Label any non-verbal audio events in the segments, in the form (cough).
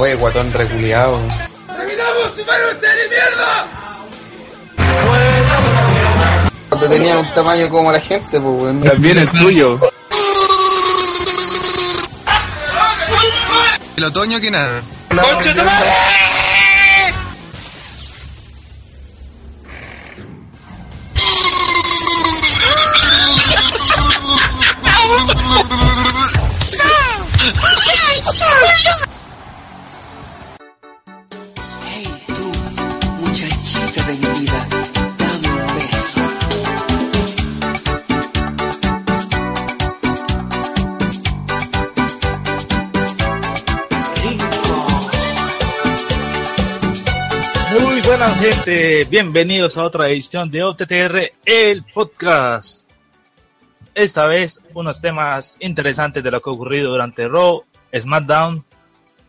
Oye, guatón reculeado. ¡Terminamos, humanos de mierda! Cuando tenía un tamaño como la gente, pues, weón. También el tuyo. El otoño que nada. ¡Concha tu madre! Bienvenidos a otra edición de OTTR, el podcast. Esta vez unos temas interesantes de lo que ha ocurrido durante Raw, SmackDown,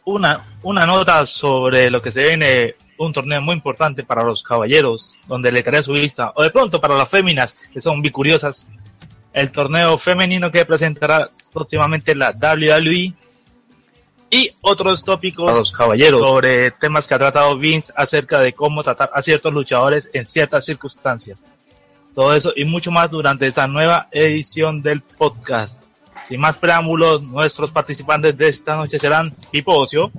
una, una nota sobre lo que se viene un torneo muy importante para los caballeros, donde le trae su vista, o de pronto para las féminas, que son bicuriosas, el torneo femenino que presentará próximamente la WWE y otros tópicos a los caballeros sobre temas que ha tratado Vince acerca de cómo tratar a ciertos luchadores en ciertas circunstancias. Todo eso y mucho más durante esta nueva edición del podcast. Sin más preámbulos, nuestros participantes de esta noche serán Pipo Ocio,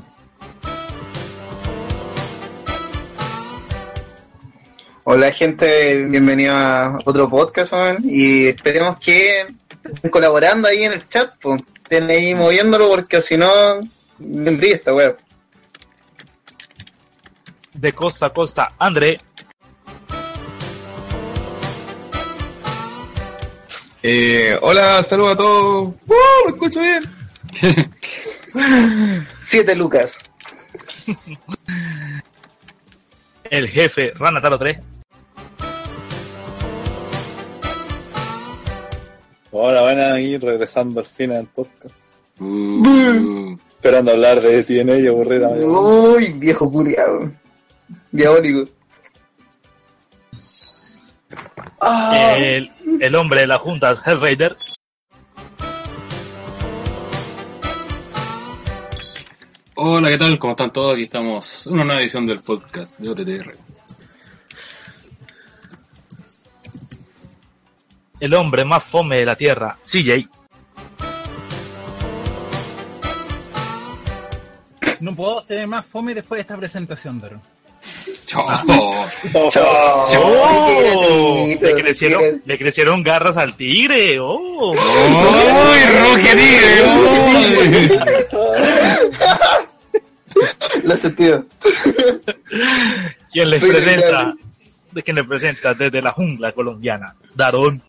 Hola gente, bienvenido a otro podcast. Y esperemos que estén colaborando ahí en el chat, pues. Estén ahí moviéndolo porque si no, bien brilla esta weón. de costa a costa André, Eh, hola, saludos a todos. ¡Uh! ¿Me escucho bien? (laughs) Siete lucas. (laughs) el jefe Ranataro 3, Hola, buenas, y regresando al fin al podcast. Uh, Esperando hablar de TNA y aburrir a Uy, viejo culiado. Diabólico. Ah, el, el hombre de la junta Hell Raider, hola, ¿qué tal? ¿Cómo están todos? Aquí estamos en una nueva edición del podcast de OTTR. el hombre más fome de la tierra, CJ, No puedo ser más fome después de esta presentación, chao. ¡Oh! Qué le, crecieron, le crecieron garras al tigre. ¡Oh! ¡Uy, Roque Tigre! Lo he sentido. quien les presenta, de quien les presenta desde la jungla colombiana, Darón.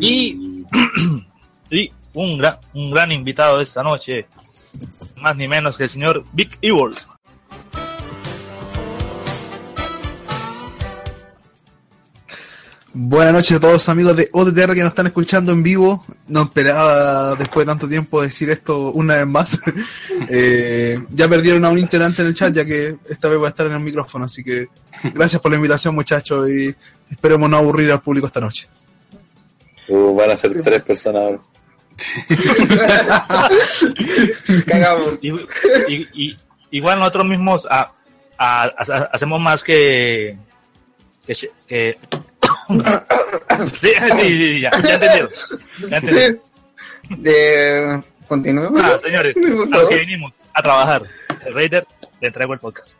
Y, (clears throat) y un gran, un gran invitado de esta noche, más ni menos que el señor Big Evil. Buenas noches a todos los amigos de OTTR que nos están escuchando en vivo. No esperaba después de tanto tiempo decir esto una vez más. (laughs) Eh, ya perdieron a un integrante en el chat ya que esta vez voy a estar en el micrófono. Así que gracias por la invitación muchachos y esperemos no aburrir al público esta noche. Uh, van a ser tres personas ahora. (laughs) Cagamos. Y, y- y- igual nosotros mismos a- a- a- hacemos más que que, que (coughs) sí, sí, sí, ya, ya entendieron. Ya entendieron. Continuemos. Ah, señores, (laughs) a lo que vinimos a trabajar. El Raider, le entrego el podcast.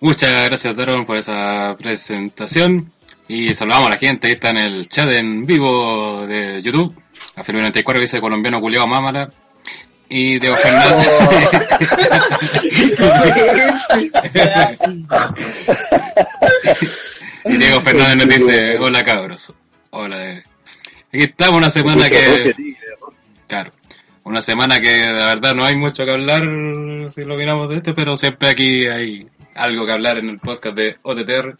Muchas gracias, Daron, por esa presentación. Y saludamos a la gente. Ahí está en el chat en vivo de YouTube. A Felipe 94 que dice colombiano culiao mámala. Y Diego Fernández. (laughs) y Diego Fernández nos dice: Hola cabros. Hola. eh. Aquí estamos una semana que. Claro. Una semana que de verdad no hay mucho que hablar si lo miramos de este, pero siempre aquí hay algo que hablar en el podcast de OTTR.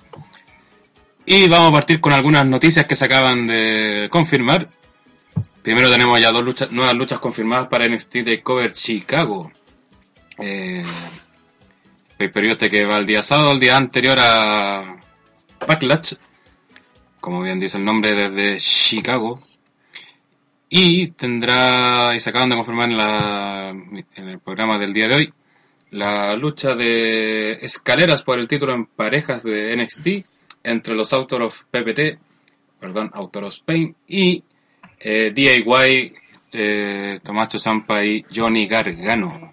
Y vamos a partir con algunas noticias que se acaban de confirmar. Primero tenemos ya dos luchas, nuevas luchas confirmadas para NXT Takeover Chicago. Eh, el periodo que va el día sábado, el día anterior a Backlash. Como bien dice el nombre, desde Chicago. Y tendrá, y se acaban de confirmar en, la, en el programa del día de hoy, la lucha de escaleras por el título en parejas de NXT entre los Autor of PPT, perdón, Autor of Spain y eh, DIY, eh, Tomacho Zampa y Johnny Gargano.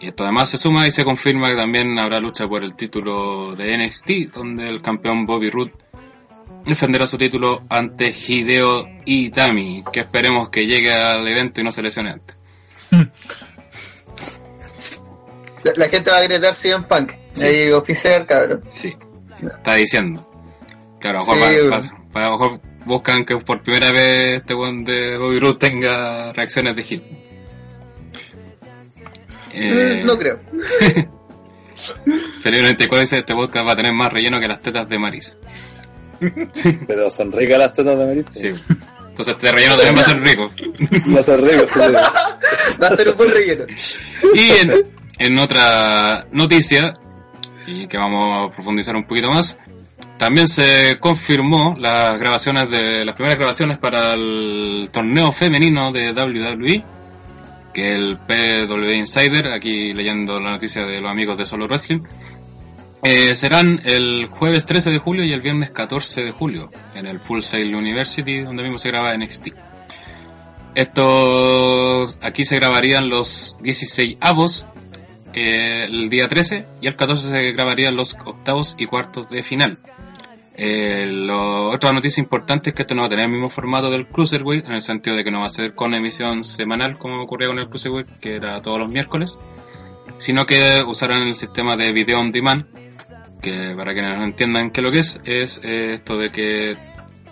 Y esto además se suma y se confirma que también habrá lucha por el título de NXT, donde el campeón Bobby Roode defenderá su título ante Hideo Itami, que esperemos que llegue al evento y no se lesione antes. (laughs) La, la gente va a gritar CM Punk. Sí. Ahí oficial, cabrón. Sí, está diciendo. Claro, a lo mejor, Sí, va- va- va- a lo mejor buscan que por primera vez este one de Bobby Roode tenga reacciones de Hill. Eh, Mm, No creo. (laughs) Felipe 94 dice este podcast va a tener más relleno que las tetas de Maris. (laughs) Pero son ricas las tetas de Merito. Sí. Entonces este relleno también va a ser rico. No son ricas. sí. (laughs) Va a ser un buen relleno. Y en, en otra noticia, y que vamos a profundizar un poquito más, también se confirmó las grabaciones de las primeras grabaciones para el torneo femenino de WWE, que el PW Insider, aquí leyendo la noticia de los amigos de Solo Wrestling, eh, serán el jueves 13 de julio y el viernes 14 de julio en el Full Sail University, donde mismo se graba NXT. Estos, aquí se grabarían los 16 avos el día 13 y el 14 se grabarían los octavos y cuartos de final. Eh, lo- otra noticia importante es que esto no va a tener el mismo formato del Cruiserweight, en el sentido de que no va a ser con emisión semanal como ocurría con el Cruiserweight, que era todos los miércoles, sino que usarán el sistema de video on demand, que para quienes no entiendan qué lo que es, es eh, esto de que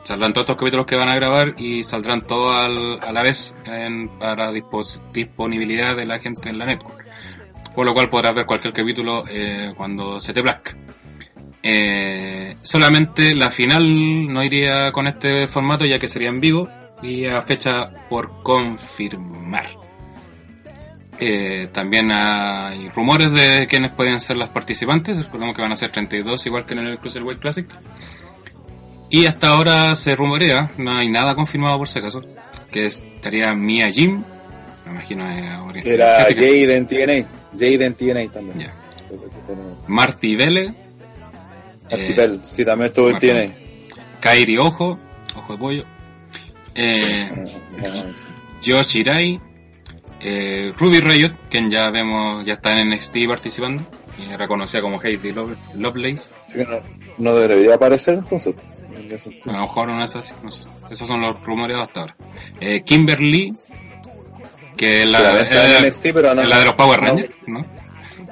saldrán todos estos capítulos que van a grabar y saldrán todos a la vez en- para disponibilidad de la gente en la network. Por lo cual podrás ver cualquier capítulo eh, cuando se te plazca. Eh, solamente la final no iría con este formato ya que sería en vivo y a fecha por confirmar. Eh, también hay rumores de quiénes pueden ser las participantes. Recordemos que van a ser 32 igual que en el Cruiserweight Classic. Y hasta ahora se rumorea, no hay nada confirmado por si acaso, que estaría Mia Jim, me imagino es Que era asiática. Jade en TNA. TNA también. Ya. Marty Vélez, Artipel, sí, también estuvo en Marty. TNA. Kairi Ojo, Ojo de Pollo, eh, Josh Hirai, eh, Ruby Riot, quien ya vemos, ya está en NXT participando, y reconocida como Heidi Love- Lovelace. No, no debería aparecer entonces. A lo mejor no sé. Esos son los rumores hasta ahora. Eh, Kimberly, que es la, también la- NXT, pero no- la de los Power no. Rangers, ¿no?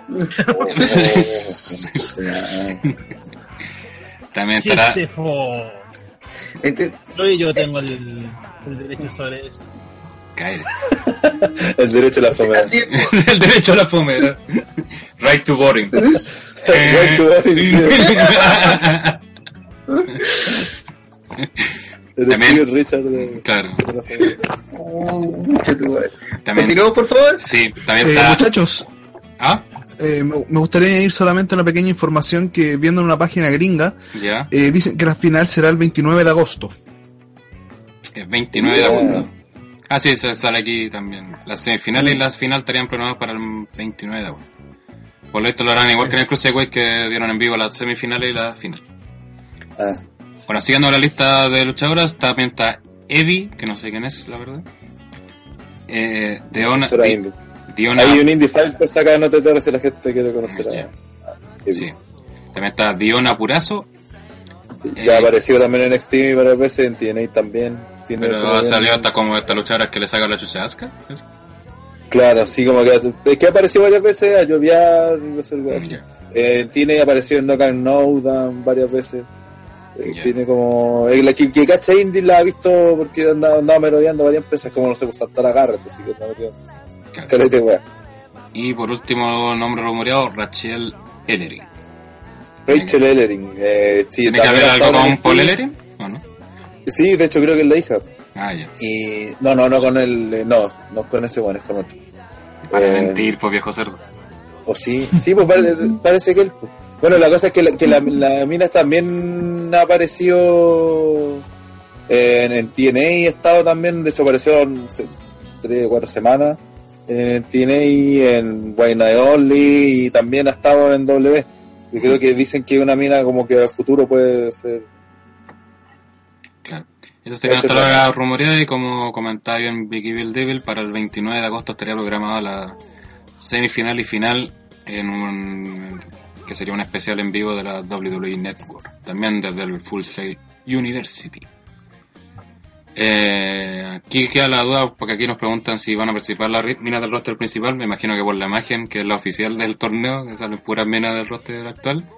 (laughs) También ¿Qué estará? Este- Yo, yo tengo el, el derecho sobre eso. (laughs) El derecho a la po. (laughs) el derecho a la fomera. Right to boring. Right to El También- Richard de, claro. de la. También, Continuamos, por favor. sí, también Eh, está. muchachos, Ah, eh, me, gustaría añadir solamente una pequeña información que viendo en una página gringa, ya. eh, dicen que la final será el 29 de agosto. El 29 de agosto. Ah, sí, se sale aquí también. Las semifinales y las final estarían programadas para el 29 de agosto. Por lo visto lo harán igual que en el Cruiserweight que dieron en vivo las semifinales y la final. Ah, Bueno, siguiendo la lista de luchadoras, también está Eddie, que no sé quién es, la verdad. Eh, Deona, Di-. Diona, Hay un indie file por sacar no te si la gente quiere conocer a. Sí. También está Diona Purazo, Ya Eh, ha aparecido también en NXT varias veces, en TNA también. Tiene pero ha salido hasta como esta luchadora que le saca la chucha a Asuka. ¿es? Claro, sí, como que, es que ha aparecido varias veces a lloviar y cosas así. Ya. Eh, tiene aparecido en No Down varias veces. Eh. Tiene como. eh, la que, que cacha Indie la ha visto porque andaba, andaba merodeando varias empresas, como no sé, pues saltar a Garrett, así que no metió. Claro. Calete, wea. Y por último, nombre rumoreado, Rachel Ellery. Rachel Ellering. Eh, sí, ¿Tiene que también haber ha algo con. Paul Ellery? ¿O no? Sí, de hecho creo que es la hija. Ah, ya. Y. No, no, no con el. eh, no, no con ese bueno, es con otro. Para Eh, mentir, pues viejo cerdo. O sí, sí, pues parece, (laughs) parece que él. pues. Bueno, la cosa es que la, que la, la mina también ha aparecido En, en TNA he estado también, de hecho apareció tres o cuatro semanas en TNA, en Wayne Only y también ha estado en W. Yo creo que dicen que una mina como que a futuro puede ser. Claro. Eso Ese hasta la rumoreada y como comentaba en Vicky Bill Devil, para el 29 de agosto estaría programada la semifinal y final en un que sería un especial en vivo de la WWE Network, también desde el Full Sail University. Eh, aquí queda la duda porque aquí nos preguntan si van a participar las minas del roster principal. Me imagino que por la imagen que es la oficial del torneo, que salen puras minas del roster actual.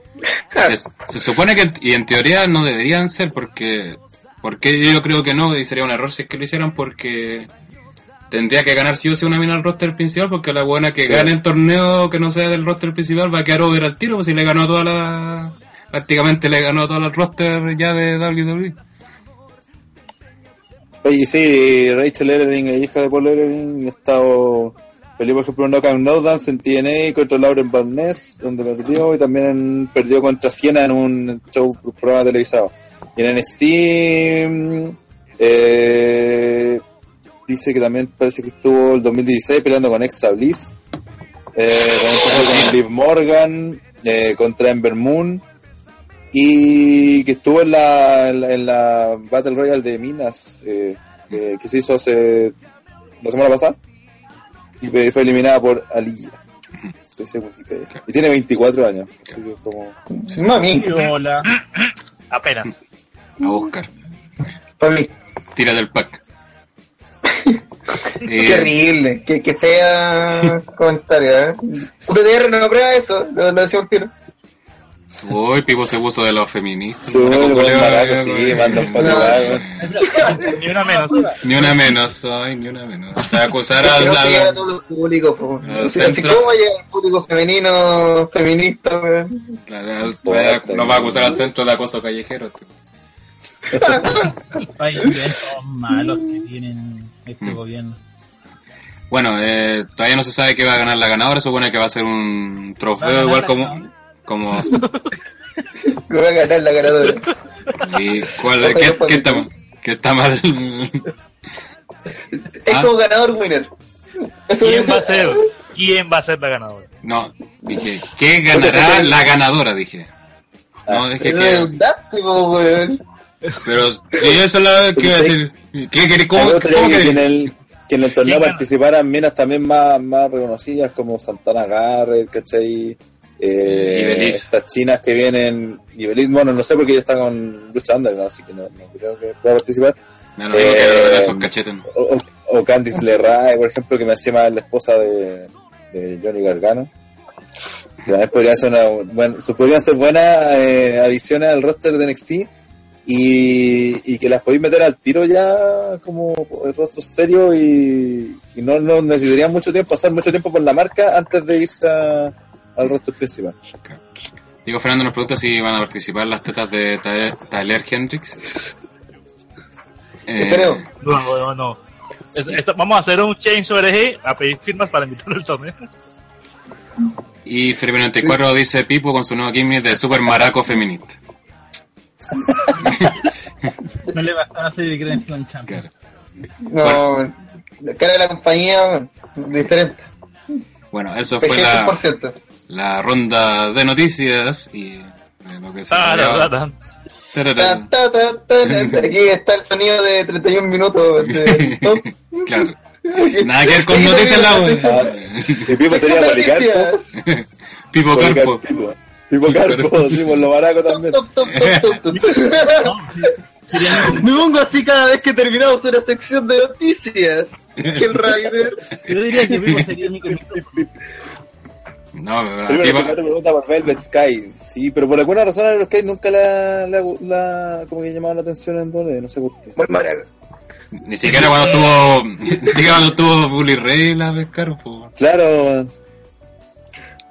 Se, se supone que, y en teoría no deberían ser porque, porque yo creo que no, y sería un error si es que lo hicieran porque tendría que ganar sí o sí una mina al roster principal porque la buena que Sí. gane el torneo que no sea del roster principal va a quedar over al tiro, pues si le ganó toda la, prácticamente le ganó a todo el roster ya de. WWE. Oye, sí, Rachel Ellering, hija de Paul Ellering, ha estado. Peleó, por ejemplo, en Knockout No Dance en TNA contra Lauren Barnes, donde perdió, y también perdió contra Siena en un show, programa televisado. Y en NXT, mm, eh, dice que también parece que estuvo el 2016 peleando con Extra Bliss, eh, con Liv Morgan, eh, contra Ember Moon, y que estuvo en la, en la, en la Battle Royale de Minas, eh, eh, que se hizo hace la semana pasada, y fue eliminada por Aliyah. Sí, sí, Wikipedia. Y tiene 24 años. Así que como... Mami, Hola. Apenas. A buscar. para mí. Tira del pack. Eh, Qué horrible, qué, qué fea comentario, ¿eh? UTTR no aprueba eso, lo, lo decimos tiro. Uy, Pipo se puso de los feministas. Sí, eh, sí, eh, un eh, Ni una menos. Ni una menos, ay, ni una menos. Te acusar a Tenemos que llegar a todos los públicos, po. Al llega público femenino, feminista, weón. Claro, no va a acusar al centro de acoso callejero. tío. (laughs) Hay inventos malos que tienen este Mm. gobierno. Bueno, eh, todavía no se sabe qué va a ganar la ganadora. Supone que va a ser un Va trofeo igual como... ganadora. como (laughs) voy a ganar la ganadora. ¿Y cuál, qué, qué está, qué está mal? Es Ah. como ganador winner. Eso ¿Quién va a ser? ¿Quién va a ser la ganadora? No, dije, ¿qué ganará la ganadora? Dije. No, dije Es que... Pero si eso es la que iba a decir. ¿Qué mí ¿Cómo, cómo que, querés? en el, que en el torneo ¿Quién gana? participaran minas también más, más reconocidas como Santana Garrett, ¿cachai? Eh, Ibeliz. estas chinas que vienen, Ibeliz, bueno, no sé porque ella está con Lucha Underground, así que no, no creo que pueda participar. Digo que Eh, esos cachetes. O, o, o Candice (laughs) LeRae, por ejemplo, que me hacía más la esposa de, de Johnny Gargano. Que también podría ser una buena, su- podrían ser buenas eh, adiciones al roster de NXT y, y que las podéis meter al tiro ya como el rostro serio y, y no, no necesitarían mucho tiempo, pasar mucho tiempo por la marca antes de irse a- al roster principal. Diego Fernando nos pregunta si van a participar las tetas de Tyler, Tyler Hendricks. Eh, Creo. No, no, no. Esto- vamos a hacer un change sobre G a pedir firmas para invitarlo al torneo. Y Felipe94 dice Pipo con su nuevo gimmick de Super Maraco Feminista. (laughs) No le bastaba hacer el Grand Slam Champion. Claro. No, la cara de la compañía, diferente. Bueno, eso fue la, 100%. la ronda de noticias y de lo que se Ah. Ta, ta, ta, Aquí está el sonido de 31 minutos. De (laughs) top. claro. Nada que ver con noticias la y Pipo sería Policarpo. Pipo Carpo. Pipo Carpo, sí, por lo baraco también. (laughs) Me pongo así cada vez que terminamos una sección de noticias. El Rider. Yo diría que Pipo sería Nico. No, 94 pregunta por Velvet Sky. Sí, pero por alguna razón a Velvet Sky nunca la, la, la como que llamaba la atención en doble, no sé por qué. Muy maraca. Ni siquiera cuando estuvo, (laughs) ni siquiera cuando estuvo Bully Ray la pescaron. Claro,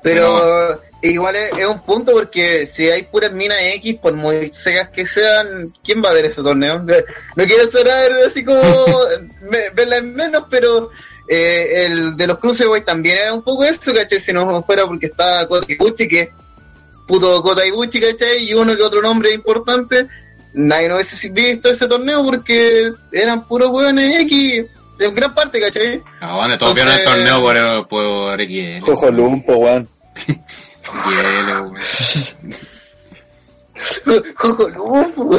Pero igual es, es un punto porque si hay puras minas X, por muy secas que sean, ¿quién va a ver ese torneo? (laughs) No quiero sonar así como (laughs) me- verla en menos, pero eh, el de los Cruiserweight también era un poco eso, ¿cachai? Si no fuera porque estaba Kota Ibushi, que es puto Kota Ibushi, ¿cachai? Y uno que otro nombre importante, nadie no hubiese visto ese torneo porque eran puros hueones X, en gran parte, ¿cachai? Ah, bueno, todos vieron el torneo por, por XL. Jojo Lumpo, weón. (laughs) Hielo. Jojo Lupo.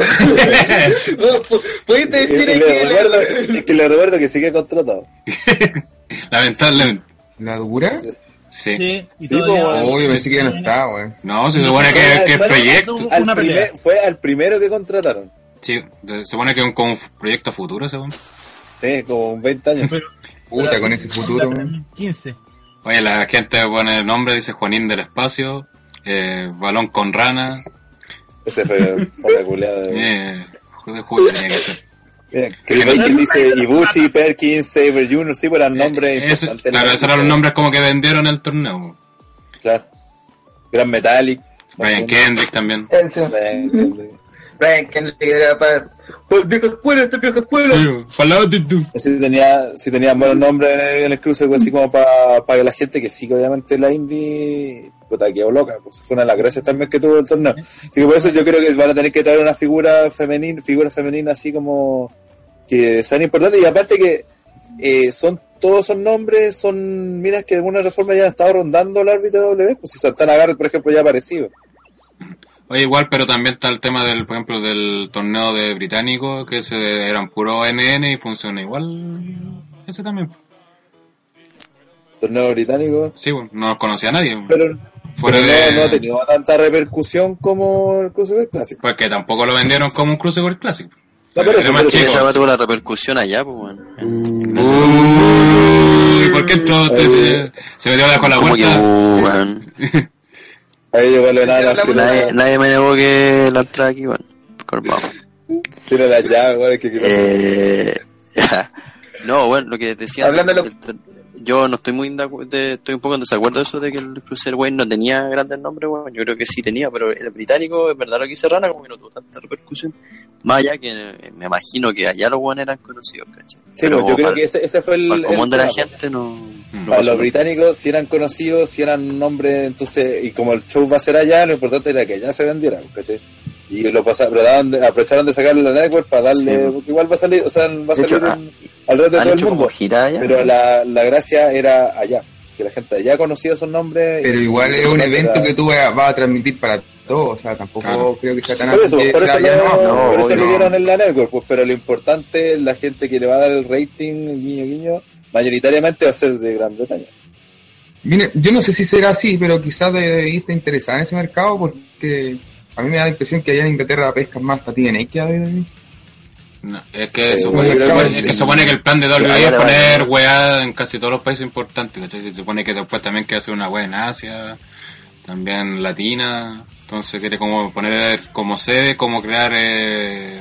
Pudiste Y- y decir le que recuerdo, es que le recuerdo que sigue contratado. (laughs) Lamentablemente. ¿La dura? Sí. Sí, y Sí, todavía- po, yo pensé que ya no estaba, weón. No, se supone que, que es proyecto. Al una primer- fue al primero que contrataron. Sí, se supone que es un, proyecto futuro, según. Sí, como 20 años. Puta, con ese futuro, weón. 15. Oye, la gente pone el nombre, dice Juanín del Espacio, eh, Balón con Rana, Ese fue, fue la culeada de... (laughs) eh, Julio tenía que ser. Mira, Bacon dice Ibuchi, Perkins, Saber Jr., sí, pues eran nombres Eso- importantes. claro, esos eran los nombres como que vendieron el torneo. Claro. Gran Metallic. Brian Kendrick también. Brian Kendrick. Brian Kendrick era para. Pues vieja escuela, esta vieja escuela. Fallout tú. Sí tenía, sí tenía buenos nombres en el cruce, pues, así como para que la gente que sí que obviamente la indie puta quedó loca, pues fue una de las gracias también que tuvo el torneo. Así que por eso yo creo que van a tener que traer una figura femenina, figura femenina así como que sean importantes y aparte que eh, son todos son nombres, son miras que de alguna reforma ya han estado rondando el árbitro W, pues si Santana Garrett por ejemplo ya ha aparecido. Oye, igual, pero también está el tema del, por ejemplo, del torneo de británico, que ese eran puro NN y funciona igual. Ese también. Torneo británico. Sí, bueno, no conocía nadie. Pero, Fuera pero de- no, no ha tenido tanta repercusión como el cruce clásico. Pues que tampoco lo vendieron como un Cruiser Classic. No, pero Era eso, más pero chico. esa tuvo la repercusión allá, pues, weón. Uy, ¿por qué entró? Usted se, se metió abajo la Como que, uh. (laughs) Ahí llegó el enano, Nadie, nadie me negó que la entrada aquí, weón. Mejor vamos. tira la llave, weón, que quitar. Eh, (laughs) no, bueno, lo que decía. Hablando de del- del- yo no estoy muy de estoy un poco en desacuerdo de eso de que el Cruiserweight no tenía grandes nombres, weón. Yo creo que sí tenía, pero el británico, es verdad lo que hice Rana, como que no tuvo tanta repercusión. Más allá que eh, me imagino que allá los weones eran conocidos, ¿cachai? Sí, Pero pues, yo creo para- que ese, ese fue el. para el común el de la tema, gente no. Mm. no Para pasó los británicos, si eran conocidos, si eran nombres, entonces, y como el show va a ser allá, lo importante era que allá se vendieran, ¿cachai? Y lo pasaron, pero daban de- aprovecharon de sacarle la network para darle, Sí. porque igual va a salir, o sea, va a salir hecho, ah, en- alrededor de todo el mundo. como gira allá. Pero la, la gracia era allá, que la gente allá conocía esos nombres. Pero y- igual es un era- evento que tú vas a transmitir para todos, o sea, tampoco Claro. creo que sea tan Por eso, por eso, sea lo, no. no, por eso obvio. lo dieron en la network, pues, pero lo importante, la gente que le va a dar el rating, guiño, guiño, mayoritariamente va a ser de Gran Bretaña. Mire, yo no sé si será así, pero quizás debiste interesar en ese mercado porque a mí me da la impresión que allá en Inglaterra pescan más patines Nike que a WWE. No, es que, Eh, supone, sí. es que supone que el plan de WWE es vale, poner vale. weá en casi todos los países importantes, ¿cachai? Se supone que después también quiere hacer una weá en Asia, también latina, entonces quiere como poner como sede, como crear eh,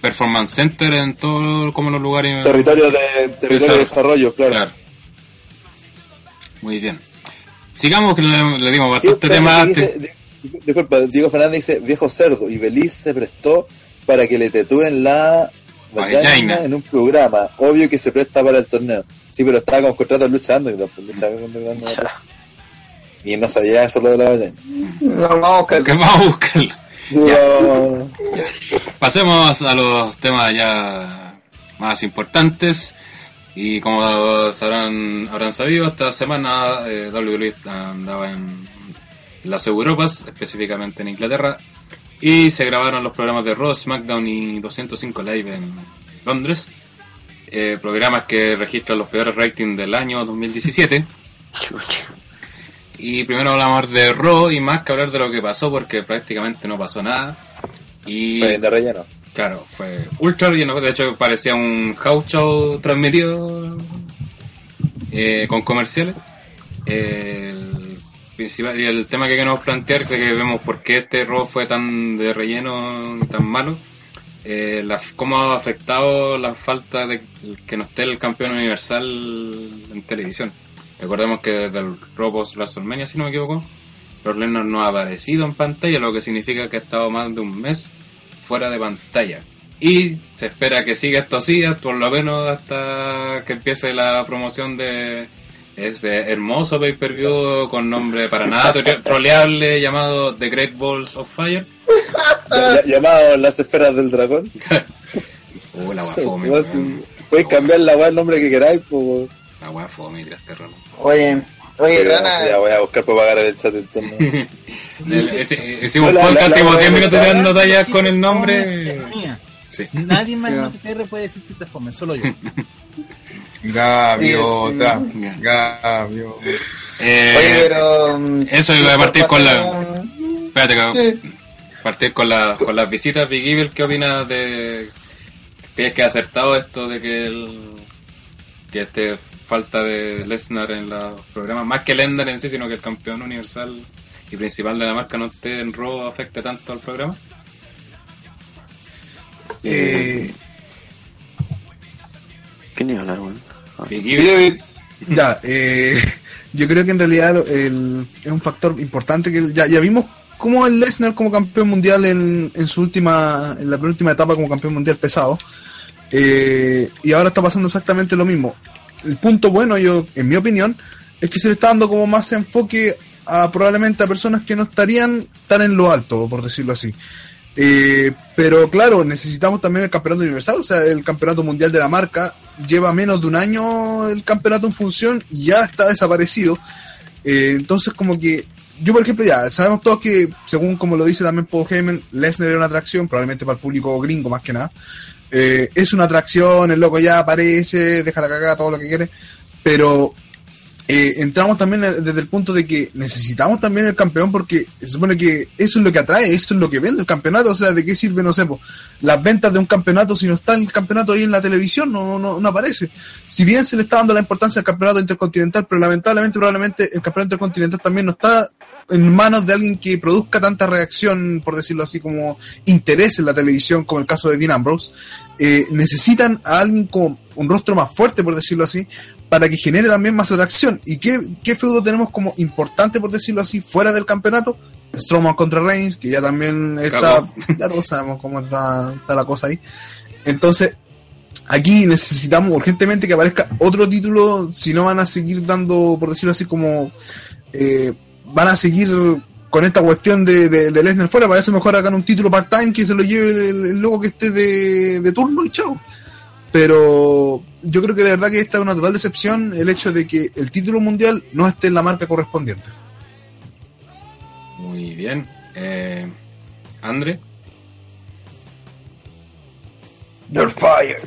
performance center en todos como los lugares. Territorio de, territorio de desarrollo, claro. Claro. Muy bien. Sigamos que le, le dimos Sí, bastante espérate, tema. dice- disculpa, Diego Fernández dice viejo cerdo y Beliz se prestó para que le tetúen la vagina en un programa. Obvio que se presta para el torneo. Sí, pero estaba con contrato de lucha underground, lucha underground no- Ya. Y no sabía eso lo de la vagina. No, vamos a buscar. Que vamos a buscarlo. (laughs) No. Pasemos a los temas ya más importantes. Y como sabrán, habrán sabido, esta semana eh, WWE andaba en las Europas, específicamente en Inglaterra, y se grabaron los programas de Raw, SmackDown y 205 Live en Londres. Eh, programas que registran los peores ratings del año 2017. Chucha. Y primero hablamos de Raw y más que hablar de lo que pasó porque prácticamente no pasó nada. Y Fue de relleno. Claro, fue ultra lleno. De hecho, parecía un house show transmitido eh, con comerciales. Y el tema que queremos plantear, que vemos por qué este robo fue tan de relleno y tan malo. Eh, la, cómo ha afectado la falta de que no esté el campeón universal en televisión. Recordemos que desde el post WrestleMania, si no me equivoco, Brock Lesnar no ha aparecido en pantalla, lo que significa que ha estado más de un mes fuera de pantalla. Y se espera que siga esto así, por lo menos hasta que empiece la promoción de ese hermoso pay-per-view con nombre para nada tro- troleable llamado The Great Balls of Fire. Llamado las esferas del dragón. (laughs) Uh, la. (laughs) Puedes cambiar la weá el nombre que queráis, pues. La weá fome, tiraste rana. Oye, oye, Rana, Ya voy a buscar para pagar el chat entonces. (laughs) Ese- Hicimos un podcast tipo la- 10 la- minutos tirando tallas con el Es nombre. Sí. Nadie más en OTTR puede decir chistes fome, solo yo. Gaviota, Sí, gaviota. Eh, oye, pero... mm, eso iba a partir con la- Espérate, que Sí. partir con, la, con las visitas. Big Evil, ¿qué opinas de. ¿Crees que ha acertado esto de que el. que este falta de Lesnar en los programas? Más que Lesnar en sí, sino que el campeón universal y principal de la marca no esté en Raw afecte tanto al programa? Eh, ¿Qué ni hablar, weón? Ah. Ya, eh, (laughs) yo creo que en realidad lo- el- es un factor importante que ya, ya vimos cómo el Lesnar como campeón mundial en, en su última, en la penúltima etapa como campeón mundial pesado, eh, y ahora está pasando exactamente lo mismo. El punto bueno, yo, en mi opinión, es que se le está dando como más enfoque a probablemente a personas que no estarían tan en lo alto, por decirlo así. Eh, pero claro, necesitamos también el campeonato universal, o sea, el campeonato mundial de la marca lleva menos de un año el campeonato en función y ya está desaparecido. Eh, entonces, como que yo, por ejemplo, ya sabemos todos que, según como lo dice también Paul Heyman, Lesnar era una atracción, probablemente para el público gringo más que nada. Eh, es una atracción, el loco ya aparece, deja la cagada, todo lo que quiere, pero eh, entramos también eh, desde el punto de que necesitamos también el campeón porque se supone que eso es lo que atrae, eso es lo que vende el campeonato, o sea, ¿de qué sirve, no sé, las ventas de un campeonato si no está el campeonato ahí en la televisión, no, no, no aparece. Si bien se le está dando la importancia al campeonato intercontinental, pero lamentablemente probablemente el campeonato intercontinental también no está en manos de alguien que produzca tanta reacción, por decirlo así, como interés en la televisión, como el caso de Dean Ambrose, eh, necesitan a alguien con un rostro más fuerte, por decirlo así, para que genere también más atracción. ¿Y qué, qué feudo tenemos como importante, por decirlo así, fuera del campeonato? Strowman contra Reigns, que ya también está, (laughs) ya todos sabemos cómo está, está la cosa ahí. Entonces, aquí necesitamos urgentemente que aparezca otro título, si no van a seguir dando, por decirlo así, como eh, van a seguir con esta cuestión de, de, de Lesnar fuera, para eso mejor hagan un título part-time que se lo lleve el, el loco que esté de, de turno y chao. Pero yo creo que de verdad que esta es una total decepción el hecho de que el título mundial no esté en la marca correspondiente. Muy bien. Eh, Andre. You're fired.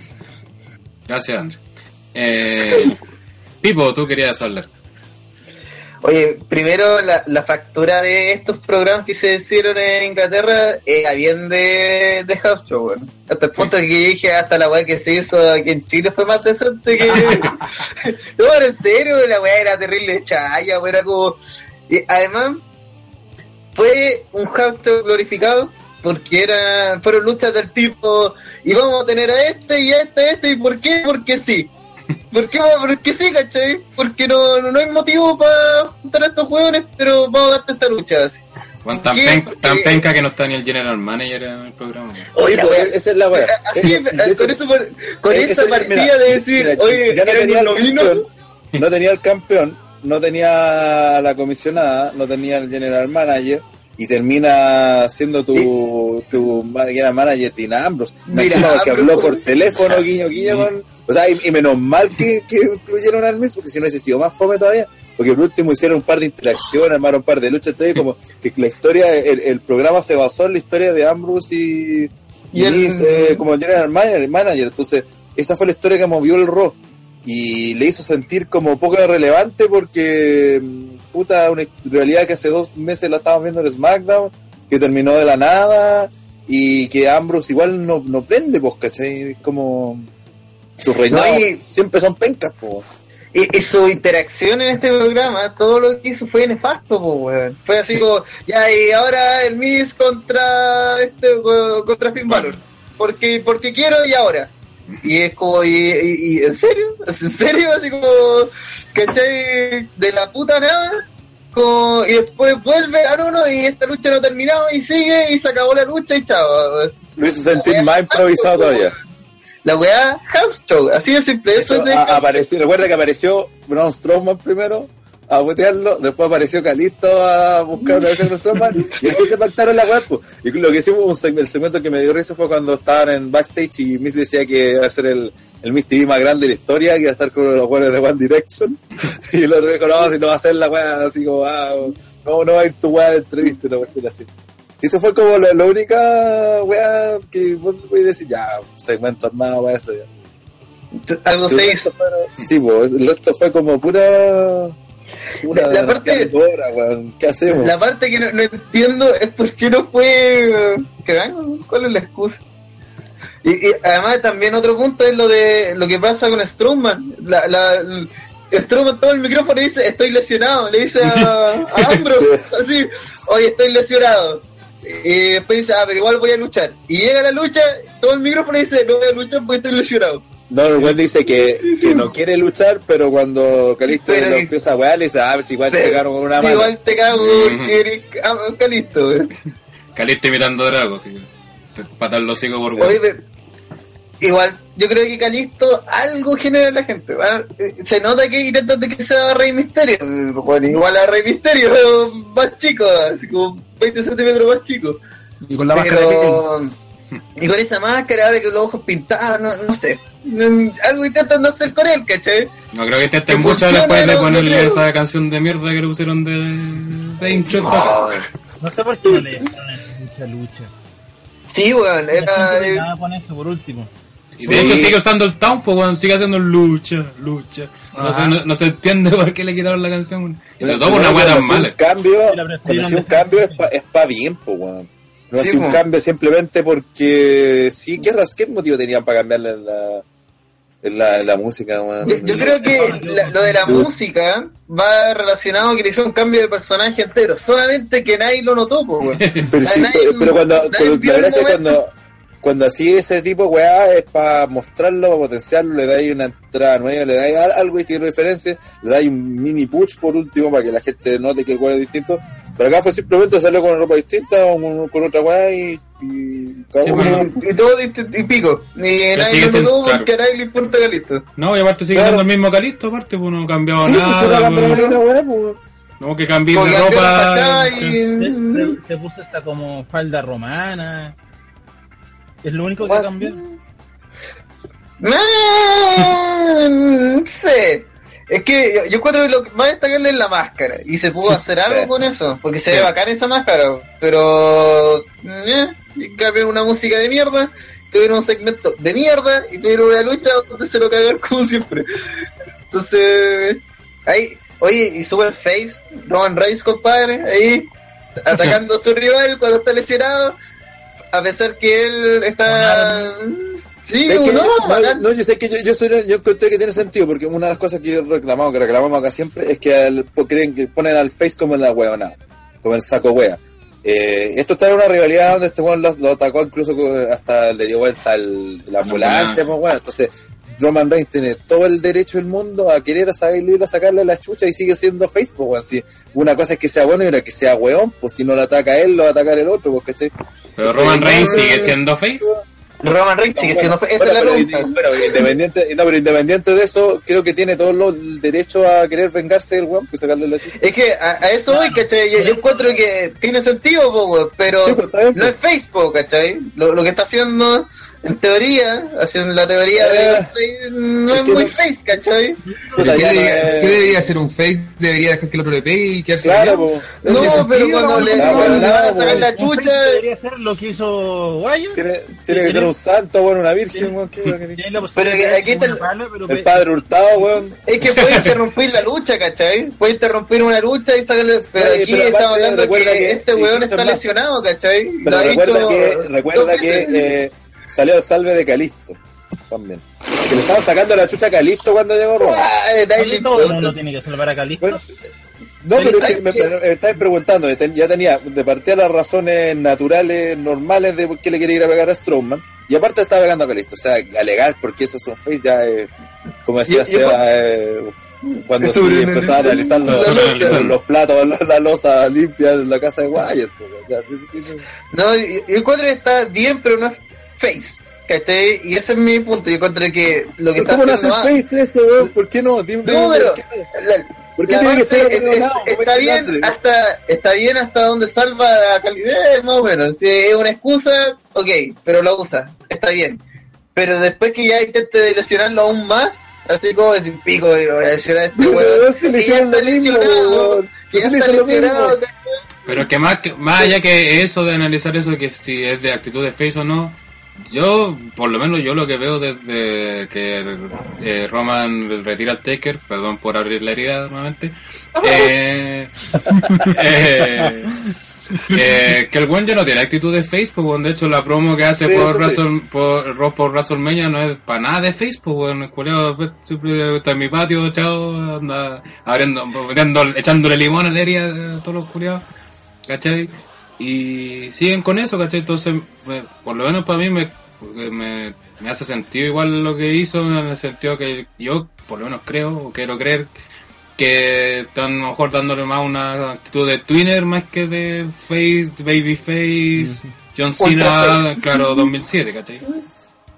Gracias, Andre. Eh, Pipo, tú querías hablar. Oye, primero la, la factura de estos programas que se hicieron en Inglaterra era bien de, de House Show, weón. Hasta el punto que dije, hasta la weá que se hizo aquí en Chile fue más decente que... (laughs) (laughs) no, pero en serio, la weá era terrible chaya, era como... y además, fue un House Show glorificado porque era, fueron luchas del tipo y vamos a tener a este y a este y a este y ¿por qué? Porque sí. (laughs) ¿Por qué? Porque sí, ¿cachai? Porque no, no, no hay motivo para juntar a estos hueones, pero vamos a darte esta lucha así. Tan, ¿Qué? pen- tan penca que no está ni el general manager en el programa. Oye, pues, esa es la weá. Así, con eso, esa partida mira, de decir, mira, oye, ya no era tenía el novino, campeón, no tenía el campeón, no tenía la comisionada, no tenía el general manager y termina siendo tu, tu ma- general manager Tina Ambrose. Mira, imagino que Ambrose- habló por teléfono, guiño, guiño, con- o sea, y, y menos mal que, que incluyeron al mismo, porque si no hubiese sido más fome todavía, porque por último hicieron un par de interacciones, armaron un par de luchas, entonces como que la historia, el, el programa se basó en la historia de Ambrose y, Y el- eh, como general manager, manager, entonces esa fue la historia que movió el Raw y le hizo sentir como poco relevante porque puta una realidad que hace dos meses la estábamos viendo en SmackDown que terminó de la nada y que Ambrose igual no, no prende pues ¿cachai? es como sus reinados No, y- siempre son pencas pues y, y su interacción en este programa, todo lo que hizo fue nefasto, po, weón. Fue así como, ya, y ahora el Miss contra este co- contra Finn Balor. Porque, porque quiero y ahora. Y es como, y, y- y- ¿en serio? ¿Es (laughs) ¿En serio? Así como, ¿cachai? De la puta nada. Como, y después vuelve a uno y esta lucha no ha terminado y sigue y se acabó la lucha y chao. Lo hizo sentir más improvisado todavía La weá, house show, así de simple. Eso, Eso, es de a- apareció, recuerda que apareció Braun Strowman primero a botearlo, después apareció Calisto a buscar una vez con Strowman, y así se pactaron la weá, po. Y lo que hicimos, un segmento, el segmento que me dio risa fue cuando estaban en backstage y Miss decía que iba a ser el, el Miss TV más grande de la historia, que iba a estar con los jugadores de One Direction, (laughs) y lo dijo, no, si no va a ser la weá, así como, ah, no, no va a ir tu weá de entrevista, no va a así. Y eso fue como la, la única weá que vos podés decir, ya, segmento armado, weá, eso ya. Algo se hizo. Sí, pues, el resto fue como pura. La- la parte- hora, weón. ¿Qué hacemos? La parte que no, no entiendo es por qué no fue. ¿Cuál es la excusa? Y, y además también otro punto es lo de lo que pasa con Strowman. La, la, Strowman todo el micrófono y dice estoy lesionado. Le dice a, a (laughs) Ambrose así, oye estoy lesionado. Y después dice, ah, pero igual voy a luchar. Y llega la lucha, todo el micrófono dice, no voy a luchar porque estoy lesionado. No, el weón dice que, que no quiere luchar, pero cuando Calisto Pero lo empieza a wear, le dice, ah, pues igual te pegaron con una mano. Igual te cago, eres Calisto. güey. Caliste imitando a Drago. Te patan los hocico por Oye, weón. igual, yo creo que Calisto algo genera en la gente. ¿va? Eh, Se nota que intentan de que sea Rey Misterio. Bueno, igual a Rey Misterio, (laughs) más chico, así como 20 centímetros más chico. Y con la máscara de Pero, y con esa máscara de que los ojos pintados, no, no sé. Mm, Algo intentan hacer con él, ¿cachai? No creo que intenten mucho después de no ponerle esa canción de mierda que le pusieron de. de intro. No sé por qué no le dejaron esa lucha lucha. Sí, weón, La era. gente eh, nada con eso por último. Y de hecho sigue usando el town, pues weón, sigue haciendo lucha, lucha. No, se, no, no se entiende por qué le quitaron la canción. Y sobre todo por una weá tan mala. Un cambio, la un cambio es así. pa, es pa bien, pues, weón. No Sí, hacía un po. cambio simplemente porque sí, ¿qué, ras- qué motivo tenían para cambiarle en la, en la, en la música? Yo, yo creo que la- lo de la música va relacionado a que le hizo un cambio de personaje entero. Solamente que nadie lo notó, po, weón. (laughs) Pero, sí, Nadie- pero, cuando, cuando- la es cuando, cuando así ese tipo de weá es para mostrarlo, para potenciarlo, le dais una entrada nueva, le dais al- algo y tiene referencia, le dais un mini push por último para que la gente note que el weá es distinto. Pero acá fue simplemente hacerlo con ropa distinta o con, con otra weá y, y Sí, bueno. Y, y todo distinto- y pico. Y nadie lo claro. porque a nadie le importa Calisto. No, y aparte sigue Claro. siendo el mismo Calisto, aparte, pues no ha cambiado Sí, pues, nada. pues. weá, pues. No, que cambie Como de cambió la ropa. Se, y... se- se puso esta como falda romana. Es lo único que cambió. No sé. Es que yo, encuentro que lo que más destacable es la máscara. Y se pudo Sí, hacer sí. algo con eso. Porque se Sí. ve bacán esa máscara. Pero... Eh, y cambiaron una música de mierda. Tuvieron un segmento de mierda. Y tuvieron una lucha donde se lo cagaron como siempre. Entonces... Ahí... Oye, y Super Face, Roman Reigns, compadre, ahí (laughs) atacando a su rival cuando está lesionado, a pesar que él está... Sí, no, no, yo sé que yo, yo, soy, yo encontré que tiene sentido, porque una de las cosas que yo reclamamos, que reclamamos acá siempre, es que al- po- creen que ponen al face como en la huevona, como el saco wea. Eh, esto está en una rivalidad donde este weón lo, lo atacó incluso con- hasta le dio vuelta el, la ambulancia, ambulancia. pues, entonces Roman Reigns tiene todo el derecho del mundo a querer a salir a sacarle la chucha y sigue siendo face, pues, weón. Si una cosa es que sea bueno y otra que sea weón, pues si no lo ataca él, lo va a atacar el otro, pues, ¿cachai? Pero Roman Reigns sigue siendo face. Roman Reigns sigue siendo... Esa Bueno, es la pero, pregunta. pero independiente, no, pero independiente de eso, creo que tiene todo lo- el derecho a querer vengarse del weón, pues sacarle la. Es que a, a eso voy, ¿cachai? Yo, yo encuentro que tiene sentido, po, weón, pero Sí, pues, no es Facebook, ¿cachai? Lo, lo que está haciendo, en teoría, haciendo la teoría de Eh, no es es muy no- face, ¿cachai? ¿Qué, no debería, qué debería hacer un face? ¿Debería dejar que el otro le pegue y quedarse Claro, po. No, tiene pero sentido, cuando no, le, no, cuando no, van a no, sacar la chucha, debería ser lo que hizo Wyatt. Tiene, tiene que ser un santo, weón, una virgen, Pero que aquí está el- una pala, pero El pe- padre hurtado, weón. es que puede interrumpir la lucha, ¿cachai? Puede interrumpir una lucha y sacarle... Pero aquí pero estamos hablando que, que- este weón está lesionado, ¿cachai? Pero Lo ha recuerda dicho que, recuerda que eh, salió el salve de Calisto. También. Que le estaban sacando la chucha a Calisto cuando llegó Roma. Ah, nadie ¿Por le qué todo el mundo tiene que salvar a Calisto. Bueno, no, pero es que me, me estáis preguntando, ten- ya tenía de partida las razones naturales, normales de por qué le quiere ir a pegar a Strowman, y aparte estaba pegando a Calisto, o sea, alegar porque esos son face ya es, como decía Yo- yo- Seba, eh, cuando sobre- empezaba a analizar los, platos, la, la losa limpia en la casa de Wyatt, pues, ya, sí, sí, sí. No, yo, yo encuentro que está bien, pero no es face. ¿Cachai? Y ese es mi punto. Yo encuentro que lo que está ¿Cómo no hace face ese, weón? ¿Por qué no? Dime, No, pero ¿por qué? la- ¿Por qué la tiene que ser es- está bien hasta está bien hasta donde salva la calidad más o menos si es una excusa ok pero lo usa está bien pero después que ya intente lesionarlo aún más así como decir pico voy a lesionar a este No, weón que ya está lesionado que ya está lesionado Pero que más, que más allá que eso de analizar eso, que si es de actitud de face o no, yo, por lo menos yo lo que veo desde que eh, Roman retira al Taker, perdón por abrir la herida nuevamente, (laughs) eh, eh, eh, que el buen ya no tiene actitud de face, pues, weón. de hecho la promo que hace Sí, por, eso sí. Por, por WrestleMania no es para nada de face, pues, weón. el culiao siempre está en mi patio, chao, anda abriendo, echándole limón a la herida a todos los culiados. ¿cachai? Y siguen con eso, ¿cachai? Entonces, me- por lo menos para mí me, me, me hace sentido igual lo que hizo, en el sentido que yo, por lo menos creo, o quiero creer, que están a lo mejor dándole más una actitud de twinner más que de face, baby face, John Cena, claro, 2007, ¿cachai?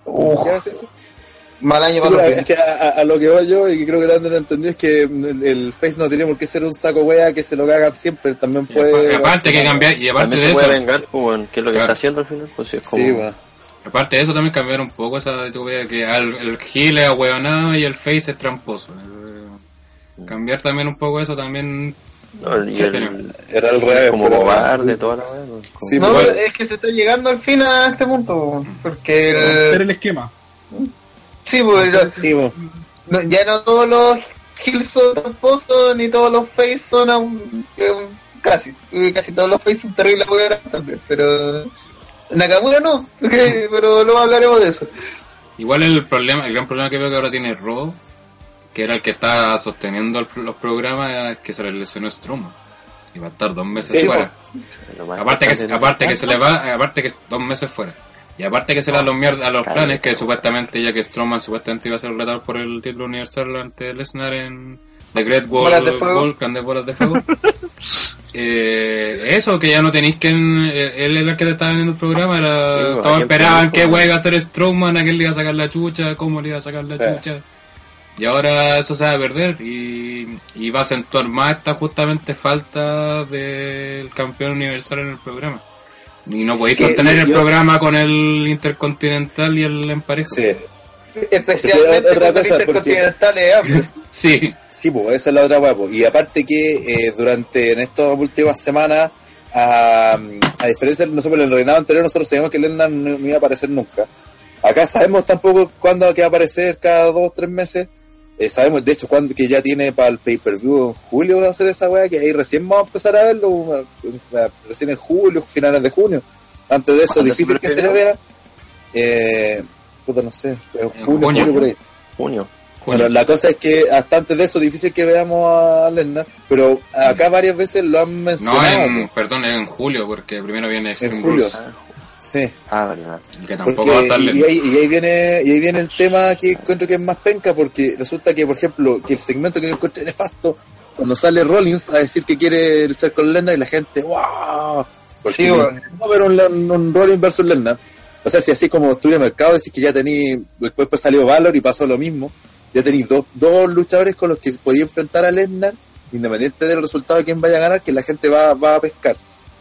Uf, ¿Qué hace eso? Mal año Sí, para es que a, a- lo que voy yo y que creo que Leandro lo entendió es que el, el Face no tiene por qué ser un saco wea que se lo cagan siempre, también Y puede... apa- aparte que cambiar, y aparte También de se puede eso, vengar, pues, que es lo que Claro. está haciendo al final, pues sí, es como... Sí, aparte de eso también cambiar un poco esa de tu vida que al, el heel es ahueonado y el face es tramposo. Cambiar también un poco eso también No, y el, Era al revés. como cobarde, sí. toda la. ¿no? Como- Sí, no, es que se está llegando al fin a este punto porque el, el esquema. Sí pues Sí, no- ya no todos los kills son tramposos ni todos los face son aún- eh, casi eh, casi todos los face son terribles también pero Nakamura no (laughs) pero luego hablaremos de eso Igual el problema, el gran problema que veo que ahora tiene Raw, que era el que está sosteniendo el- los programas, es que se le lesionó Strowman. Y va a estar dos meses Sí, fuera. Más Aparte que, aparte que se le va, aparte que dos meses fuera. Y aparte que se le da los mierda a los planes, que supuestamente ya que Strowman supuestamente iba a ser retador por el título universal ante Lesnar en The Great Wall, de Grandes Bolas de Fuego. (laughs) eh, eso, que ya no tenéis que... Él era el que te estaba vendiendo el programa, era, Sí, pues, todos esperaban qué wey iba a hacer Strowman, a quién le iba a sacar la chucha, cómo le iba a sacar la Sí. chucha. Y ahora eso se va a perder y, y va a acentuar más esta justamente falta del campeón universal en el programa. Y no podéis sostener el yo- programa con el intercontinental y el emparejo. Sí, especialmente otra con el cosa, porque- intercontinental. (laughs) Sí. sí, pues esa es la otra weá. pues. Y aparte que eh, durante en estas últimas semanas, a, a diferencia de nosotros en el reinado anterior, nosotros sabíamos que Lennon no, no iba a aparecer nunca. Acá sabemos tampoco cuándo que va a aparecer cada dos o tres meses. Eh, sabemos, de hecho, cuándo que ya tiene para el pay-per-view en julio va a hacer esa weá, que ahí recién vamos a empezar a verlo, recién en julio, finales de junio. Antes de eso, ¿Cuándo es difícil que se le vea. Eh, puta, no sé, en En junio, junio. julio, por ahí. Junio. Bueno, la cosa es que hasta antes de eso difícil que veamos a Lennar, pero acá varias veces lo han No, mencionado. en, po. perdón, es en julio, porque primero viene Extreme En julio. Rules, Ah, Sí, ah, verdad. y que tampoco porque, va a estar y, ahí, y ahí viene y ahí viene el tema que encuentro que es más penca porque resulta que por ejemplo que el segmento que yo encontré nefasto cuando sale Rollins a decir que quiere luchar con Lennar y la gente wow porque Sí, no, bueno. no ver un, un Rollins versus Lennar o sea si así como estudio mercado decís que ya tení después pues salió Valor y pasó lo mismo. Ya tenéis dos, dos luchadores con los que podía enfrentar a Lennar independiente del resultado de quién vaya a ganar que la gente va, va a pescar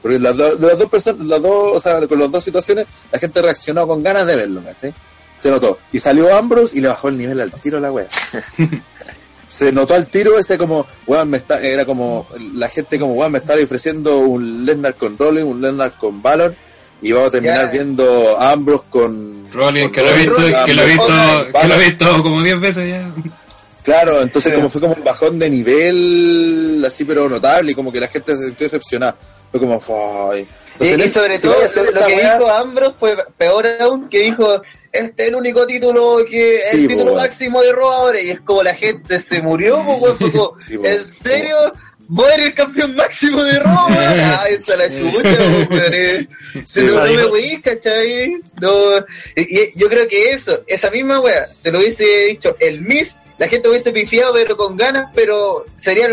porque las, do- las dos personas, las dos, o sea, con las dos situaciones, la gente reaccionó con ganas de verlo, ¿cachai? Se notó. Y salió Ambrose y le bajó el nivel al tiro a la wea. (laughs) Se notó al tiro ese como, weón, me está, era como, la gente como, weón, me está ofreciendo un Lesnar con Rollins, un Lesnar con Valor, y vamos a terminar Ya. viendo a Ambrose con... Rollins, que lo he visto, que lo he visto, que lo he visto como 10 veces ya. Claro, entonces Sí. como fue como un bajón de nivel así pero notable y como que la gente se sintió decepcionada. Fue como, "Ay". Y, Entonces, y en- sobre todo, lo, lo que dijo Ambrose fue peor aún, que dijo, este es el único título que Sí, el título máximo de Raw ahora, y es como la gente se murió, po, (laughs) Sí. ¿en serio? ¿Voy a ser el campeón máximo de Raw? (laughs) Ay, esa la chucha, eh. Sí, no, no me weís, ¿cachai? No, y, y yo creo que eso, esa misma wea, se lo hubiese dicho el Miss, la gente hubiese pifiado pero con ganas, pero sería,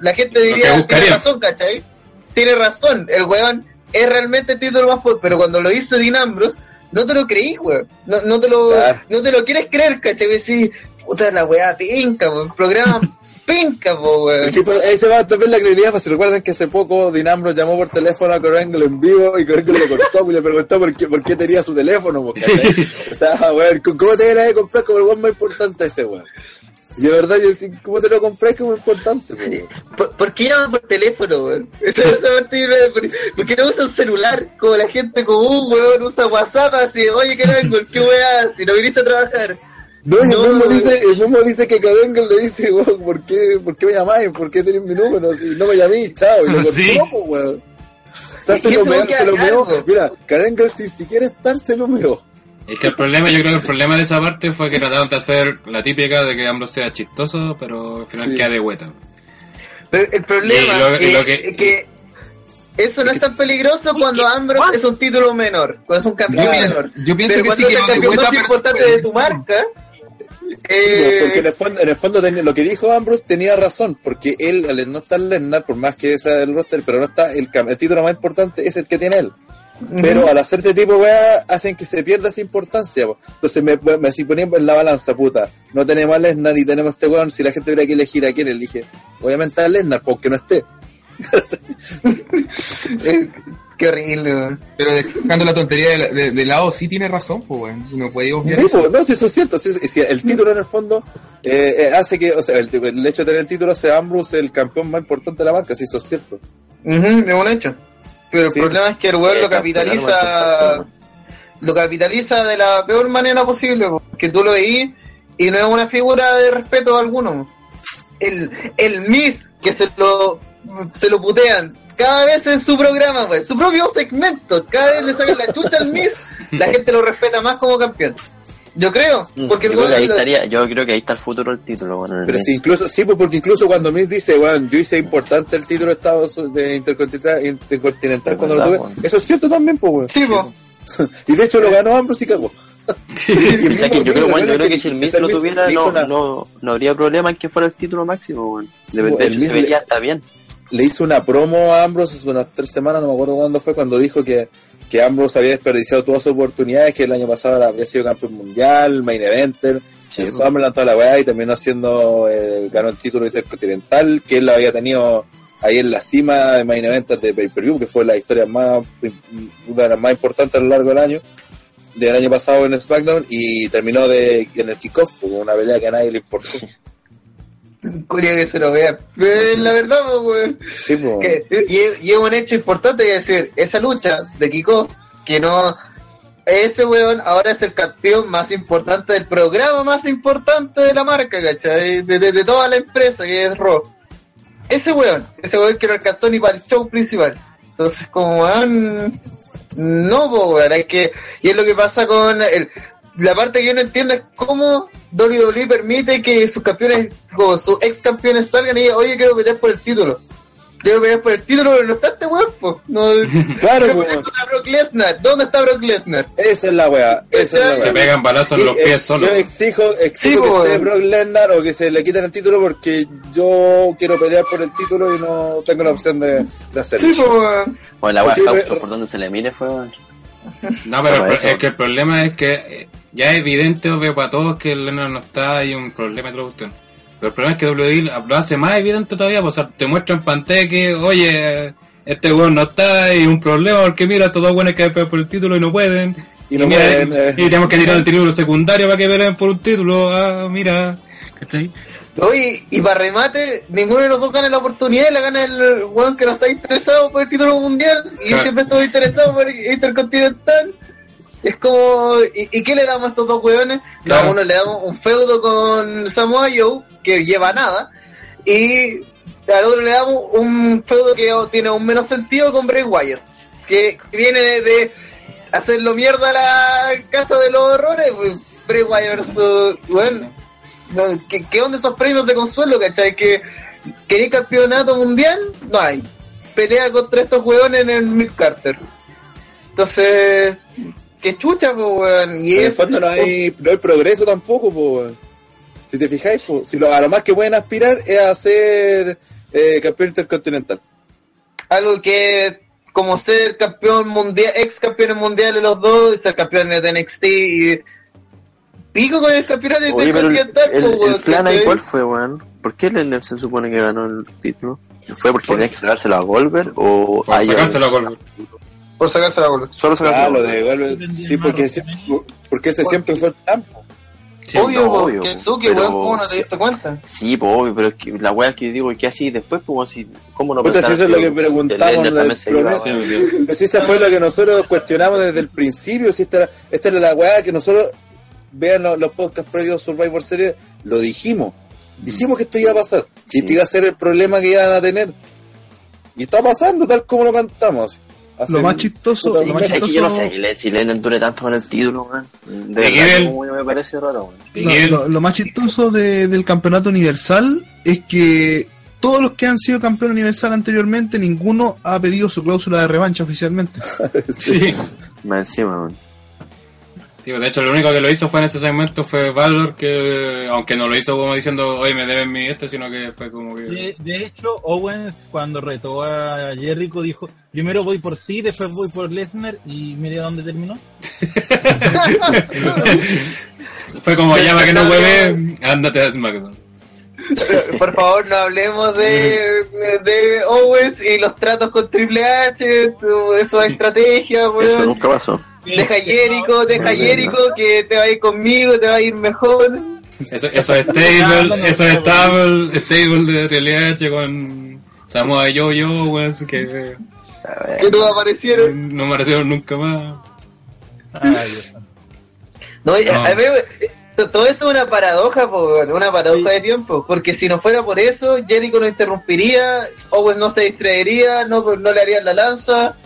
la gente diría, tiene razón, ¿cachai? Tiene razón, el weón es realmente el título más pero cuando lo hizo Dean Ambrose, no te lo creí, weón. No, no, te lo, Claro. no te lo quieres creer, ¿cachai? Decís, puta la weá pinca, weón. Programa penca, po, weón. Sí, pero ahí se va también la credibilidad, pues si recuerdan que hace poco Dinambro llamó por teléfono a Corangle en vivo y Corangle lo cortó y le preguntó por qué, por qué tenía su teléfono, po, ¿cachai? (laughs) O sea, weón, ¿cómo te viene a comprar como el weón más importante ese weón? Y de verdad, yo sí, ¿cómo te lo compré? Que es muy importante. ¿Por, por qué llaman por teléfono, weón? (laughs) ¿Por qué no usan celular? Como la gente común, weón, usa WhatsApp así, oye, ¿qué vengo? ¿Qué weá? Si no viniste a trabajar. No, y el No, mismo dice, el mismo dice que Corangle le dice, weón, ¿por qué, por qué me llamáis? ¿Por qué tenéis mi número? Si no me llamé, chao, y lo (laughs) Sí. weón. O sea, se lo meó, se lo meó. Mira, Corangle si, si quiere estar, se lo meó. Es que el problema, yo creo que el problema de esa parte fue que trataron de hacer la típica de que Ambrose sea chistoso, pero al final Sí. queda de hueta. Pero el problema lo- es que, y lo que- es que eso no es tan peligroso cuando Ambrose es un título menor, cuando es un campeón Yo menor. yo pienso pero que sí es que el va de campeón más pero importante de tu marca, Sí, pues, porque en eh, el fondo, en el fondo tenía- lo que dijo Ambrose tenía razón, porque él, al no estar Lennart, por más que sea el roster, pero no está, el, el título más importante es el que tiene él. Pero al hacer este tipo de weá, hacen que se pierda esa importancia. po. Entonces me, me si ponía en la balanza, puta. No tenemos a Lesnar ni tenemos a este weón. Si la gente hubiera que elegir a quién elige, obviamente a Lesnar, porque no esté. (laughs) eh, qué horrible, weón. Pero dejando la tontería de, la- de- de lado, sí tiene razón, pues, weón. No puede obviar Sí, eso. po, no, si eso es cierto. si- si el título en el fondo eh, eh, hace que, o sea, el, el hecho de tener el título hace a Ambrose el campeón más importante de la marca, si eso es cierto. Ujú, es un hecho. Pero Sí. el problema es que el weón lo capitaliza lo capitaliza de la peor manera posible, po, que tú lo veís y no es una figura de respeto alguno. El, el Miss que se lo se lo putean cada vez en su programa, güey, su propio segmento, cada vez le sacan la chucha al Miss, la (laughs) gente lo respeta más como campeón. Yo creo, porque yo el creo que ahí weón lo- estaría, yo creo que ahí está el futuro del título, bueno, Pero si incluso, sí, pues porque incluso cuando Miz dice, bueno, yo hice importante el título de Estados de Intercontinental, Intercontinental cuando lo tuve, eso es cierto también, pues. Sí, po. (laughs) Y de hecho lo ganó Ambrose y cagó. (laughs) O sea, yo creo, bueno, yo creo que si el Miz lo tuviera, le no, una- no, no habría problema en que fuera el título máximo, bueno. Sí, Depende- el Miz se le- vería hasta bien. le hizo una promo a Ambrose hace unas tres semanas, no me acuerdo cuándo fue, cuando dijo que, que Ambrose había desperdiciado todas sus oportunidades, que el año pasado había sido campeón mundial, main eventer, Sí, y pues. Summerland toda la weá y terminó siendo, eh, ganó el título intercontinental, que él lo había tenido ahí en la cima de main eventers de pay-per-view, que fue la historia más, una de las más importantes a lo largo del año, del año pasado en SmackDown, y terminó de, en el kickoff, como una pelea que a nadie le importó. (laughs) Curia que se lo vea. Pero es la verdad, po, weón. Sí, pues. y, es- y es un hecho importante que decir, esa lucha de Kiko, que no, ese weón ahora es el campeón más importante del programa más importante de la marca, ¿cachai? De, de- de toda la empresa, que es Raw. Ese weón, ese weón que no alcanzó ni para el show principal. Entonces, como weón, no, po, weón, hay que, y es lo que pasa con el, la parte que yo no entiendo es cómo WWE permite que sus campeones, como sus ex campeones salgan y digan, oye, quiero pelear por el título. Quiero pelear por el título, pero no está este weón. (laughs) No, Claro, quiero po. pelear contra Brock Lesnar. ¿Dónde está Brock Lesnar? Esa es la weá, esa es la Se pegan balazos en los eh, pies solo. Yo exijo, exijo Sí, que esté. Brock Lesnar o que se le quiten el título porque yo quiero pelear por el título y no tengo la opción de, de hacerlo. Sí, po, weón. Bueno, la weá por donde se le mire fue. No, pero es que el problema es que eh, ya es evidente, obvio, para todos que el Lennon no está y un problema de la cuestión. Pero el problema es que WWE lo hace más evidente todavía, pues, o sea, te muestra en pantalla que, oye, este weón no está y un problema porque mira, estos dos weones que pelean por el título y no pueden. Y no mira, pueden, eh. y tenemos que tirar el título secundario para que peleen por un título. Ah, mira. ¿Cachai? Oye, y para remate, ninguno de los dos gana la oportunidad y la gana el weón que no está interesado por el título mundial y siempre estuvo interesado por el intercontinental. Es como, ¿y, y qué le damos a estos dos weones? O sea, Claro. a uno le damos un feudo con Samoa Joe, que lleva nada, y al otro le damos un feudo que tiene un menos sentido con Bray Wyatt, que viene de, de hacerlo mierda a la casa de los horrores, pues, Bray Wyatt versus, bueno, no, ¿qué, ¿Qué onda esos premios de consuelo, cachai? Que queréis campeonato mundial, no hay. Pelea contra estos weones en el Mid Carter. Entonces, qué chucha, pues, weón. Y es fondo no hay, no hay progreso tampoco, po, weón. Si te fijáis, po, si lo, a lo más que pueden aspirar es a ser eh, campeón intercontinental. algo que, como ser campeón mundial, ex campeones mundiales los dos, y ser campeones de NXT y pico con el campeonato Oye, pero el, el, po, el weón, plan ahí. ¿cuál fue, weón? ¿Por qué Lennon se supone que ganó el título? ¿Fue porque tenía que sacárselo a Goldberg o Por a sacárselo a Goldberg. Por sacarse la bola. Solo Ah, sacárselo. lo de Goldberg, sí, porque, porque ese siempre fue el plan. Sí, obvio, no, obvio, que Suki, weón, ¿cómo no te diste cuenta? Sí, pues obvio, pero es que la weá que yo digo, ¿qué así después? Pues, si, ¿Cómo no Puta, si eso es lo que el preguntamos Lesnar del también se iba. Sí, weón? obvio. Pero si esa fue lo que nosotros cuestionamos desde el principio, si esta, era- esta era la weá que nosotros, vean los, los podcasts previos Survivor Series, lo dijimos. Dijimos que esto iba a pasar, que este iba a ser el problema que iban a tener. Y está pasando tal como lo cantamos. Lo más chistoso, puta, lo más mes. Es que yo no chistoso- sé si Le- si Lennon dure tanto con el título. De me parece raro. Lo, más chistoso de- del campeonato universal es que todos los que han sido campeón universal anteriormente, ninguno ha pedido su cláusula de revancha oficialmente. (laughs) sí. Más encima, weón. Sí, de hecho, lo único que lo hizo fue en ese segmento fue Valor, que aunque no lo hizo como diciendo, oye, me deben mi este, sino que fue como que. De, de hecho, Owens cuando retó a Jericho dijo, primero voy por ti, después voy por Lesnar y mire dónde terminó. (laughs) fue como, ya para que no hueve, ándate a SmackDown. (laughs) Por favor, no hablemos de, de Owens y los tratos con Triple H, tu- eso es estrategia, Eso weón. nunca pasó. Deja a Jericho, deja a Jericho que te va a ir conmigo, te va a ir mejor. Eso, eso es stable, eso es stable, stable de Realidad H con Samoa weón, así que. Que no aparecieron. no me aparecieron nunca más. Ay. No, ya, No. a ver, todo eso es una paradoja, po, una paradoja de tiempo. Porque si no fuera por eso, Jericho no interrumpiría, Owens no se distrairía, no, no le harían la lanza,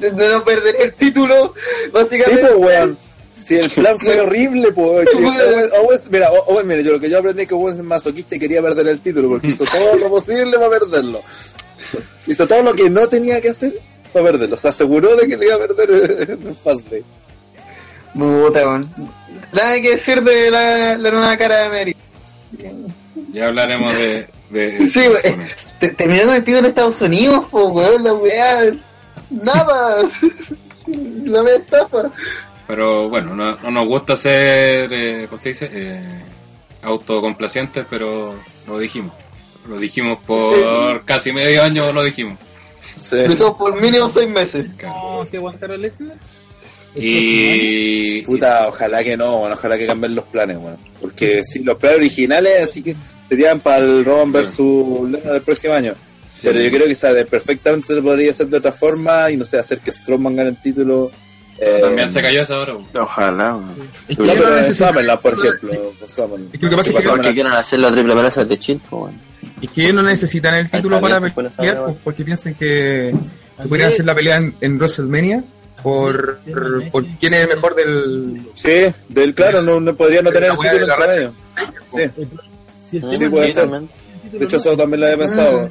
no no perdería el título, Sí, básicamente. pues, weón. Si el plan fue horrible, pues. que Owens- Owens- mira, O- Owens, mira, yo lo que yo aprendí es que Owens es masoquista y quería perder el título porque hizo todo lo posible para perderlo. Hizo todo lo que no tenía que hacer para perderlo. Se aseguró de que le iba a perder (laughs) en el Fastlane. Puta, weón. Nada que decir de la, la nueva cara de Mary. Ya hablaremos de. de Sí, weón. Te- Terminó con el título en Estados Unidos, po, weón, la weá. Nada. (laughs) la weá estafa. Pero bueno, no, no nos gusta ser, eh, ¿cómo se dice? Eh, autocomplacientes, pero lo dijimos. Lo dijimos por casi medio año, lo dijimos. Sí. Dijo por mínimo seis meses. No, a Lesnar. Y, Puta, ojalá que no, bueno, ojalá que cambien los planes, bueno. Porque si los planes originales, así que serían para el Roman versus Lesnar del próximo año. Sí. Pero yo creo que sabe, perfectamente se podría hacer de otra forma y no sé, hacer que Strowman gane el título. eh, también se cayó esa hora. Ojalá. Es que en necesitan- Summerland, por ejemplo. Summerland. Es que lo que pasa es que- Porque quieren hacer la triple amenaza de Chill, pues. Es que ellos no necesitan el título para pues, pelear, pues, porque piensan que, que podrían hacer la pelea en, en WrestleMania por, por quién es el mejor del... Sí, del claro, no, no podría no tener el título. Sí, Si el Mm, tema Sí, puede ser. de hecho eso también lo había pensado.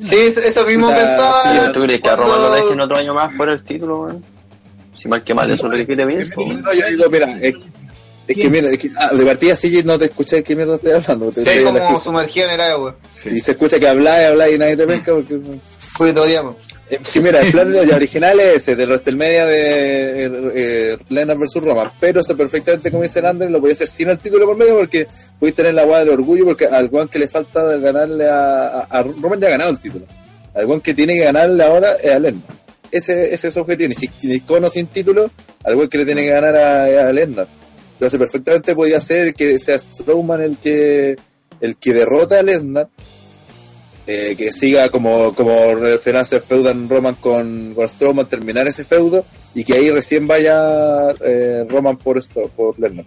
Sí, eso, mismo Puta, pensaba. sí, ¿Tú crees que a Roman lo dejen otro año más por el título, weón? Si mal que mal, eso es lo weón. No, yo digo, mira, es, que mira, es que, ah, de partida sí no te escuché qué mierda estoy hablando. te- Sí, como sumergido en el agua. Sí. Y se escucha que habláis, habláis y nadie te pesca porque... Porque te odiamos. Es que mira, el plan ya original es ese, de WrestleMania de eh, eh, versus Roman, pero eso perfectamente, como dice el Ander, lo podía hacer sin el título por medio porque podéis tener la guada del orgullo porque al guan que le falta de ganarle a, a, a Roman ya ha ganado el título. Al guan que tiene que ganarle ahora es a Lennar. Ese, ese es su objetivo, ni, si, ni con o sin título, al guan que le tiene que ganar a, a. Entonces perfectamente podía ser que sea Strowman el que el que derrota a Lesnar eh, que siga como, como referencia el feudo en Roman con, con Strowman, terminar ese feudo y que ahí recién vaya eh, Roman por esto, por Lesnar.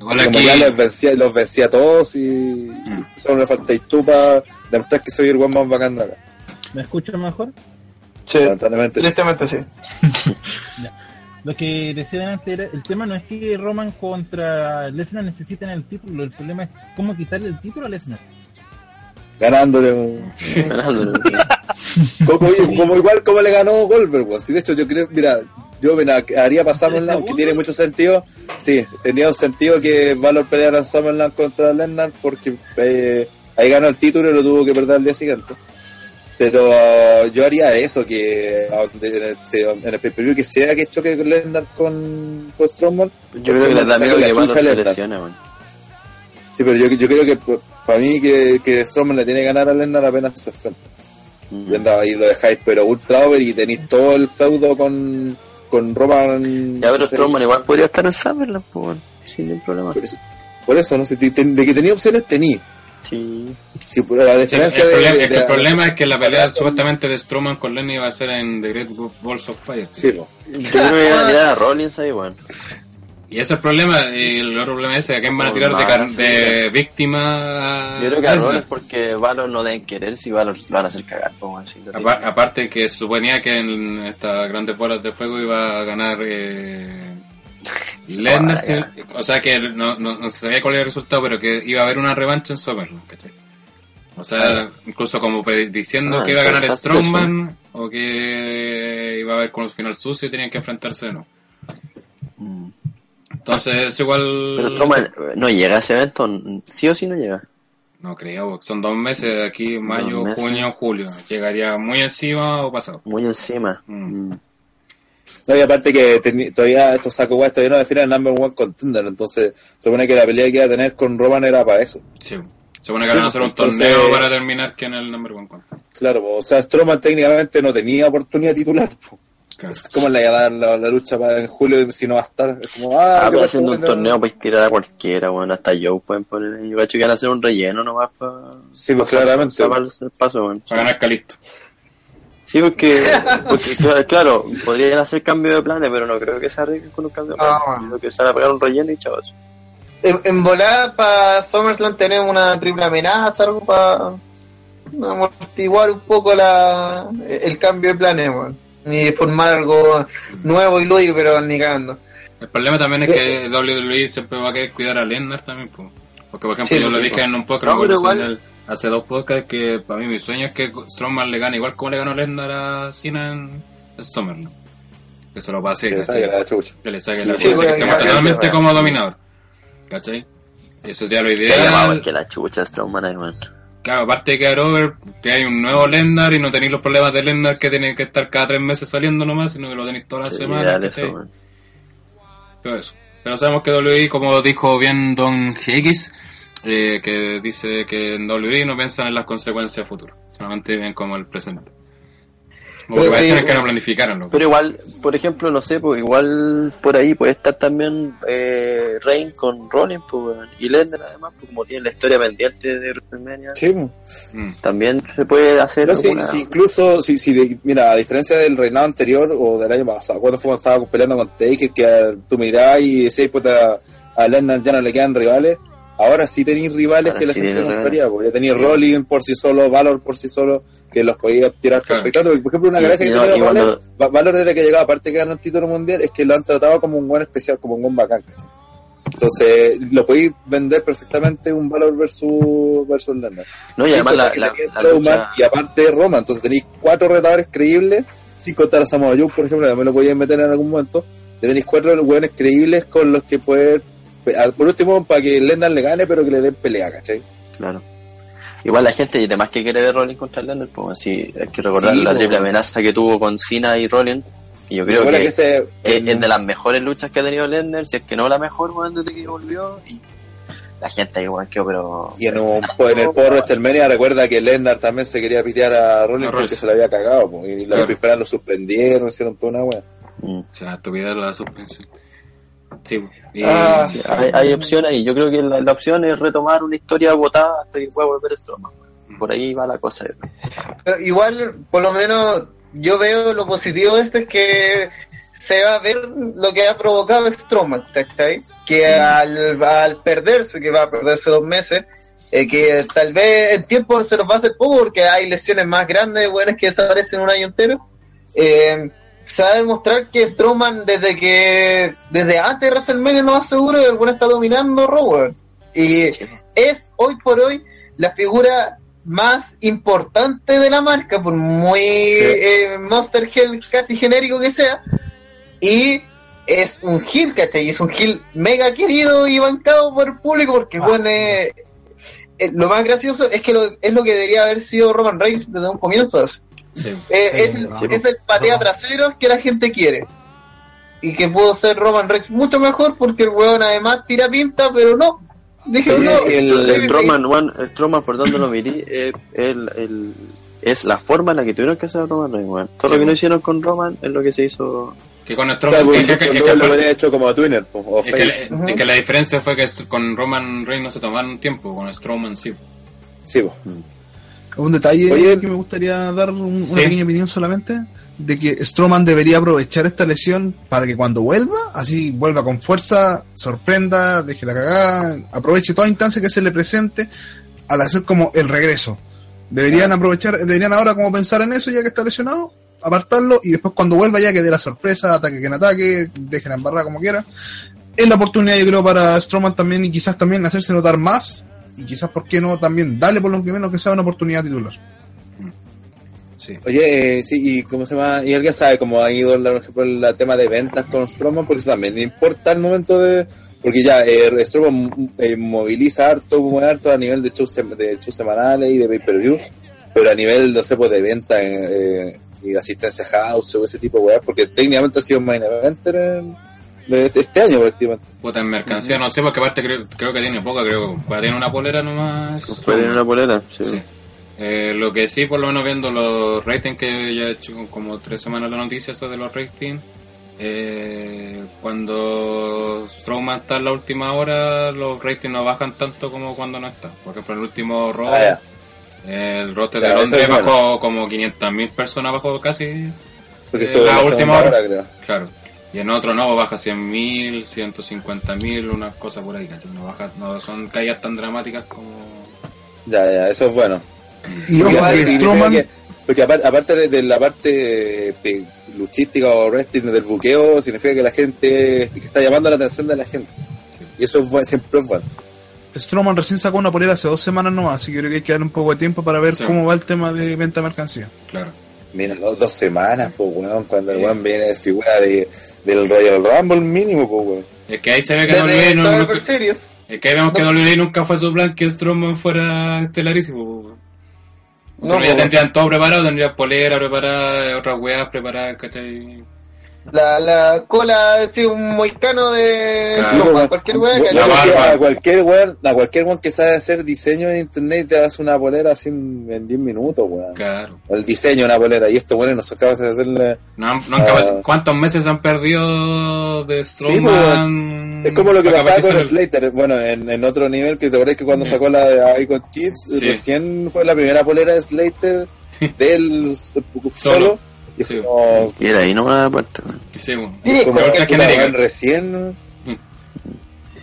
Igual como ya los vencía, los vencía a todos y solo le falta tú para demostrar que soy el guan más bacán de acá. ¿Me escuchan mejor? Sí, Lamentablemente sí. sí. (laughs) Lo que decía antes era, el tema no es que Roman contra Lesnar necesiten el título, el problema es cómo quitarle el título a Lesnar. ganándole. Ganándole. (laughs) como, como igual como le ganó Goldberg. Sí, de hecho yo creo, mira, yo mira, haría para Summerland, que tiene mucho sentido. Sí, tenía un sentido que Valor peleara en Summerland contra Lesnar porque eh, ahí ganó el título y lo tuvo que perder al día siguiente. Pero uh, yo haría eso, que en el pay-per-view que sea que choque con Lesnar con, con Strowman. Yo creo que les da miedo que se weón. Sí, pero yo, yo creo que para mí que, que Strowman le tiene que ganar a Lesnar apenas se enfrenta. Mm. Y, y lo dejáis, pero ultra over y tenéis todo el feudo con, con Roman. Ya, pero. Strowman igual podría estar en Summerland, pues, sin ningún problema. Por eso, por eso, ¿no? Si te- te- de que tenía opciones, tenía. Sí. Sí, por la Sí, el, de, problema, es que de- el problema es que la pelea supuestamente de Strowman con Lenny va a ser en The Great Balls of Fire. Sí, po. Yo creo que van a tirar a Rollins ahí, weón. Y ese es el problema, y el otro problema es a quién van a tirar de, víctima. Yo creo que a. Rollins porque Valor no deben querer si Valor lo van a hacer cagar, weón. sí, lo Apar- tienen. aparte que se suponía que en estas grandes bolas de fuego iba a ganar eh, Lesnar, sí, o sea que no, no, no se sabía cuál era el resultado, pero que iba a haber una revancha en Summerland, ¿cachai? O sea, incluso como diciendo Ah, que iba a ganar Strowman o que iba a haber con un final sucio y tenían que enfrentarse de nuevo. Mm. Entonces es igual... Pero Strowman eh, no llega a ese evento, sí o sí no llega. No creo, son dos meses, aquí mayo, meses. junio, julio. Llegaría muy encima o pasado. Muy encima. Mm. Mm. No, y aparte que todavía estos saco guay todavía no definen el number one contender, entonces se supone que la pelea que iba a tener con Roman era para eso. Sí. Se supone que Sí, van a hacer un entonces- torneo para terminar quién es el number one contender. Claro, po, o sea, Strowman técnicamente no tenía oportunidad titular. po. Claro. ¿Cómo le iba a dar la, la lucha para en julio si no va a estar? Es como, ah, Ah, ¿qué pero haciendo un bueno? torneo puedes tirar a cualquiera, weón. Hasta Joe pueden poner ahí. Yo cacho que van a hacer un relleno nomás para. Sí, pues claramente. el paso, weón. Para ganar Calisto. Sí, porque, porque claro, podrían hacer cambio de planes, pero no creo que se arreglen con un cambio de planes. Ah. Creo que se van a pegar un relleno y chavos. En, en volada para SummerSlam tenemos una triple amenaza, algo para amortiguar un poco la, el cambio de planes. Y formar algo nuevo y lúdico, pero ni cagando. El problema también es que WWE siempre va a querer cuidar a Lesnar también, po. porque por ejemplo Sí, yo sí, lo dije po. en un podcast, No, igual- en el- hace dos podcasts, que para mí mi sueño es que Strowman le gane igual como le ganó Lesnar a Cena en, Summerland. Que se lo pase, Que le saque la chucha. Que le saque Sí, la chucha, que se imagínate, totalmente como dominador. ¿Cachai? Eso sería lo Que ideal. que la chucha Strowman ahí, weón. Claro, aparte de quedar over, que hay un nuevo Lesnar y no tenéis los problemas de Lesnar que tiene que estar cada tres meses saliendo nomás, sino que lo tenéis toda la Sí, semana. Pero sabemos que WWE, como dijo bien Don GX, eh, que dice que en WWE no piensan en las consecuencias futuras, solamente ven como el presente. Como que Pero parecen sí, que no planificaron. loco. Pero igual, por ejemplo, no sé, pues igual por ahí puede estar también eh, Reign con Rollins, pues, y Lesnar además, pues como tiene la historia pendiente de WrestleMania, Sí, po. Mm. también se puede hacer No, alguna- sí, incluso, si, si de- mira, a diferencia del reinado anterior o del año pasado, cuando fue cuando estaba peleando con Taker, que eh, tú mirás y decís, puta, a Lennar ya no le quedan rivales, ahora sí tenéis rivales Ahora que la sí gente se compraría, porque ya tenéis Rolling por sí solo, Valor por sí solo, que los podía tirar Claro. perfectamente. Por ejemplo, una Y- gracia que no- tiene y Valor, cuando- Va- Valor desde que llegaba, aparte que ganó el título mundial, es que lo han tratado como un buen especial, como un buen bacán. Entonces, lo podéis vender perfectamente un Valor versus, versus Lennar. No, y Sí, además la, la, la lucha... y aparte Roma, entonces tenéis cuatro retadores creíbles, sin contar a Samoa Joe, por ejemplo, también lo podían meter en algún momento. Ya tenéis cuatro hueones creíbles con los que poder, por último, para que Lennar le gane, pero que le den pelea, ¿cachai? Claro. Igual la gente y demás que quiere ver Rollins contra Lennar, pues sí, hay que recordar Sí, la pues. triple amenaza que tuvo con Cena y Rollins, y yo creo que, ese- es, es de las mejores luchas que ha tenido Lennar, si es que no la mejor, weón, desde que volvió, y la gente ahí, weón, quedó, pero... Y en, un, en el porro WrestleMania recuerda que Lennar también se quería pitear a Rollins A porque Rollins. se lo había cagado, po, y los Claro. Lo suspendieron, hicieron toda una wea. Mm. O sea, estupidez la suspensión. Sí, y Ah. Sí, hay, hay opciones y yo creo que la, la opción es retomar una historia votada hasta que pueda volver Strowman. weón. Por ahí va la cosa. Pero igual, por lo menos, yo veo lo positivo de esto es que se va a ver lo que ha provocado ¿cachai? Que al, al perderse, que va a perderse dos meses, eh, que tal vez el tiempo se nos va a hacer poco porque hay lesiones más grandes, buenas que desaparecen un año entero. Eh, se va a demostrar que Strowman desde que desde antes de WrestleMania no más seguro que alguna está dominando weón. y es hoy por hoy la figura más importante de la marca por muy eh, Monster Hell casi genérico que sea y es un heel, ¿cachai? Y es un heel mega querido y bancado por el público porque bueno, es, eh, lo más gracioso es que lo- es lo que debería haber sido Roman Reigns desde un comienzo. Sí. Eh, es, el, es el patea trasero que la gente quiere. Y que pudo ser Roman Reigns mucho mejor porque el weón además tira pinta, pero no. Dije, Pero no, el, el. Roman, One- el Roman, por donde lo miré, eh, el, el- es la forma en la que tuvieron que hacer a Roman Reigns, weón. Todo Sí, lo que no hicieron con Roman es lo que se hizo. Que con es que- que- que- lo habría hecho como Twinner, po, o es que la- es que la diferencia fue que con Roman Reigns no se tomaron un tiempo, con Strowman sí. Sí, po. Un detalle Oye, que me gustaría dar un- Sí. una pequeña opinión solamente de que Strowman debería aprovechar esta lesión para que cuando vuelva, así vuelva con fuerza, sorprenda, deje la cagada, aproveche toda instancia que se le presente al hacer como el regreso. Deberían aprovechar, deberían ahora como pensar en eso ya que está lesionado, apartarlo y después cuando vuelva ya que dé la sorpresa, ataque que en ataque, deje la embarrada como quiera. Es la oportunidad yo creo para Strowman también y quizás también hacerse notar más y quizás por qué no también darle por lo que menos que sea una oportunidad titular. Sí. Oye, eh, sí, y cómo se llama, y alguien sabe cómo ha ido, la- por ejemplo, el tema de ventas con Strowman, porque eso también importa el momento de, porque ya eh, Strowman eh, moviliza harto, mueve harto a nivel de shows, sem- de shows semanales y de pay-per-view, pero a nivel, no sé, pues de venta eh, y asistencia house o ese tipo de weas, porque técnicamente ha sido un main eventer en- de este, este año prácticamente. Puta, en mercancía, no sé, porque aparte creo, creo que tiene poca, creo que tiene una polera nomás. Fue en una polera, sí. Sí. Eh, lo que sí, por lo menos viendo los ratings que ya he hecho como tres semanas la noticia eso de los ratings, eh, cuando Strowman está en la última hora, los ratings no bajan tanto como cuando no está. Por ejemplo, el último Raw, Ah, el roster de Londres es bueno. bajó como 500.000 personas, bajó casi. Porque Eh, la última hora. creo. Claro. Y en otro no, baja 100.000, 150.000, unas cosas por ahí, ¿cachai? No, baja, no son caídas tan dramáticas como... Ya, ya, eso es bueno. Y que- porque apar- aparte de, de la parte eh, luchística o wrestling del buqueo, significa que la gente que está llamando la atención de la gente. Y eso es siempre es bueno. Strowman recién sacó una polera hace dos semanas nomás, así que creo que hay que darle un poco de tiempo para ver Sí. cómo va el tema de venta de mercancía. Claro. Mira, dos, dos semanas, pues, weón, cuando el weón viene de figura de, del Royal Rumble mínimo, pues, weón. Es que ahí se ve que WWE no, nunca- Series. es que ahí vemos que WWE nunca fue su plan que Strowman fuera estelarísimo. po. O sea, No, ya tendrían todo preparado, tendrían polera preparada, otras weas preparadas, ¿cachai? La, la cola es un moicano de Claro. Weón. cualquier barba. a cualquier weón, a cualquier weón que sabe hacer diseño en internet te hace una polera así en en 10 minutos, weón. Claro. El diseño de una polera, y esto, bueno, no son capaces de hacerle. No, no Ah. ¿Cuántos meses han perdido de Sí, Strowman? Es como lo que pasaba con el- Slater, bueno, en, en otro nivel, que te acuerdas que cuando sacó la de Icon Kids, Sí. recién fue la primera polera de Slater (laughs) del solo. Y Sí. es como, Y era ahí nomás aparte. Sí, bueno. Sí, como otra genérica. recién. Mm.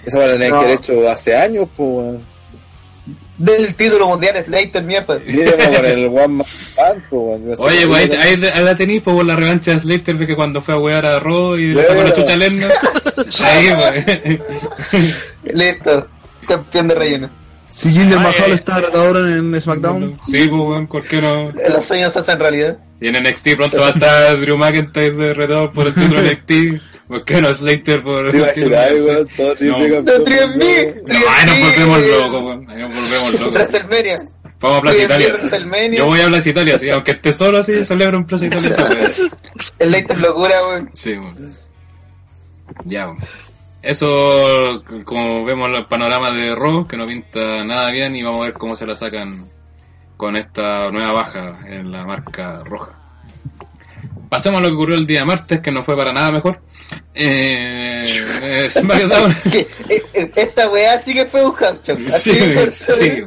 Eso van a tener No. que haber hecho hace años, pues, weón. del título mundial Slater, mierda. Míralo con el One Man Band, pues, sé Oye, que- pues ahí, ahí, ahí la tenéis por la revancha de Slater de que cuando fue a wear a Raw y le sacó la chucha a Lesnar. (laughs) Ahí, pues. (laughs) Listo, campeón de relleno. Si Jinder Ay, Mahal está retador en SmackDown, Sí, pues, weón, ¿por qué no? Los sueños se hacen realidad. Y en NXT pronto va a estar Drew McIntyre de retador por el título de NXT. ¿Por qué no Slater por el título weón, todo No. campeón. ¡De 3000! No, ahí nos volvemos locos, weón. Ahí nos volvemos locos. WrestleMania. Vamos a Plaza 3000 Italia. Yo voy a Plaza Italia, sí, aunque esté solo así, celebro en Plaza Italia. El Slater (laughs) locura, weón. Sí, weón. Ya, weón. Eso, como vemos el panorama de Raw, que no pinta nada bien, y vamos a ver cómo se la sacan con esta nueva baja en la marca roja. Pasemos a lo que ocurrió el día martes, que no fue para nada mejor. Eh, (laughs) eh, SmackDown. Eh, esta weá sí que fue un. Así Sí, sí.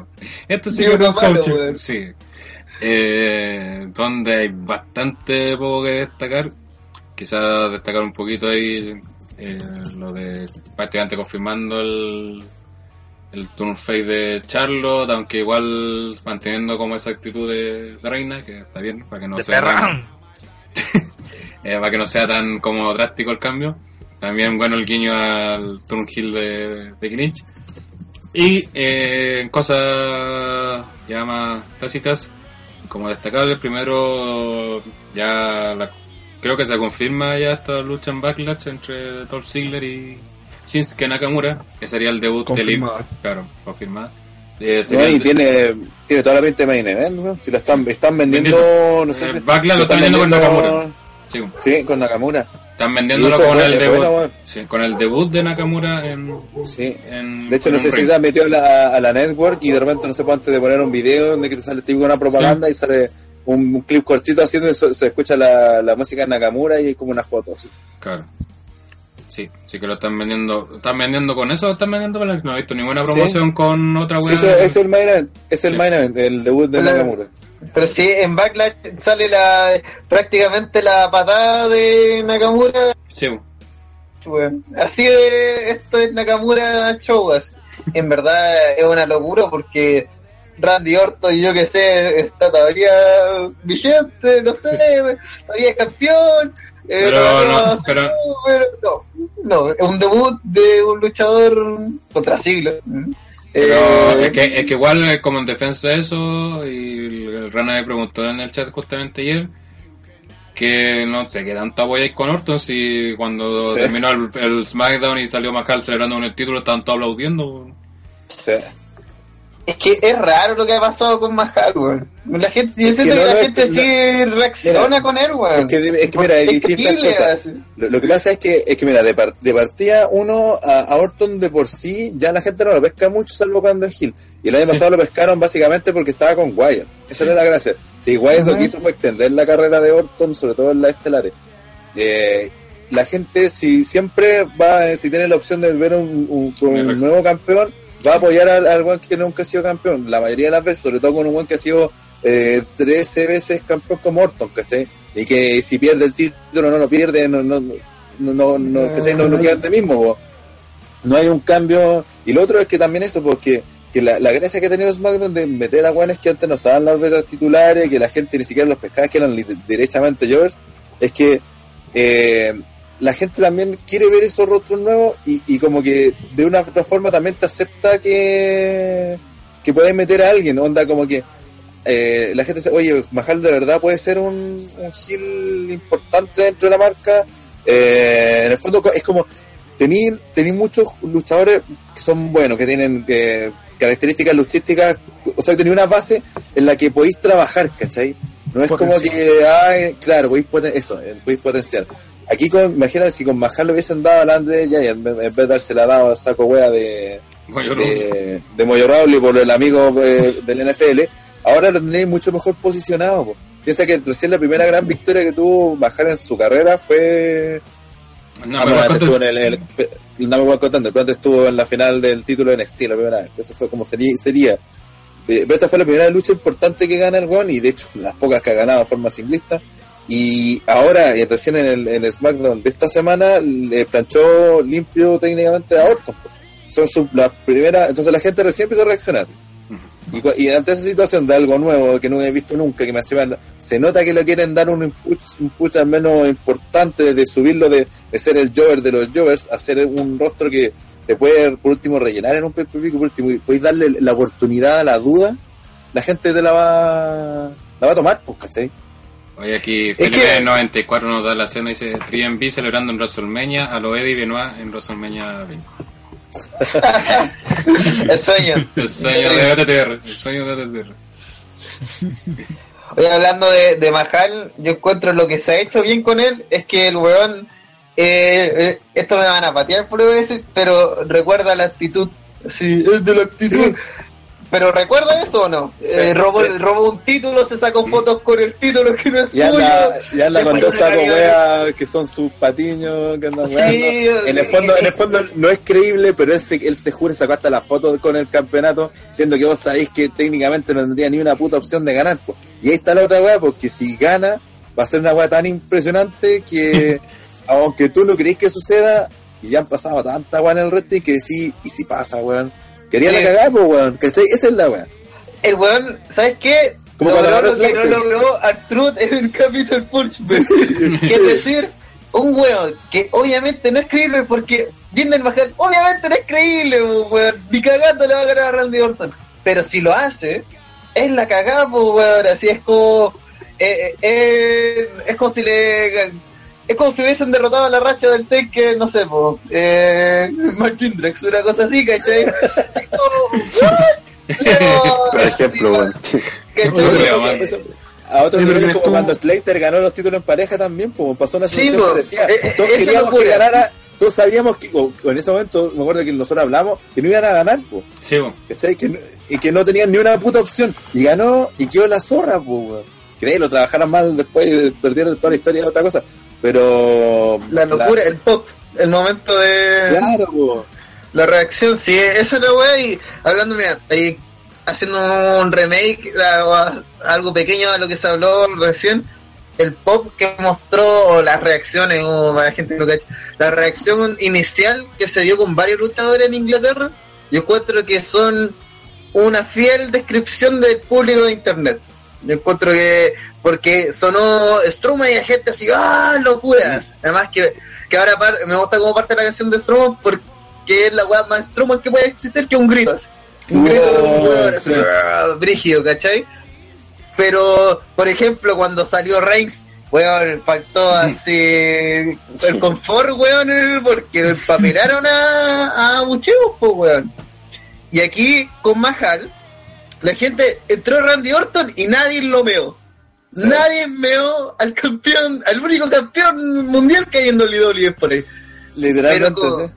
Esto sí que fue un. Sí. Eh, donde hay bastante poco que destacar. Quizás destacar un poquito ahí eh, lo de prácticamente confirmando el, el turn face de Charlotte, aunque igual manteniendo como esa actitud de, de reina, que está bien, para que no De sea tan- (laughs) eh, para que no sea tan como drástico el cambio. También bueno el guiño al turn heel de, de. Y eh, en cosas ya más clásicas, como destacable, primero ya la- creo que se confirma ya esta lucha en Backlash entre Dolph Ziggler y Shinsuke Nakamura, que sería el debut de Liv, Confirmada. claro, confirmada, Eh, No, y tiene, tiene toda la pinta de main event, ¿no? Si lo están, están vendiendo, no sé Eh, si... Backlash lo están vendiendo con Nakamura. Sí, Sí, con Nakamura. están vendiéndolo con el debut. bueno. sí, con el debut de Nakamura en. Sí. en- De hecho, no sé si te has metido a la, a la network y de repente, no sé, pues, antes de poner un video donde que te sale tipo una propaganda y sale un, un clip cortito haciendo eso, se escucha la, la música de Nakamura y hay como una foto. así. Claro. Sí, sí que lo están vendiendo. ¿Están vendiendo con eso o están vendiendo con el- No he visto ninguna promoción con otra Sí, weá. ese es el main event, es el Sí. main event, el debut de Hola. Nakamura. Pero sí, en Backlash sale la prácticamente la patada de Nakamura. Sí, weón. Así de esto es Nakamura Show. así. En verdad es una locura porque Randy Orton, yo que sé, está todavía vigente, no sé, todavía es campeón. Eh, Pero todavía no, pero- pero no, no, es un debut de un luchador contra siglo. Pero Eh, es, que, es que igual eh, como en defensa de eso, y el, el Rana me preguntó en el chat justamente ayer, que no sé, que tanto apoyo hay con Orton si cuando Sí. terminó el, el SmackDown y salió Mahal celebrando con el título, estaban todos aplaudiendo. Sí. Es que es raro lo que ha pasado con Mahal, weón. La gente, yo Es que siento que, no, la no, gente sí reacciona Mira, con él, weón. Es que, es que mira, hay distintas cosas. Lo, lo que pasa es que, es que mira, de, par- de partida uno a, a Orton de por sí, ya la gente no lo pesca mucho salvo cuando es Hill. Y el año pasado lo pescaron básicamente porque estaba con Wyatt. Esa era la gracia. Si Wyatt lo que hizo fue extender la carrera de Orton, sobre todo en las estelares. Eh, la gente, si siempre va, si tiene la opción de ver un, un- con un nuevo campeón, va a apoyar al, al one que nunca ha sido campeón. La mayoría de las veces, sobre todo con un one que ha sido eh, 13 veces campeón como Orton, ¿cachai? Y que si pierde el título no lo pierde, no, no, no, no, no, ¿cachai? no, no queda ante mismo. No hay un cambio. Y lo otro es que también eso, porque que la, la gracia que ha tenido SmackDown de meter a guanes que antes no estaban las betas titulares, que la gente ni siquiera los pescaba, que eran derechamente Jovers, es que eh, la gente también quiere ver esos rostros nuevos y, y como que de una u otra forma también te acepta que, que puedes meter a alguien, onda como que eh, la gente dice, oye, Mahal de verdad puede ser un, un heel importante dentro de la marca. Eh, en el fondo es como, tenéis tení muchos luchadores que son buenos, que tienen eh, características luchísticas, o sea, tenéis una base en la que podéis trabajar, ¿cachai? No es como que, ay, claro, podéis poten- eso, eh, podéis potenciar. Aquí, con, imagínate si con Mahal le hubiesen dado a la Andre Giant, en vez de dársela dado al saco wea de, de, de Moyo Rawley por el amigo eh, del NFL, ahora lo tenéis mucho mejor posicionado. po. Piensa que recién la primera gran victoria que tuvo Mahal en su carrera fue No, Ah, pero bueno, antes ¿cuánto- estuvo en el, el- el- no me voy a contar, pero antes estuvo en la final del título de NXT la primera vez. Eso fue como sería. sería. Pero esta fue la primera lucha importante que gana el One y de hecho las pocas que ha ganado de forma simplista. Y ahora, eh, recién en el, en el SmackDown de esta semana, le planchó limpio técnicamente a Orton. Son sus las primeras, entonces la gente recién empieza a reaccionar. Y, y ante esa situación de algo nuevo que no he visto nunca, que me hace mal, se nota que le quieren dar un un push al menos importante de subirlo de, de ser el Jover de los Jovers a ser un rostro que te puede por último rellenar en un pay por último y puedes darle la oportunidad a la duda, la gente te la va la va a tomar, pues, ¿cachai? Oye, aquí Es Felipe que- 94 nos da la cena y dice 3MB celebrando en WrestleMania a lo Eddie Benoit en WrestleMania 20. El sueño. (laughs) El sueño de OTTR. El sueño de OTTR. Oye, hablando de, de Mahal, yo encuentro lo que se ha hecho bien con él es que el weón, eh, eh, esto me van a patear por decir, pero recuerda la actitud, sí, es de la actitud. Pero recuerda eso o no? Sí, Eh, robó, sí. robó un título, se sacó fotos con el título que no es Y anda, suyo. y anda se con fue dos a sacos regañar. weas que son sus patiños que andan Sí, weando. En el fondo, eh, en el fondo no es creíble, pero él se, él se jura y sacó hasta la foto con el campeonato, siendo que vos sabéis que técnicamente no tendría ni una puta opción de ganar. po. Y ahí está la otra wea, porque si gana, va a ser una wea tan impresionante que, (laughs) aunque tú no creís que suceda, y ya han pasado tanta wea en el wrestling que sí, y si pasa, weón. Quería Sí. la cagada, pues weón, ¿cachai? Esa es la wea. El weón, ¿sabes qué? Como logró lo que no logró Artruth en el que es decir, un weón que obviamente no es creíble porque Jinder Mahal obviamente no es creíble, po, weón. Ni cagando le va a ganar a Randy Orton. Pero si lo hace, es la cagada, pues weón. Así es como. eh, eh, es como si le. Es como si hubiesen derrotado a la racha del Tekken, no sé, po, eh, (laughs) Martin Drex, una cosa así, ¿cachai? Como, (laughs) Por ejemplo. (laughs) A otro Sí, nivel como cuando Slater ganó los títulos en pareja también, pues pasó una Sí, situación po. parecida. Eh, eh, Todos esa queríamos que ganara, todos sabíamos que, o, o en ese momento, me acuerdo que nosotros hablamos, que no iban a ganar, pues. Sí, weón. ¿Cachai? Que no- y que no tenían ni una puta opción. Y ganó y quedó la zorra, pues, weón. Que lo trabajaron mal después perdieron toda la historia de otra cosa. Pero. La locura, el pop, el momento de Claro, la reacción, sí, esa es la weá y hablando, mira, ahí haciendo un remake o a- algo pequeño a lo que se habló recién, el pop que mostró o las reacciones, o para la gente que la reacción inicial que se dio con varios luchadores en Inglaterra, yo encuentro que son una fiel descripción del público de internet. Yo encuentro que, porque sonó Strowman y la gente así, ¡ah, locuras! Además que, que ahora par- me gusta como parte de la canción de Strowman porque es la weá más Strowman que puede existir que un grito así. Un grito de un weón así, sí. ¡ah! brígido, ¿cachai? Pero, por ejemplo, cuando salió Reigns, weón, faltó así el confort, weón, porque papelaron a, a Bucheos, pues, weón. Y aquí, con Mahal, la gente entró Randy Orton y nadie lo meó. Sí. Nadie meó al campeón, al único campeón mundial que hay en WWE por ahí. Literalmente, Pero con- sí.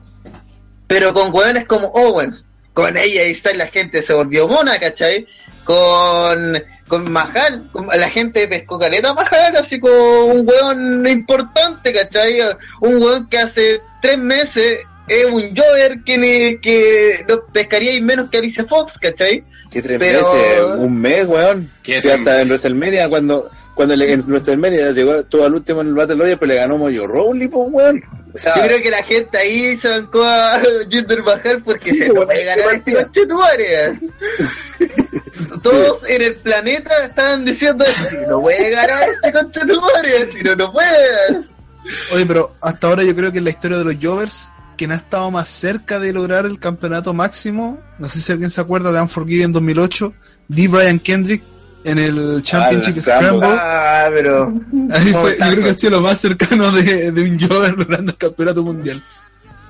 Pero con weones como Owens, con ella y está la gente se volvió mona, ¿cachai? Con, con Mahal, con- la gente pescó caleta a Mahal, así como un weón importante, ¿cachai? Un weón que hace tres meses es un Jover que, ni, que no pescaría menos que Alicia Fox, ¿cachai? Que tres Pero- meses, un mes, weón. ¿Qué Sí, hasta en WrestleMania, cuando, cuando le, en WrestleMania llegó todo al último en el Battle Royale, pero le ganó Moyo Rowley, pues, weón. O sea, Yo creo que la gente ahí se bancó a (laughs) Jinder Mahal porque Sí, se no bueno, puede ganar este. (laughs) Todos en el planeta estaban diciendo si no puede ganar este conchetumare, si no, no puedes. Oye, pero hasta ahora yo creo que en la historia de los Jovers, quien ha estado más cerca de lograr el campeonato máximo, no sé si alguien se acuerda de Unforgiven 2008, D. Brian Kendrick en el Championship el Scramble. Ah, pero. Ahí fue, yo creo que ha sido lo más cercano de, de un Jover logrando el campeonato mundial.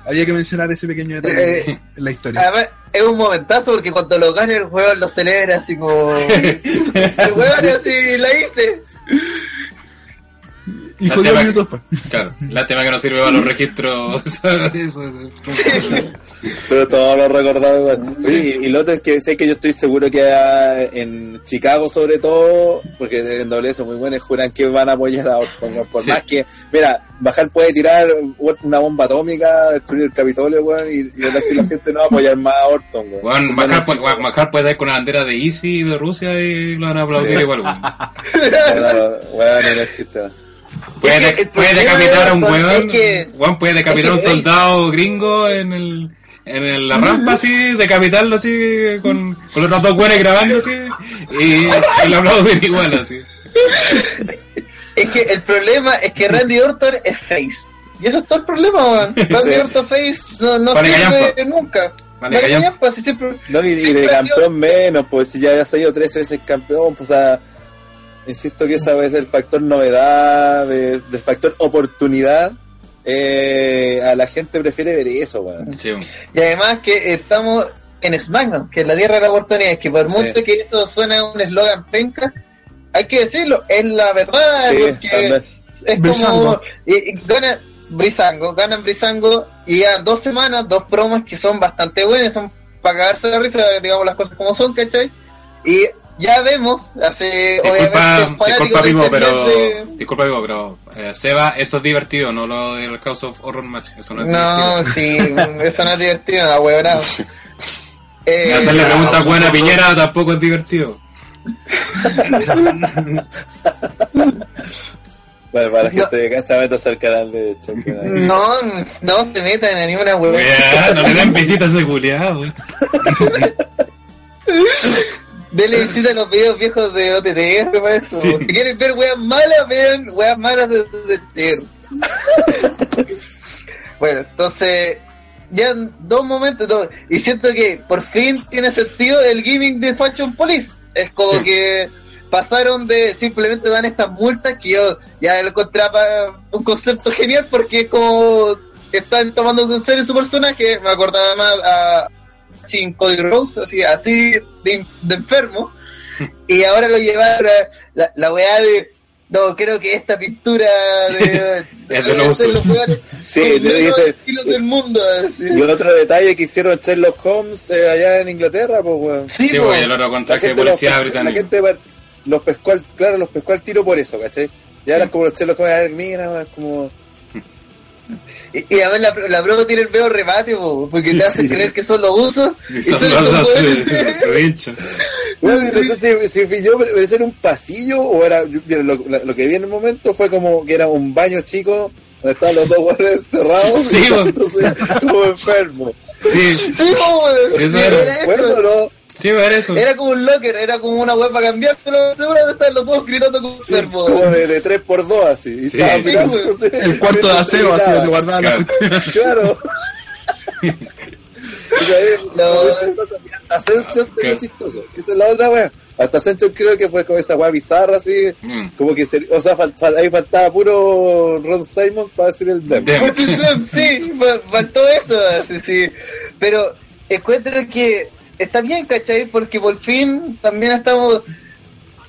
Había que mencionar ese pequeño detalle Eh, en la historia. Además, es un momentazo porque cuando lo gana el juego lo celebra así como. el (laughs) weón así la hice. Y la 10 tema- minutos después. Claro, lástima que no sirve para los registros. (laughs) Pero todos lo recordamos igual. Oye, y, lo otro es que sé que yo estoy seguro que en Chicago sobre todo, porque en doble son muy buenos, juran que van a apoyar a Orton. Por Sí. más que, mira, Bajar puede tirar una bomba atómica, destruir el Capitolio, weón, y, y aún así la gente no va a apoyar más a Orton, weón. Bueno, puede, puede salir con una bandera de Easy de Rusia y lo van a aplaudir Sí. igual. weón. (laughs) Bueno, weón, no es chiste. weón. Puede, Es que el puede problema decapitar a un es weón. que- weón puede decapitar a un es que- soldado gringo en el. En el- la rampa así, decapitarlo así, con, con los dos güeyes grabando así, y, lo aplauden igual así. Es que el problema es que Randy Orton es face. Y eso es todo el problema, man. (laughs) Randy Sí. Orton face no, no Vale, sirve callampa. nunca. Vale, Vale, callampa. callampa, si siempre. No, y, de sido- campeón menos, pues si ya había salido tres veces campeón, pues o sea, insisto que esa vez el factor novedad, de- del factor oportunidad, eh, a la gente prefiere ver eso, weón. Sí. Y además que estamos en SmackDown, que es la tierra de la oportunidad, es que por Sí. mucho que eso suene a un eslogan penca, hay que decirlo, es la verdad, Sí, porque es como Brizango. y, y gana Brizango, ganan Brizango y ya dos semanas, dos promos que son bastante buenas, son para cagarse la risa, digamos las cosas como son, ¿cachai? Y ya vemos, hace Disculpa, disculpa internet pero, de- disculpa Pimo, pero, eh, Seba, eso es divertido, no lo del House of Horror Match, eso no es No, sí, eso no es divertido, la huevonao. (laughs) Eh, divertido. Hacerle preguntas buenas a Piñera tampoco es divertido. (laughs) Bueno, para la No. gente de cacha, métase al canal de Choque. No, no se metan en ninguna huevona. Weá, no le den visitas a ese culiao, weón. (laughs) Dele (laughs) visita a los videos viejos de OTTR, para eso. Sí. Si quieren ver weas malas, vean weas malas de OTTR. (laughs) bueno, entonces, ya en dos momentos, dos- y siento que por fin tiene sentido el gimmick de Fashion Police. Es como Sí. que pasaron de simplemente dan estas multas que yo ya lo encontraba un concepto genial porque es como están tomando en serio su personaje, me acordaba más a, sin Cody Rhodes, así, así de, de enfermo. (laughs) Y ahora lo llevaron a la, la weá de. No, creo que esta pintura de. (laughs) Es de los usos. jugadores (laughs) Sí, estilos del mundo. así. Y otro detalle que hicieron Sherlock Holmes eh, allá en Inglaterra, pues, weón. Sí, Sí, po. pues, el oro con La traje de gente, policía los, la gente los pescó al, claro, los pescó al tiro por eso, ¿cachai? Ya eran como los Sherlock Holmes, a ver, mira, como... Y, y a ver, la, la prueba tiene el veo remate, po, porque te hacen Sí. creer que son los usos. Y son los. Bueno, (laughs) un pasillo o era. mira, lo, que vi en el momento fue como que era un baño chico donde estaban los dos guardias cerrados. Sí, y entonces, como enfermo. Sí, Sí, po, weón. Sí, eso Sí, era. era Bueno, eso. no. Sí, eso. Era como un locker, era como una web para cambiar, pero seguro de estar los dos gritando como Sí, enfermo. como de, de 3 por 2 así. Y Sí. estaba Sí, mirando, no sé, El cuarto de aseo, así donde guardaba la Claro. (laughs) (laughs) cosas. Hasta Ascension se ve chistoso. Esa es la otra wea. Hasta Ascension creo que fue como esa wea bizarra así. Mm. Como que se, o sea, fal- fal- ahí faltaba puro Ron Simon para decir el demo. Dem. Pues, (laughs) sí, fa- faltó eso, así, sí. Pero encuentro que está bien, ¿cachai? Porque por fin también estamos...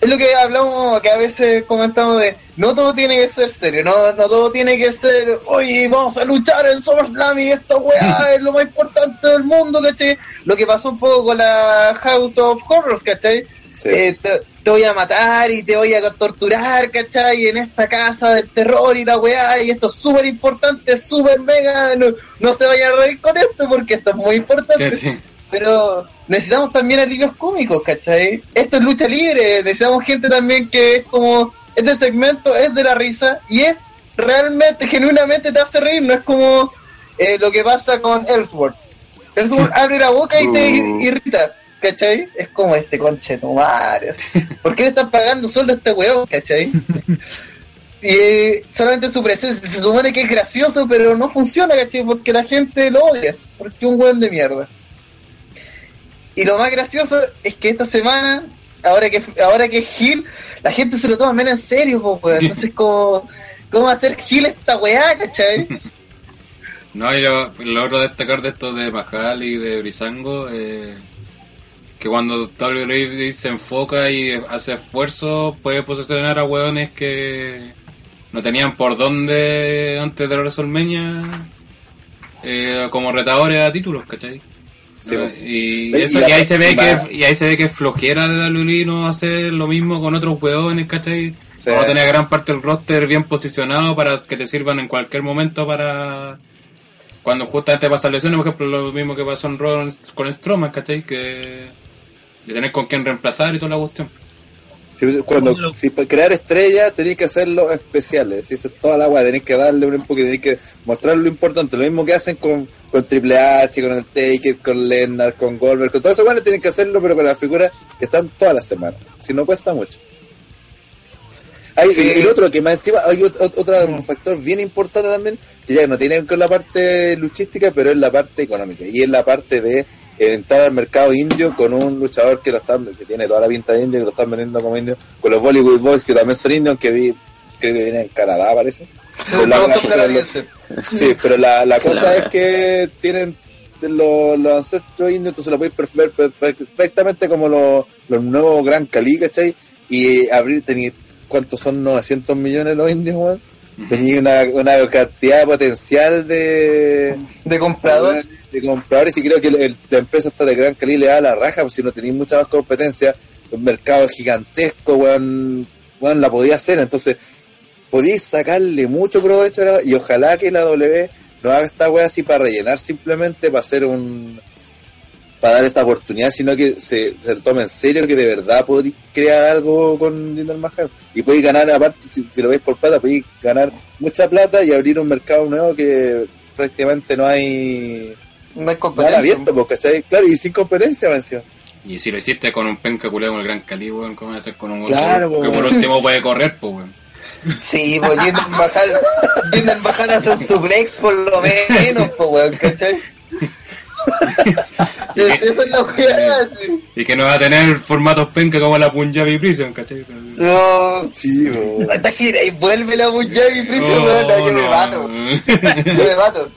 Es lo que hablamos, que a veces comentamos de, no todo tiene que ser serio, no, no todo tiene que ser, oye, vamos a luchar en SummerSlam y esta weá (laughs) es lo más importante del mundo, ¿cachai? Lo que pasó un poco con la House of Horrors, ¿cachai? Sí. Eh, te, te voy a matar y te voy a torturar, ¿cachai? En esta casa del terror y la weá, y esto es súper importante, súper mega, no, no se vayan a reír con esto porque esto es muy importante. Sí. Pero necesitamos también alivios cómicos, ¿cachai? Esto es lucha libre, necesitamos gente también que es como, este segmento es de la risa y es realmente, genuinamente te hace reír, no es como eh, lo que pasa con Ellsworth. Ellsworth abre la boca y te Uh. irrita, ¿cachai? Es como este conche tu madre. (laughs) ¿Por qué le están pagando solo a este weón, cachai? Y eh, solamente su presencia se supone que es gracioso, pero no funciona, ¿cachai? Porque la gente lo odia, porque es un weón de mierda. Y lo más gracioso es que esta semana, ahora que ahora que es Gil, la gente se lo toma menos en serio, po, weón. Entonces, como, ¿cómo hacer Gil esta weá, cachai? (laughs) No, y lo, lo otro a destacar de esto de Majal y de Brisango, eh, que cuando WWE se enfoca y hace esfuerzo, puede posicionar a hueones que no tenían por dónde antes de la WrestleMania eh, como retadores a títulos, ¿cachai? Sí, No, po. y, eso, y ahí se ve que y ahí se ve que es flojera de WWE no hacer lo mismo con otros hueones, ¿cachai? Sí. A tener gran parte del roster bien posicionado para que te sirvan en cualquier momento para cuando justamente pasan lesiones, por ejemplo, lo mismo que pasó en Raw con Strowman, ¿cachai? Que de tener con quién reemplazar y toda la cuestión. Si, cuando, si para crear estrellas tenéis que hacerlo especiales, si es toda la weá, tenéis que darle un enfoque, tenéis que mostrar lo importante, lo mismo que hacen con, con Triple H, con el Taker, con Lennart, con Goldberg, con todo eso, bueno, tienen que hacerlo, pero con las figuras que están todas las semanas, si no cuesta mucho. Hay, Sí. y el otro que más encima hay ot- ot- otro factor bien importante también, que ya no tiene que ver con la parte luchística, pero es la parte económica, y es la parte de entrar al mercado indio con un luchador que lo están, que tiene toda la pinta de indio, que lo están vendiendo como indio, con los Bollywood Boys que también son indios, que vi, creo que vienen en Canadá parece. Pero la- canadienses. Sí, pero la, la cosa es que tienen los, los ancestros indios, entonces lo podéis ver perfe- perfectamente como los, los nuevos Gran Cali, ¿cachai? Y abrir, tenéis, ¿cuántos son 900 millones los indios, weón? Tenéis una, una cantidad potencial de, De comprador. De compradores y creo que el- la empresa está de Gran Cali le da la raja, pues si no tenéis mucha más competencia, un mercado gigantesco, weón, weón, la podía hacer, entonces podéis sacarle mucho provecho la- y ojalá que la W no haga esta wea así para rellenar simplemente, para hacer un para dar esta oportunidad, sino que se, se tome en serio, que de verdad podéis crear algo con Jinder Mahal. Y podéis ganar, aparte, si, si lo veis por plata, podéis ganar mucha plata y abrir un mercado nuevo que prácticamente no hay No hay competencia. abierto, ¿cachai? Claro, y sin competencia, mención. Y si lo hiciste con un penca culeo como el Gran Cali, weón, ¿cómo vas a hacer con un Claro, que por último puede correr, pues, weón? Sí, pues Jinder Mahal, Jinder Mahal hace un suplex por lo menos, pues weón, ¿cachai? Eso es la weá, sí. Y que no va a tener formatos penca como la Punjabi Prison, ¿cachai? No, Sí, weón. esta gira y vuelve la Punjabi Prison, weón, no, yo me yo me mato.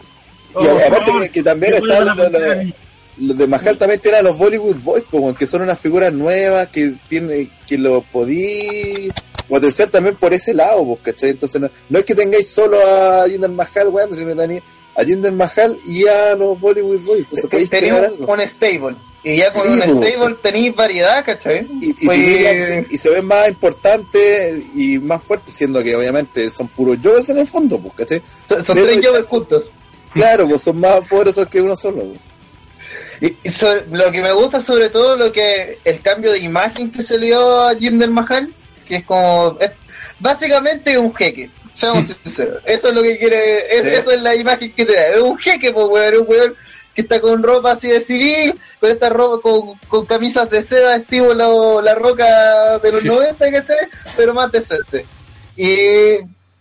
Y aparte que, que también Que está vuelva la lo- lo- Punjabi. los de Mahal también tienen a los Bollywood Boys, pues, que son unas figuras nuevas que tiene, que lo podí potenciar también por ese lado, pues, ¿cachai? Entonces no, no es que tengáis solo a Jinder Mahal, weón, sino que tenéis a Jinder Mahal y a los Bollywood Boys. Entonces podéis Tenéis un, algo. un stable. Y ya con Sí, un stable tenéis variedad, ¿cachai? Y, y, Pues, y se ven más importantes y más fuertes, siendo que obviamente son puros Jovers en el fondo, pues, ¿cachai? son son tres Jovers juntos. (laughs) Claro, pues son más poderosos que uno solo. pues. Y, y sobre- lo que me gusta sobre todo lo que el cambio de imagen que se le dio a Jinder Mahal, que es como es básicamente un jeque. Seamos (laughs) sinceros. Eso es lo que quiere, es, Sí. eso es la imagen que te da. Es un jeque, pues weón, un weón que está con ropa así de civil, con esta ropa, con, con camisas de seda estilo la, la roca de los 90, que sé, pero más decente. Y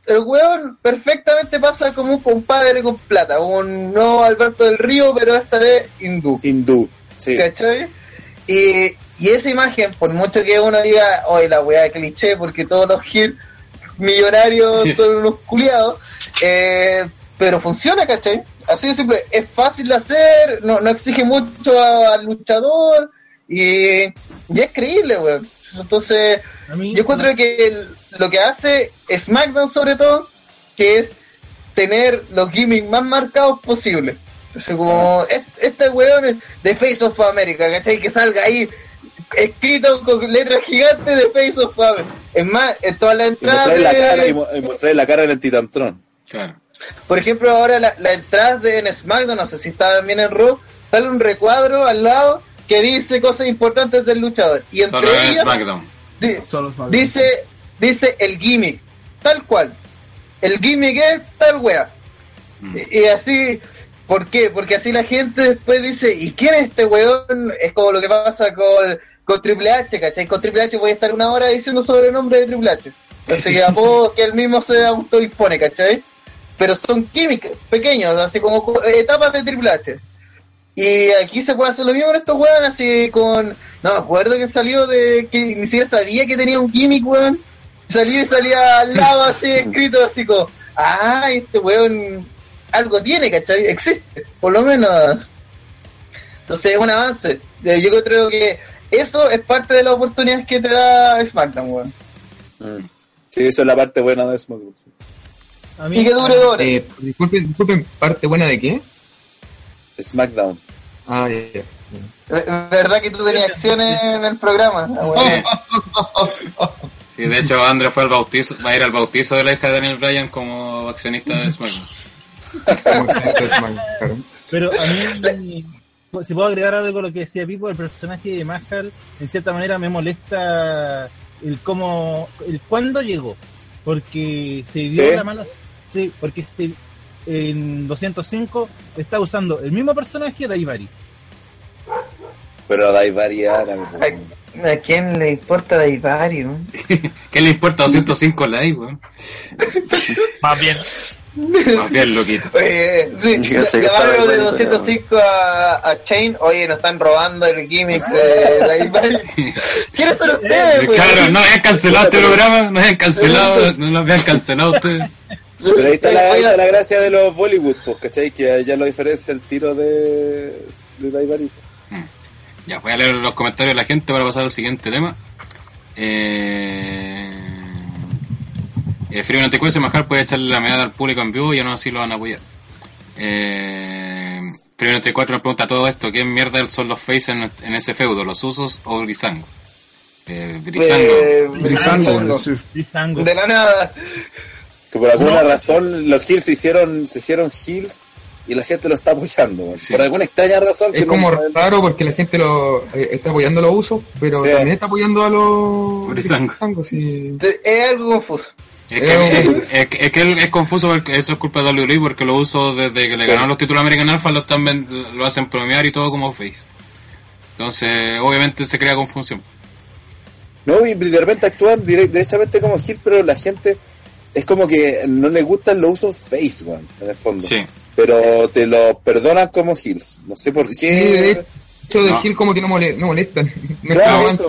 el weón perfectamente pasa como un compadre con plata, un no Alberto del Río, pero esta vez hindú. Hindú, sí. ¿Cachai? Y, y esa imagen, por mucho que uno diga, oye, la weá de cliché, porque todos los hits millonarios son unos culiados, eh, pero funciona, ¿cachai? Así de simple, es fácil de hacer, no, no exige mucho a- al luchador, y, y es creíble, weón. Entonces, yo encuentro que el- lo que hace SmackDown sobre todo, que es tener los gimmicks más marcados posible. Entonces como es- este weón es de Face of America, ¿cachai? Que salga ahí escrito con letras gigantes de Face of America. Es más, en todas las Y entradas mostrarle la cara, y de, mo- y mostrarle la cara en el Titantron. Claro. por ejemplo ahora la, la entrada de en SmackDown, no sé si está también en Raw, sale un recuadro al lado que dice cosas importantes del luchador. Y entre Solo en ellas, SmackDown. di- Solo Smackdown. dice, dice el gimmick, tal cual. El gimmick es tal wea. Mm. Y, y así, ¿por qué? Porque así la gente después dice, ¿y quién es este weón? Es como lo que pasa con, con Triple H, ¿cachai? Con Triple H voy a estar una hora diciendo sobre el nombre de Triple H. Entonces que apodo (laughs) que él mismo se autoimpone, ¿cachai? Pero son gimmicks pequeños, así como co- etapas de Triple H. Y aquí se puede hacer lo mismo con estos weón, así con... No me acuerdo que salió de... que ni siquiera sabía que tenía un gimmick, weón. Salió y salía al lado así escrito así como... Ah, este weón algo tiene, ¿cachai? Existe, por lo menos. Entonces es un avance. Eh, Yo creo que eso es parte de las oportunidades que te da SmackDown, weón. Mm. Sí, eso es la parte buena de SmackDown. sí. a mí- Y que dure horas. Eh, disculpen, disculpen, ¿parte buena de qué? SmackDown. Ah, ya, ya. Eh, ¿Verdad que tú tenías acciones en el programa? Ah. (laughs) (laughs) Sí, de hecho, André fue al bautizo, va a ir al bautizo de la hija de Daniel Bryan como accionista de SmackDown. Como excelente SmackDown, claro. Pero a mí, si puedo agregar algo a lo que decía Pipo, el personaje de Mahal, en cierta manera me molesta el cómo, el cuándo llegó. Porque se dio ¿Sí? la mala. Sí, porque este, en 205 está usando el mismo personaje de Ivari. Pero Dai Variana. Ay, ¿A quién le importa de? (laughs) ¿Qué le importa 205 likes, weón? (laughs) Más bien, Más bien, loquito. Oye, sí, Yo sé que llamaron estaba de igualito, 205 a, a Chain, oye, nos están robando el gimmick de de. (laughs) ¿Quiénes son ustedes, weón? Claro, no habían cancelado este programa, no habían cancelado, no lo habían cancelado ustedes. Pero ahí está, la, ahí Oye, está la gracia de los Bollywood, pues, ¿cachai? Que ya lo diferencia el tiro de, de. Ya, voy a leer los comentarios de la gente para pasar al siguiente tema. Eh... Eh, Frío Anticuese, Majar puede echarle la medalla al público en vivo y aún así lo van a apoyar. Eh... Frío 94 nos pregunta todo esto, ¿qué mierda son los face en, en ese feudo? ¿Los usos o Brisango? Eh, Brisango. Eh, Brisango, Brisango. Brisango. De la nada. Que por alguna razón los Hills se hicieron, se hicieron Hills y la gente lo está apoyando. Sí. Por alguna extraña razón. Es que como no- raro porque la gente lo eh, está apoyando los usos, pero Sí. también está apoyando a los. De- Es algo confuso. Es que, es, es que- es que es confuso porque eso es culpa de WWE porque lo uso desde que le ganaron los títulos American Alpha lo, están lo hacen premiar y todo como face. Entonces, obviamente se crea confusión. No, y de repente actúan direct- derechamente como Hill, pero la gente es como que no le gustan los usos face, en el fondo. Sí. Pero te lo perdonan como Hills. No sé por Sí, de qué. hecho de No. Gil como que no, mole- no molestan. (laughs) No Claro, es.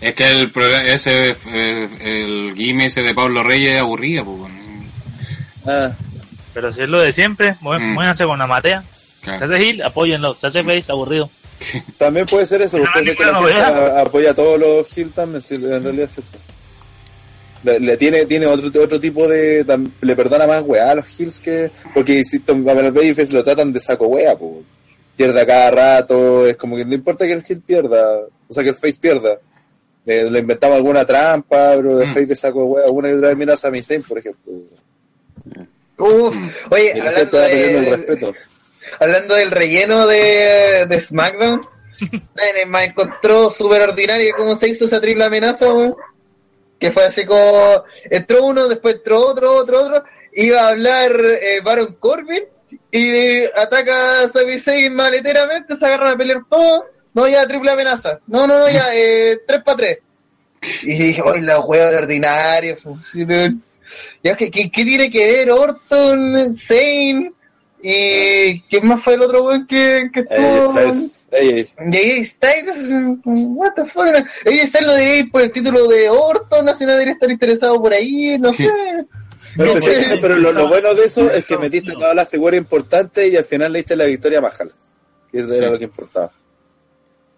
Es que el programa- ese eh, el gimme ese de Pablo Reyes aburría, pues. bueno. Ah, pero si es lo de siempre, Mm. muévanse con la matea. Claro. Se hace heal, apóyenlo. Se hace face, aburrido. (laughs) También puede ser eso, ser que la no, gente apoya a todos los Hill también, sí, en realidad es cierto. Le, le tiene, tiene otro, otro tipo de. tam- le perdona más weá a los Hills que. Porque si tom- a el Babyface lo tratan de saco weá, po. Pierde a cada rato, es como que no importa que el Hill pierda, o sea que el Face pierda. Eh, le inventamos alguna trampa, pero el Mm. Face de saco weá. Una y otra vez mira a Sami Zayn, por ejemplo. Uf, oye, Y la gente hablando el respeto. hablando del relleno de, de SmackDown, (laughs) me encontró súper ordinario cómo se hizo esa triple amenaza, weón. Que fue así como, entró uno, después entró otro, otro, otro, iba a hablar eh, Baron Corbin y eh, ataca a Sami Zayn maleteramente, se agarran a pelear todos, no, ya triple amenaza, no, no, no, ya, (laughs) eh, tres para tres. Y dije, oye, la wea ordinaria, ya, ¿qué, qué, qué tiene que ver Orton, Zayn? ¿Y quién más fue el otro weón que, que Ey, estuvo? Y AJ Styles, what the fuck, AJ Styles no debería ir por el título de Orton, así no debería estar interesado por ahí, no sé. Pero, No pero- lo, lo bueno de eso es que metiste todas las figuras importantes y al final le diste la victoria a Mahal. Y eso era Sí. lo que importaba.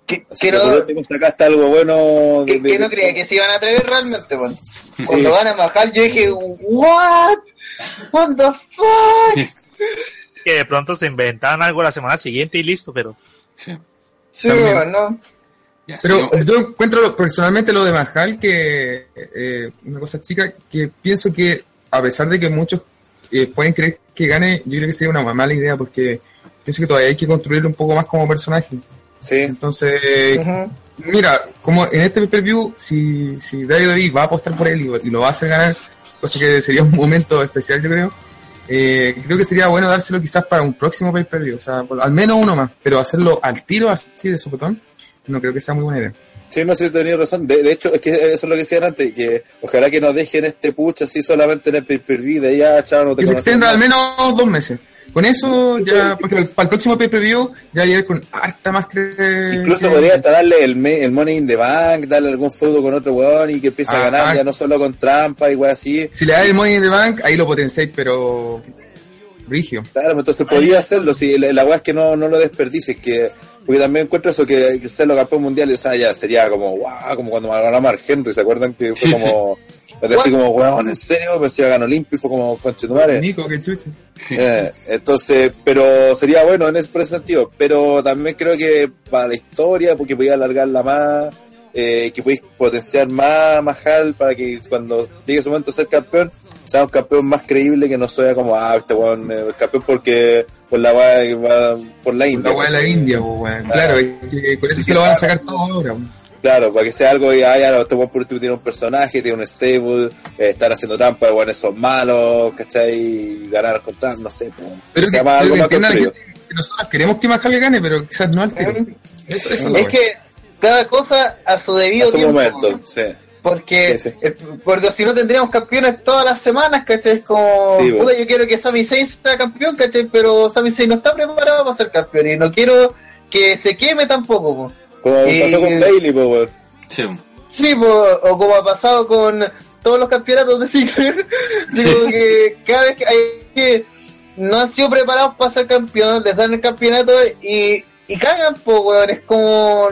Que, que que no, sacaste algo bueno. de- que, de- que no creía que se iban a atrever realmente, weón. Cuando van a bajar yo dije, what? What the fuck? (laughs) Que de pronto se inventaban algo la semana siguiente y listo, pero Sí. Sí, También. weón, no. Ya, Pero yo encuentro personalmente lo de Mahal que eh, una cosa chica que pienso que a pesar de que muchos eh, pueden creer que gane, yo creo que sería una mala idea porque pienso que todavía hay que construirlo un poco más como personaje. Sí, Entonces, mira, como en este pay-per-view, si, si WWE va a apostar por él y, y lo va a hacer ganar, cosa que sería un momento especial, yo creo, eh, creo que sería bueno dárselo quizás para un próximo pay-per-view, o sea, por- al menos uno más, pero hacerlo al tiro así de sopetón, no creo que sea muy buena idea. sí, no sé si tenía razón. De, de hecho, es que eso es lo que decían antes, que ojalá que nos dejen este push así solamente en el pay-per-view, de ya, chao, no te Que se extienda al menos dos meses. Con eso ya, porque para el, para el próximo pay-per-view ya ir con harta más cre- Incluso que- podría hasta darle el, el Money in the Bank, darle algún feudo con otro weón y que empiece a Ah, ganar ah. ya no solo con trampa y weón así. Si le da el Money in the Bank, ahí lo potenciáis, pero... Brigio. Claro, pues entonces podía hacerlo, si la, la weá es que no, no lo desperdices, que, porque también encuentro eso, que, que serlo campeón mundial, o sea, ya sería como, wow, como cuando ganó Mark Henry, ¿se acuerdan? Que fue Sí, como, así como, weón, en serio, pensé que ganó limpio y fue como, conchetumare. Nico, que chucha. Eh, entonces, pero sería bueno en ese, por ese sentido, pero también creo que para la historia, porque podía alargarla más, eh, que podéis potenciar más Mahal para que cuando llegue su momento de ser campeón, sea un campeón más creíble que no sea como, ah, este weón es campeón porque por la va por la India. La weá de la. India, weón. Ah. Claro, es que con eso Sí, se lo van a claro. sacar todo ahora. Claro, para que sea algo y, ah, ya, este weón por último tiene un personaje, tiene un stable, eh, estar haciendo trampa, weones son malos, ¿cachai? Y ganar con trampa, no sé, pues, Pero que que, sea más, pero algo que más gente que nosotros queremos que Mahal le gane, pero quizás no al tiro. Eso, eso es que cada cosa a su A debido su tiempo. momento, sí. Porque, Sí, sí. eh, porque si no tendríamos campeones todas las semanas, ¿cachai? Es como, Sí, puta, bueno. yo quiero que Sami Zayn sea campeón, ¿cachai? Pero Sami Zayn no está preparado para ser campeón y no quiero que se queme tampoco, po. Como Y- pasó con Bailey, pues, weón. Sí. Sí, po, o como ha pasado con todos los campeonatos de Ziggler, (laughs) digo que cada vez que hay que no han sido preparados para ser campeón, les dan el campeonato y, y cagan, po, weón, es como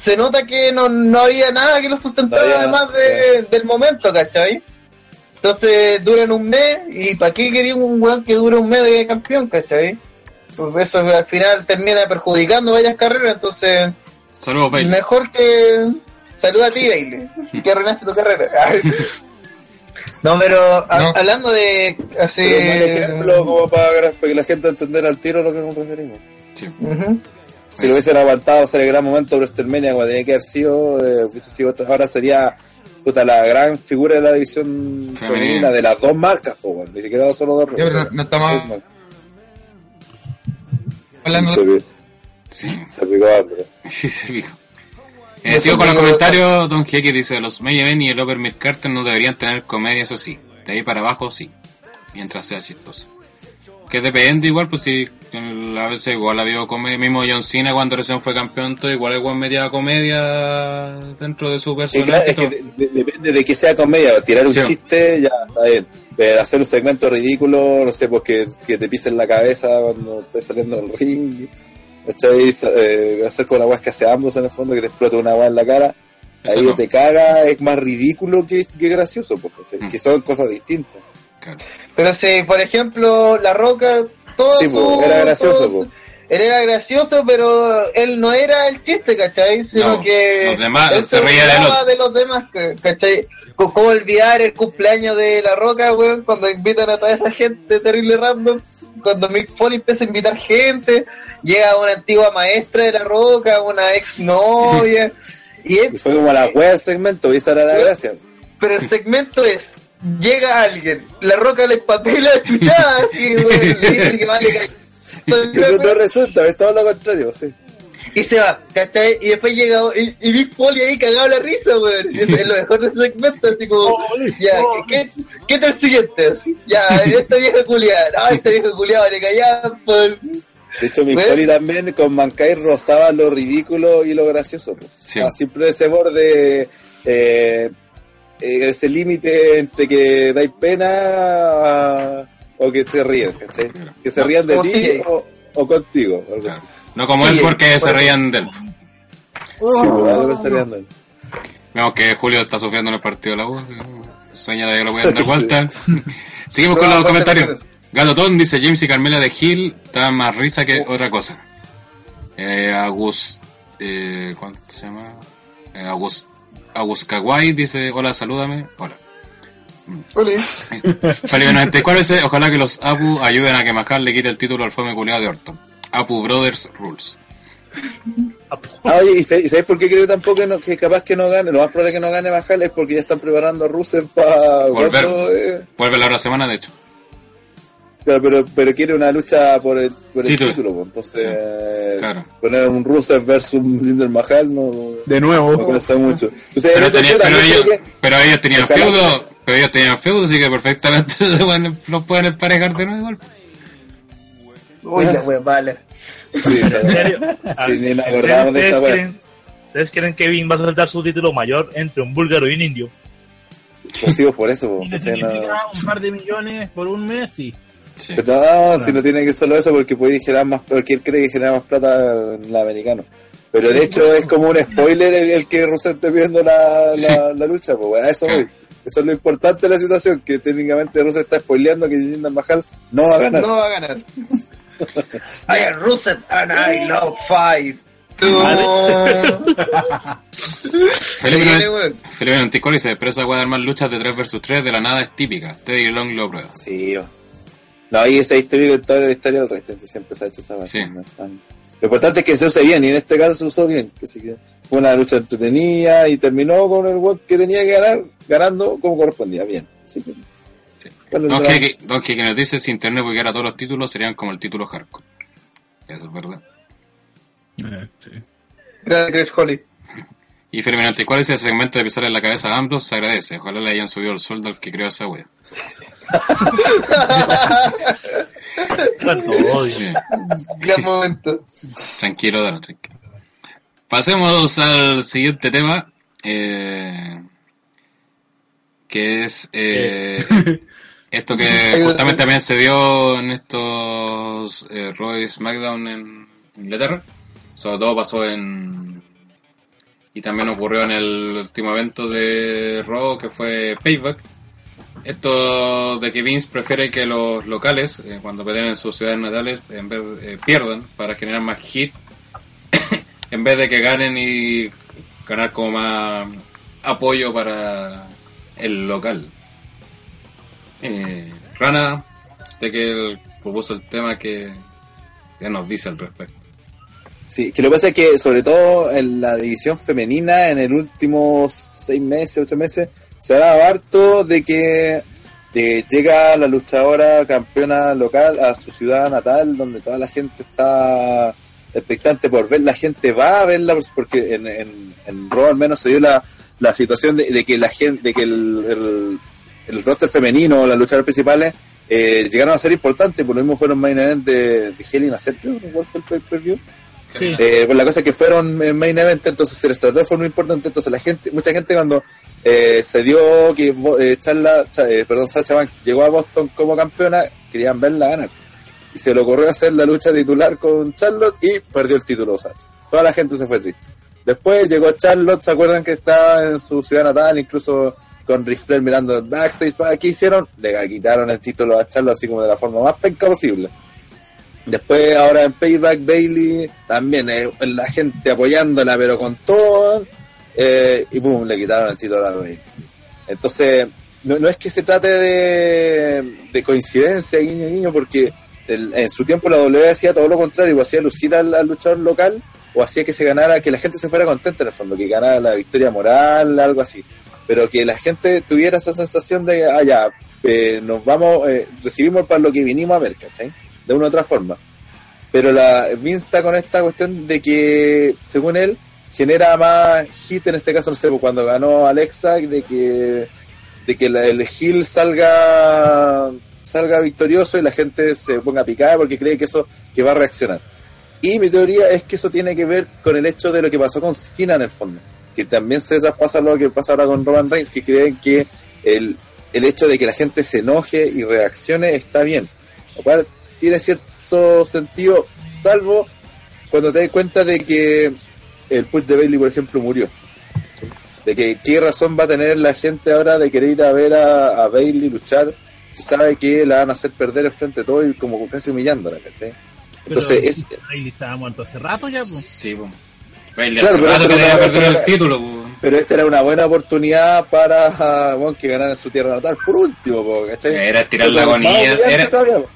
se nota que no, no había nada que lo sustentara No había además del momento, ¿cachai? Entonces duran un mes y ¿para qué quería un weón que dure un mes de campeón, ¿cachai? Pues eso al final termina perjudicando varias carreras, entonces Saludos, Bailey. Mejor que. Saluda a ti, Bailey. Que arruinaste tu carrera. (laughs) no, pero a- No. hablando de. Así. Pero un ejemplo como para, para que la gente entendiera al tiro lo que nos referimos. Sí. Si lo hubiesen aguantado ser el gran momento de WrestleMania como tenía que haber sido, eh, hubiese sido otra, ahora sería puta, la gran figura de la división Femenina. femenina de las dos marcas, po, weón. ni siquiera solo dos. Pero no- no estamos- Hablando de... Sí. se picó. Sí, se dijo. Eh, sigo con los comentarios. Don Jeque dice: Los May Event y el Mid Carter no deberían tener comedia, eso sí. De ahí para abajo, sí. Mientras sea chistoso. Que depende, igual, pues si a veces igual ha habido comedia. Mismo John Cena cuando recién fue campeón, todo igual igual metía comedia dentro de su personaje. claro, es que de- de- depende de que sea comedia. Tirar un Sí. chiste, ya está bien. Pero hacer un segmento ridículo, no sé, pues que, que te pisen la cabeza cuando estés saliendo del ring. Eh, hacer con la weá que hace ambos en el fondo, que te explota una weá en la cara, Eso ahí no. te caga, es más ridículo que, que gracioso, ¿cachai? Mm. que son cosas distintas. Claro. Pero si, por ejemplo, La Roca, todo Sí, su- po, era gracioso, todo. Él era gracioso, pero él no era el chiste, ¿cachai? Sino No, que los demás él se reían de los- de los demás, ¿cachai? ¿Cómo olvidar el cumpleaños de La Roca, weón? Cuando invitan a toda esa gente terrible random. Cuando Mick Foley empieza a invitar gente, llega una antigua maestra de La Roca, una ex novia. (laughs) y él Y fue como la weá del segmento, y esa era la gracia. pero el segmento es llega alguien, la roca le papela chuchada así, güey, le dice que vale (laughs) no, no resulta, es todo lo contrario, sí. y se va, ¿cachai? Y después llega y, y Big Polly ahí cagado la risa, eso es lo mejor de ese segmento, así como, ya, ¿qué, qué, qué tal siguiente? Así, ya, esta vieja culiada, no, esta vieja culiada, le callaba, pues. De hecho, mi Bueno. También con Mankai rozaba lo ridículo y lo gracioso. pues. Sí. Ah, siempre ese borde, eh, eh, ese límite entre que dais pena o que se ríen, ¿cachai? Que se No, rían de ti o, o contigo. Algo Claro. así. No como Sí, él porque se reían de él. Sí, pues, algo se rían de él. Vemos que Julio está sufriendo en el partido de la U. Sueña de que lo puedan (laughs) dar vuelta. (laughs) Seguimos con No, los comentarios. Ton dice James y Carmela de Hill da más risa que otra cosa. Eh, Agus, eh, ¿cuánto se llama? Eh, Agus, Agus Kawai dice hola, salúdame. Hola. Felipe 94 dice ojalá que los Apu ayuden a que Mahal le quite el título al fome culiado de Orton. Apu Brothers Rules. Ah, oye, ¿y sabéis por qué creo tampoco que, no- que capaz que no gane? Lo más probable que no gane Mahal es porque ya están preparando a Rusev para... Volver. Vuelve la otra semana, de hecho. Claro, pero, pero quiere una lucha por el, por el Título. título, pues, entonces eh, Claro. poner un Rusev versus Jinder Mahal no, De no nuevo. cansa mucho. Entonces, en Pero, tenía- pero ellos, que- pero ellos tenían feudo, pero ellos tenían feudo, así que perfectamente (laughs) se pueden- los pueden emparejar de nuevo igual. Uy, la wea mala. Sí, ¿En (laughs) serio? Sí, ni nos ¿En serio acordamos de ustedes esa wea. creen- ¿Ustedes creen que Kevin va a soltar su título mayor entre un búlgaro y un indio? Pues sí, por eso. Un par de millones por un mes, sí. Sí. Pero no, si no tiene que solo eso porque puede generar más, porque él cree que genera más plata en el americano. Pero de hecho es como un spoiler el, el que Rusev esté viendo la, la, Sí. la lucha, pues bueno, a eso voy. Eso es lo importante de la situación, que técnicamente Rusev está spoileando que Jinder Mahal no va a ganar. No va a ganar. I am Rusev and I love fight. Tú. (laughs) Felipe, Dale, Noven- weón. Felipe 94 dice, pero esa weá de armar luchas de 3 versus 3 de la nada es típica. Teddy Long lo prueba. Sí. No, y esa historia de toda la historia del Resistance siempre se ha hecho esa Sí. base, no Lo importante es que se use bien, y en este caso se usó bien. Que sí que fue una lucha entretenida y terminó con el weón que tenía que ganar, ganando como correspondía, bien. Así que, Sí. Don Keke Don Keke nos dice, si internet pudiera todos los títulos, serían como el título hardcore. Eso es verdad. Eh, sí. Gracias, Chris Holly. Y Felipe 94 dice, el segmento de pisarle la cabeza a Ambrose se agradece. Ojalá le hayan subido el sueldo al que creó esa wea. (laughs) Gran momento. Tranquilo, Dano, tranquilo. Pasemos al siguiente tema, eh, que es eh, (laughs) esto que justamente también se dio en estos eh, y SmackDown en Inglaterra. Sobre todo pasó en... Y también ocurrió en el último evento de Raw, que fue Payback. Esto de que Vince prefiere que los locales, eh, cuando peleen en sus ciudades natales, en vez eh, pierdan para generar más hit, (coughs) en vez de que ganen y ganar como más apoyo para el local. Eh, Rana, de que él propuso el tema que nos dice al respecto. Sí, que lo que pasa es que, sobre todo en la división femenina, en el últimos seis meses, ocho meses, se ha dado harto de que de- llega la luchadora campeona local a su ciudad natal, donde toda la gente está expectante por ver, la gente va a verla, pues, porque en, en, en Raw al menos se dio la, la situación de, que la gente, de que el, el, roster femenino, las luchadoras principales, eh, llegaron a ser importantes, por lo mismo fueron main event de, de a creo, ¿cuál fue el pay-per-view? Eh, pues la cosa es que fueron en main event, entonces se les trató de forma importante, entonces la gente, mucha gente cuando eh, se dio que eh, eh, perdón, Sacha Banks llegó a Boston como campeona, querían verla ganar. y se le ocurrió hacer la lucha titular con Charlotte y perdió el título Sacha. Toda la gente se fue triste. Después llegó Charlotte, ¿se acuerdan que estaba en su ciudad natal, incluso con Ric Flair mirando el backstage? ¿Para ¿Qué hicieron? Le quitaron el título a Charlotte así como de la forma más penca posible. Después, ahora en Payback Bailey, también eh, la gente apoyándola, pero con todo, eh, y boom, le quitaron el título a Bailey. Entonces, no, no es que se trate de, de coincidencia, guiño, guiño, porque en su tiempo la W hacía todo lo contrario, o hacía lucir al, al luchador local, o hacía que se ganara, que la gente se fuera contenta en el fondo, que ganara la victoria moral, algo así. Pero que la gente tuviera esa sensación de, ah, ya, eh, nos vamos, eh, recibimos para lo que vinimos a ver, ¿cachai? De una u otra forma. Pero la Vince está con esta cuestión de que, según él, genera más hit, en este caso, no sé, pues, cuando ganó Alexa, de que, de que la- el heel salga, salga victorioso y la gente se ponga picada porque cree que eso, que va a reaccionar. Y mi teoría es que eso tiene que ver con el hecho de lo que pasó con Cena en el fondo, que también se traspasa lo que pasa ahora con Roman Reigns, que creen que el, el hecho de que la gente se enoje y reaccione está bien, lo cual tiene cierto sentido, salvo cuando te das cuenta de que el push de Bailey, por ejemplo, murió. ¿sí? De que qué razón va a tener la gente ahora de querer ir a ver a, a Bailey luchar si sabe que la van a hacer perder el frente de todo y como casi humillándola, ¿cachai? Entonces, Pero es, Bailey estaba muerto hace rato ya, pues. Sí, pues. Bailey Claro, hace pero rato que debe una- perder el título, pues. Pero esta era una buena oportunidad para bueno, que ganara en su tierra natal, por último, po, ¿cachai? Era estirar la agonía, era,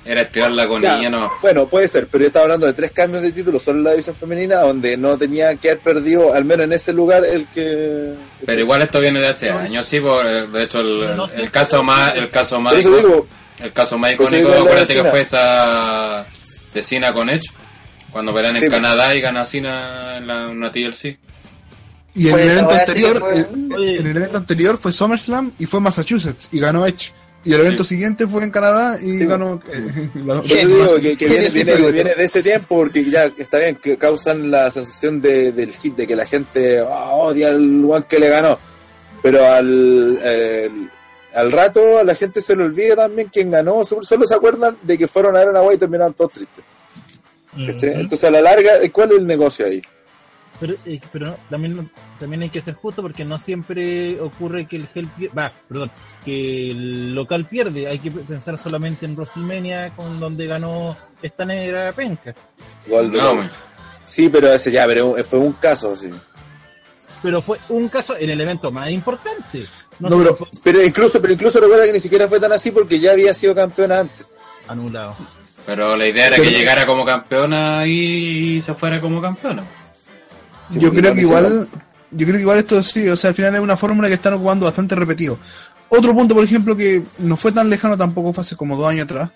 era estirar la Ya, agonía, no. Bueno, puede ser, pero yo estaba hablando de tres cambios de título solo en la división femenina, donde no tenía que haber perdido, al menos en ese lugar, el que. Pero igual esto viene de hace años, sí, por, de hecho el, caso más, el caso más, Por eso digo, el caso más icónico, la acuérdate que fue esa de Cena con Edge, cuando pelean en Sí, pues. Canadá y gana Cena en la, una TLC. Y en el evento anterior, fue- en el evento anterior fue SummerSlam y fue Massachusetts y ganó Edge. Y el evento siguiente fue en Canadá y Sí, ganó. eh, (laughs) la- digo que, que ¿Qué viene, de ese tiempo porque ya está bien que causan la sensación de, del hit, de que la gente ah, odia al one que le ganó. Pero al, el- al rato a la gente se le olvida también quién ganó. Solo se acuerdan de que fueron a guay y terminaron todos tristes. Entonces a la larga, ¿cuál es el negocio ahí? Pero, eh, pero no, también, también hay que ser justo porque no siempre ocurre que el gel va, perdón, que el local pierde. Hay que pensar solamente en WrestleMania con donde ganó esta negra penca. Sí, pero ese ya, pero fue un caso, sí. Pero fue un caso en el evento más importante. No, No, se pero- incluso, pero incluso recuerda que ni siquiera fue tan así porque ya había sido campeona antes. anulado. (laughs) Pero la idea era Pero- que llegara como campeona y se fuera como campeona. Sí, yo creo que igual, yo creo que igual esto sí, o sea, al final es una fórmula que están ocupando bastante repetido. Otro punto, por ejemplo, que no fue tan lejano tampoco, fue hace como dos años atrás.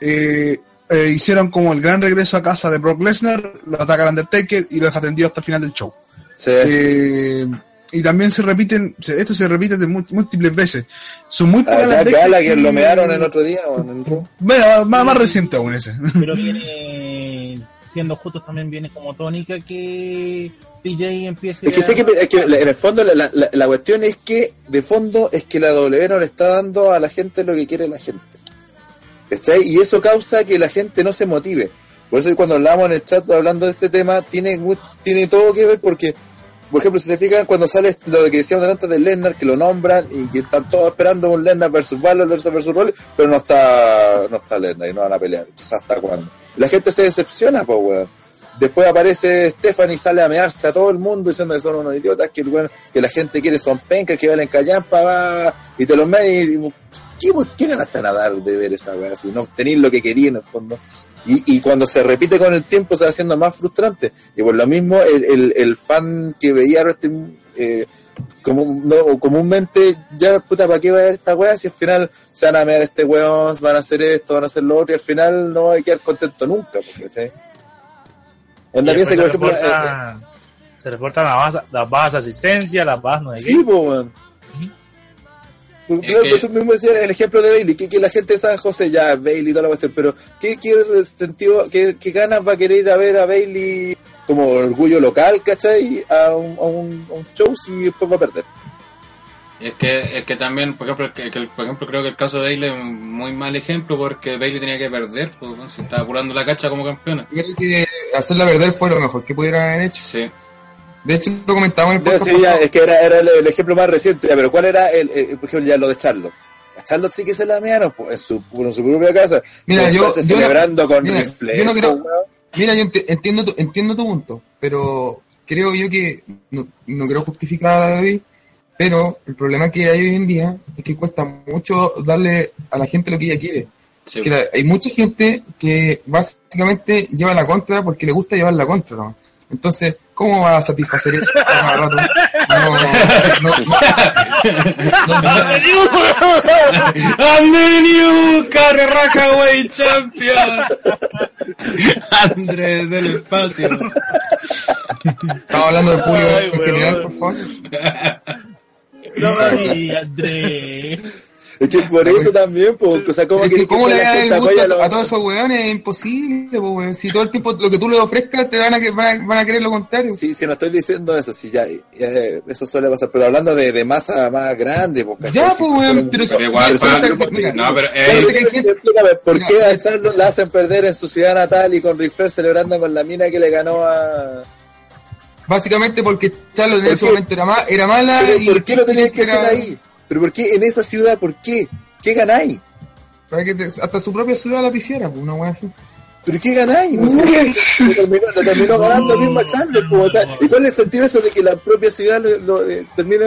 eh, eh, hicieron como el gran regreso a casa de Brock Lesnar, lo ataca el Undertaker y los atendió hasta el final del show. Sí. Eh, y también se repiten, esto se repite de múltiples veces. Son muy Ah, pocas las veces Gallagher que- lo mearon el otro día. o en el Raw. Bueno, más, más reciente aún ese. Pero (laughs) viene, siendo justos, también viene como tónica que PJ empiece Es que a- sé que, es que en el fondo la, la- la- cuestión es que, de fondo, es que la W no le está dando a la gente lo que quiere la gente. ¿Cachai? Y eso causa que la gente no se motive. Por eso cuando hablamos en el chat hablando de este tema, tiene, tiene todo que ver porque, por ejemplo, si se fijan cuando sale lo que decíamos delante de Lennar, que lo nombran y que están todos esperando un Lennar versus Valor versus versus Rollins, pero no está, no está Lennar y no van a pelear. Quizás hasta cuándo. La gente se decepciona, pues, weón. Después aparece Stephanie y sale a mearse a todo el mundo diciendo que son unos idiotas, que, weón- que la gente quiere son pencas, que valen callampa, va, y te los mean y, ¿qué, ¿qué ganas a de ver esa weá? Si no tenéis lo que quería en el fondo. Y, y cuando se repite con el tiempo se va haciendo más frustrante. Y por lo mismo, el, el, fan que veía eh, como, no, comúnmente, ya, puta, ¿para qué va a ver esta weá? Si al final se van a mear este weón, van a hacer esto, van a hacer lo otro, y al final no va a quedar contento nunca, porque, Onda Y piensa que, por ejemplo, se, eh, reporta- se reportan las bajas, las bajas de asistencia, las bajas no eh, hay sí, po, weón. Es claro, que- eso mismo decía el ejemplo de Bailey, que, que la gente de San José ya, Bailey y toda la cuestión, pero ¿qué, qué sentido, qué, qué ganas va a querer ir a ver a Bailey como orgullo local, ¿cachai? A un, a un, a un show si después va a perder. Es que, es que también, por ejemplo, que, por ejemplo, creo que el caso de Bailey es un muy mal ejemplo porque Bailey tenía que perder, pues, se estaba curando la cacha como campeona. Creo que hacerla perder fue lo mejor que pudieran haber hecho. Sí. De hecho, lo comentamos en el podcast sí, ya, es que era, era el, el ejemplo más reciente, pero ¿cuál era el, el- por ejemplo, ya lo de Charlotte? A Charlotte sí que se la mearon pues, en, su, en su propia casa. Mira, Con yo- yo no- celebrando con mira, Ric Flair, yo no creo- pues, weón. Mira, yo enti- entiendo tu, entiendo tu punto, pero creo yo que no, no creo justificar a David, pero el problema que hay hoy en día es que cuesta mucho darle a la gente lo que ella quiere. Sí. Que la- hay mucha gente que básicamente lleva la contra porque le gusta llevar la contra, ¿no? Entonces, ¿cómo va a satisfacer eso cada rato? No, no, no, the new Champion. Andrés del espacio. Estamos hablando del público Ay, en general, por favor. No Andrés. Es que por eso también, pues, o sea, ¿cómo, Es que ¿Cómo le la das el gusto a, a los- a todos esos weones? Es imposible, po, weón. Si todo el tiempo lo que tú le ofrezcas te van a, que- van a, van a querer lo contrario. Sí, sí, no estoy diciendo eso, sí, ya, eso suele pasar, pero hablando de, de masa más grande, pues, ¿cachai? Ya, Sí, pues, sí, weón, pero eso- Pero igual, pero no, pero explícame, ¿por Mira, qué a Charlotte la hacen perder en su ciudad natal y con Ric Flair celebrando con la mina que le ganó a... Básicamente porque Charlotte en ¿Por ese momento era, ma- era mala Pero y ¿por qué lo tenías que hacer ahí? ¿Pero por qué en esa ciudad? ¿Por qué? ¿Qué ganáis? Para que te- hasta su propia ciudad la pifiera, pues, una wea así. ¿Pero qué ganáis? Pues, (laughs) terminó, le terminó ganando mismo a Charlotte, pues, o sea, ¿y cuál es el sentido eso de que la propia ciudad lo, lo, eh, termina...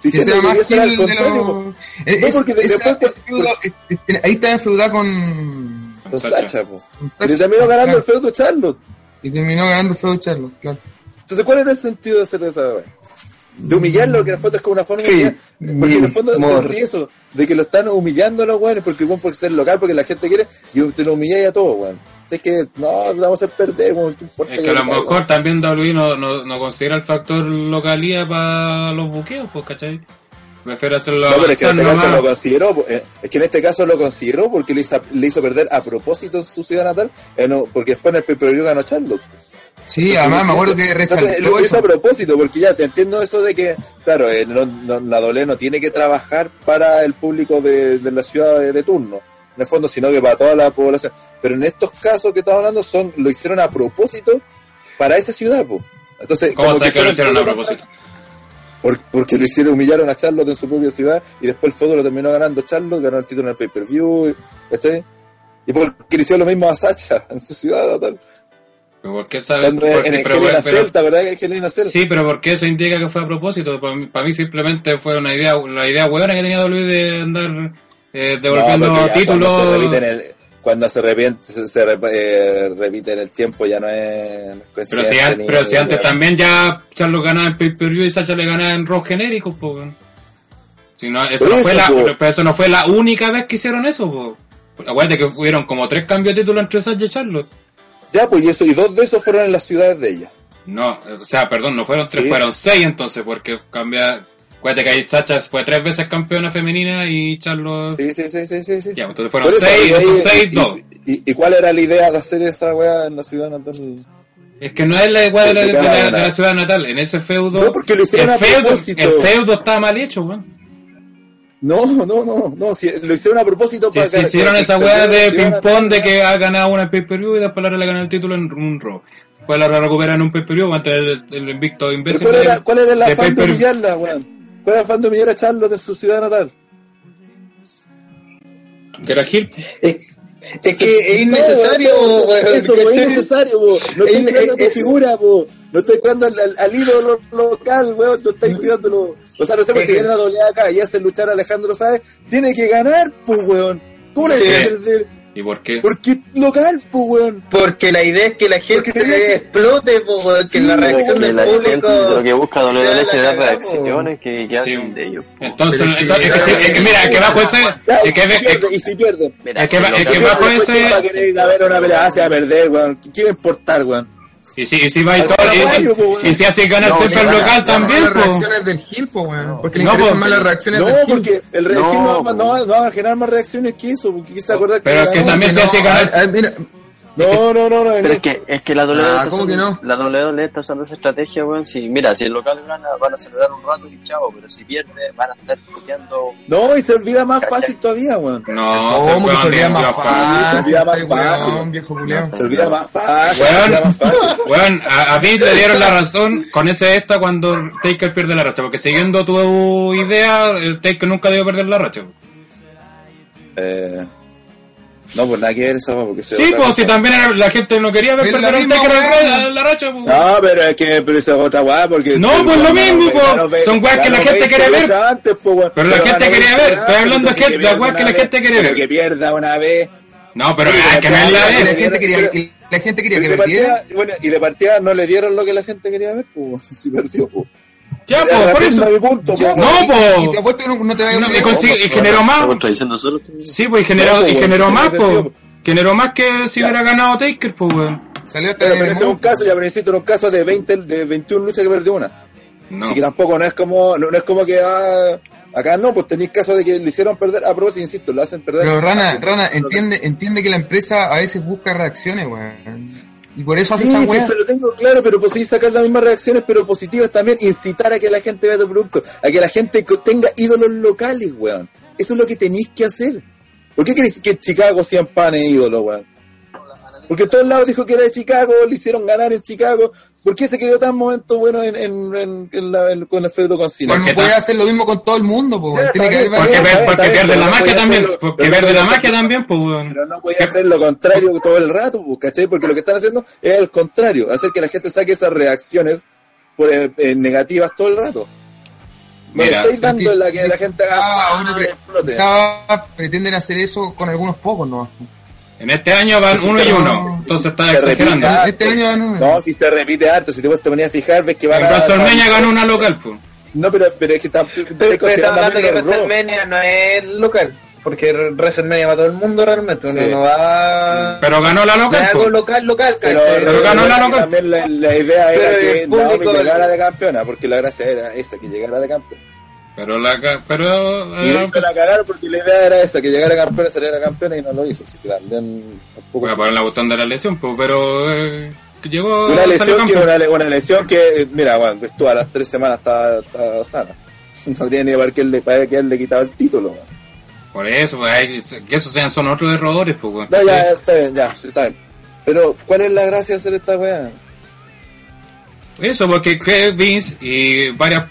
Si Que se sea más al contrario, los... Es- No, es- porque de- esa- después, ese feudo- es- es- ahí está enfeudada con... con Sacha. Sacha, pues. con Y Sacha, terminó ganando el feudo Charlotte. Y terminó ganando el feudo Charlotte, claro. Entonces, ¿cuál era el sentido de hacer esa wea? De humillarlo, que en el fondo es como una forma de Sí, humillar. Porque en el fondo sentí eso, de que lo están humillando a los weones, porque bueno, por ser local, porque la gente quiere, y te lo humilláis a todos, weón. O sea, es que, no, lo vamos a hacer perder, weón, ¿qué importa es que a lo mejor también WWE no, no, no considera el factor localía para los buqueos, pues, ¿cachai? Prefiere hacerlo No, pero es que en este avanzar caso lo nomás. consideró, eh, es que en este caso lo consideró porque le hizo, le hizo perder a propósito en su ciudad natal, eh, no, porque después en el pay ganó Charlotte. Sí, además me acuerdo que resaltó lo hizo a propósito, porque ya te entiendo eso de que, claro, eh, no- no- la doble no tiene que trabajar para el público de, de la ciudad de, de turno, en el fondo, sino que para toda la población. Pero en estos casos que estamos hablando, son lo hicieron a propósito para esa ciudad, po. Entonces, ¿Cómo sabes que lo hicieron a propósito? por- porque lo hicieron, humillaron a Charlotte en su propia ciudad y después el fútbol lo terminó ganando Charlotte, ganó el título en el pay-per-view, ¿cachai? Y porque le hicieron lo mismo a Sacha en su ciudad. ¿Pero ¿Por qué sabes? Cuando Porque- en el pero- Celta, ¿verdad? El. Sí, pero ¿por qué eso indica que fue a propósito? Para mí, para mí simplemente fue una idea, la idea hueona que tenía WWE de andar eh, devolviendo No, porque títulos. Cuando se repite en el, cuando se repite, se, se rep- eh, repite en el tiempo ya no es, Pero si, an- pero si antes también ya Charlo ganaba en pay-per-view y Sacha le ganaba en rock genérico, pues. Si no, eso, no fue la, pero eso no fue la única vez que hicieron eso, pues. Acuérdate que hubieron como tres cambios de título entre Sacha y Charlo. Ya, pues y eso, y dos de esos fueron en las ciudades de ella. No, o sea, perdón, no fueron tres, Sí. fueron seis entonces, porque cambia. Acuérdate que ahí Sacha fue tres veces campeona femenina y Charlo. Sí, sí, sí, sí, sí. sí. Ya, entonces fueron eso, seis, y esos seis, y- dos. Y, y cuál era la idea de hacer esa weá en la ciudad natal? Es que no es la igual de la, de de la ciudad natal. En ese feudo. No, porque lo hicieron el a feudo, propósito. el feudo estaba mal hecho, weón. No, no, no, no, si, lo hicieron a propósito Si para se que- hicieron que- esa que weá de la ping-pong de que ha ganado una pay-per-view y después la le gana el título en un Raw. Después la recupera en un pay-per-view contra el, el invicto imbécil. ¿Cuál de- era, cuál era el de afán de humillarla, weón? ¿Cuál era el afán de humillar a Charlotte en su ciudad natal? Que era Gil. Es, es que es innecesario, No, Eso, es innecesario, po. No Es- estoy cuidando tu figura, po. No estoy cuidando al, al, ídolo local, weón. No estáis cuidándolo. O sea, no sé, pues, si viene la doble acá y hace luchar a Alejandro Sáez, tiene que ganar, pues, weón. ¿Cómo le Sí. perder? ¿Y por qué? Porque local, pues, weón. Porque la idea es que la gente Porque que- explote, po, weón, que Sí, la reacción Que del la público. gente lo que busca la es cagada, po. reacciones que ya Sí. de ellos. Entonces, Pero es que- entonces- es que, es que mira, es que bajo ese. Es que, y, si es pierde, y si pierde. Mira, es que, que que- bajo ¿quién va a ese. querer ir a ver una pelea? Ah, se va a perder, weón. ¿Qué va a importar, weón? Y si, y si va y todo. Y, y si hace ganar No, siempre el local también, las reacciones del Gil, po, weón. Porque le No, interesan po. más las reacciones No, del Gil. porque el No, va- po. no, va- no va a generar más reacciones que eso, porque Pero que que también se hace ganar. No, no, no, no. Pero es que, es que la WWE, Ah, está ¿cómo que usando- no? la WWE está usando esa estrategia, weón. Si, mira, si el local gana, van a celebrar un rato y chavo, pero si pierde, van a estar puteando. No, y se olvida más fácil todavía, weón. No, ¿Cómo que se olvida más fácil? Se olvida más fácil. weón, viejo. Se olvida más fácil. Weón. a, a mí le dieron la razón con ese esta cuando Taker pierde la racha, porque siguiendo tu idea, el Taker nunca debió perder la racha. Eh, no, pues nada que ver esa, porque se Sí, pues cosa. si también era- la gente no quería ver Es la perder weá. la, la racha. pues. No, pero es que pero esa es otra weá porque. No, pues lo mismo, ve- Son weas que la gente 20 quiere ver. antes, po. Pero la gente quería 20 ver, estoy hablando de la pierda weas que la gente vez, quiere pero ver. Que pierda una vez. No, pero ah, que no es la pero- La vez. gente quería que, la gente quería Y que de perdiera. bueno, y de partida no le dieron lo que la gente quería ver, pues, (laughs) si perdió, pues. Ya, pues, por eso. Punto, Ya, po. No, y- po. Y te apuesto que no, no te vayas a No, y, generó más. contradiciendo solo. Sí, pues y generó, No, y pues, generó en más, pues. Generó más que si hubiera ganado Taker, pues, weón. Salió hasta Pero, un caso, ya necesito un caso de 20, de 21 luchas que perdió una. No. Así que tampoco no es como, no, no es como que ah, acá no, pues tenéis caso de que le hicieron perder, a propósito, insisto, lo hacen perder. Pero Rana, Rana, entiende, entiende que la empresa a veces busca reacciones, weón. Y por eso hace Sí, esa sí, se lo tengo claro, pero pues sí sacar las mismas reacciones, pero positivas también, incitar a que la gente vea tu producto, a que la gente tenga ídolos locales, weón. Eso es lo que tenéis que hacer. ¿Por qué queréis que Chicago sean panes ídolos, weón? Porque en todos lados dijo que era de Chicago, le hicieron ganar en Chicago. ¿Por qué se creó tan momento bueno en, en, en, en la, en- con el feudo con Cena? No puede hacer lo mismo con todo el mundo, po, weón. Ya, Tiene que está haber bien, Porque, porque bien, pierde la no magia podía también. hacerlo- Porque pero no pierde la podía magia hacerlo- también, pues. Pero no voy a hacer lo contrario todo el rato, pues, ¿cachai? Porque lo que están haciendo es el contrario, hacer que la gente saque esas reacciones por, eh, eh, negativas todo el rato. Me Mira, estáis dando la que la gente haga Ah, ah, pretenden hacer eso con algunos pocos, ¿no? En este año van uno y uno. Entonces está exagerando. repite. Este año no. No, si se repite harto, si te puedes poner a fijar, ves que van En a... WrestleMania ganó una local, pues. No, pero, pero es que está... Pero, pero estamos hablando que WrestleMania no es local, porque WrestleMania va a todo el mundo realmente, uno Sí. no va... Pero ganó la local, algo pues. local, local, Pero, pero ganó la local. También la, la idea era el que público llegara de campeona, porque la gracia era esa, que llegara de campeona. Pero la pero Y de eh, hecho la cagaron porque la idea era esa, que llegara campeona, saliera campeona y no lo hizo. Así que también la botón de la lesión, pues, pero eh, llegó Una lesión, que, una, le- una lesión que, mira, bueno, estuvo a las tres semanas estaba, estaba sana. (laughs) No tiene ni para qué le, para qué él le quitaba el título. man. Por eso, pues, hay- que esos sean son otros errores, pues. No, ya, está bien, ya, está bien. Pero, ¿cuál es la gracia de hacer esta weá? Eso, porque cree Vince y varias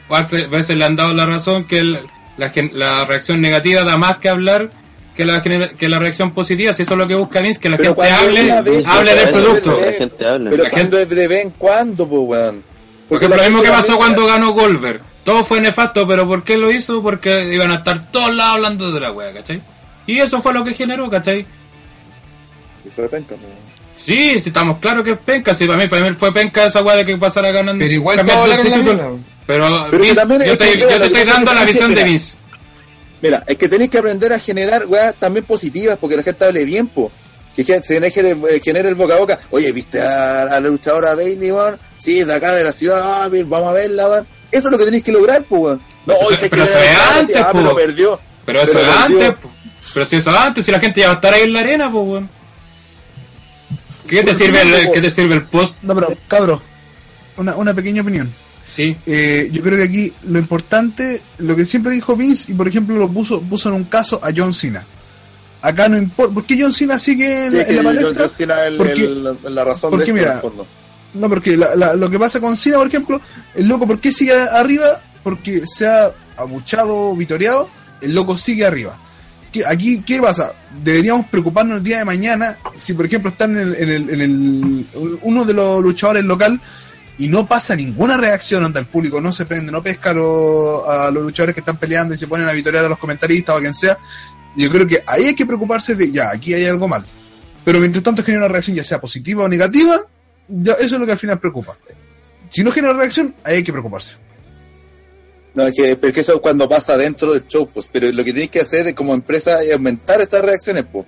veces le han dado la razón que el- la, gen- la reacción negativa da más que hablar que la, genera- que la reacción positiva. Si eso es lo que busca Vince, que la Pero gente hable, vez- hable del producto. que La gente hable. Pero La cuando es de vez en cuando, pues, weón. Porque la lo mismo gente que pasó cuando ganó Goldberg. Todo fue nefasto, pero ¿por qué lo hizo? Porque iban a estar todos lados hablando de la wea, ¿cachai? Y eso fue lo que generó, ¿cachai? Y fue penca, pues. Sí, sí, estamos claros que es penca. Sí, para mí, para mí fue penca esa wea de que pasara ganando. Pero igual todos el título. Pero, Pero que Vince, también yo es te, que, yo te estoy dando la visión de mira, Vince. Mira, es que tenéis que aprender a generar weas también positivas porque la gente hable bien, po. Que se genere, eh, genere el boca a boca. Oye, ¿viste a, a la luchadora Bailey, weón? Sí, de acá de la ciudad, ah, bien, vamos a verla, weón. Eso es lo que tenéis que lograr, po, weón. No, Pero hoy eso- se pero quiere eso es ver, antes, ah, po. pero perdió. Pero eso es antes, po. Pero si eso es antes, si la gente ya va a estar ahí en la arena, pues, weón. ¿Qué te sirve el, qué te sirve el post? No, pero, cabros, una, una pequeña opinión. Sí. Eh, yo creo que aquí lo importante, lo que siempre dijo Vince, y por ejemplo lo puso, puso en un caso a John Cena. Acá no importa, ¿por qué John Cena sigue en, Sí, la- en palestra? John Cena es el- Porque- el- la razón porque de esto, mira, en el fondo. No, porque la- la- lo que pasa con Cena, por ejemplo, el loco, ¿por qué sigue arriba? Porque se ha abuchado, vitoreado, el loco sigue arriba. ¿Qué- aquí, ¿qué pasa? Deberíamos preocuparnos el día de mañana si, por ejemplo, están en, el, en, el, en el- uno de los luchadores local y no pasa ninguna reacción ante el público, no se prende, no pesca a los, a los luchadores que están peleando y se ponen a vitorear a los comentaristas o a quien sea. Yo creo que ahí hay que preocuparse de, ya, aquí hay algo mal. Pero mientras tanto genera una reacción, ya sea positiva o negativa, eso es lo que al final preocupa. Si no genera reacción, ahí hay que preocuparse. No, es que, porque eso es cuando pasa dentro del show, pues. Pero lo que tenéis que hacer como empresa es aumentar estas reacciones, pues.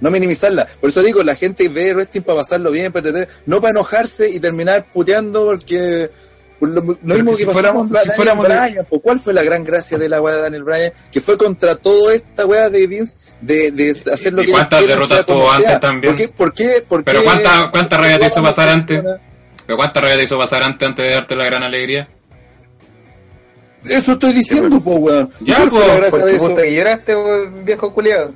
No minimizarlas. Por eso digo, la gente ve wrestling para pasarlo bien, para entretener, no para enojarse y terminar puteando porque Por lo, lo Pero mismo que si pasó fuéramos- con si Daniel fuéramos de- Bryan, po. ¿cuál fue la gran gracia de la weá de Daniel Bryan? Que fue contra toda esta weá de Vince de, de hacer lo ¿Y que cuántas derrotas tuvo sea. antes también? ¿Por qué? ¿Por qué? ¿Por Pero qué- ¿cuánta- cuánta rabia te hizo ¿por qué pasar antes? ¿Pero cuánta rabia te hizo pasar antes, antes de darte la gran alegría? Eso estoy diciendo, po, weón. Ya, ¿Cuál fue po, Porque puta que lloraste, weón, viejo culiado.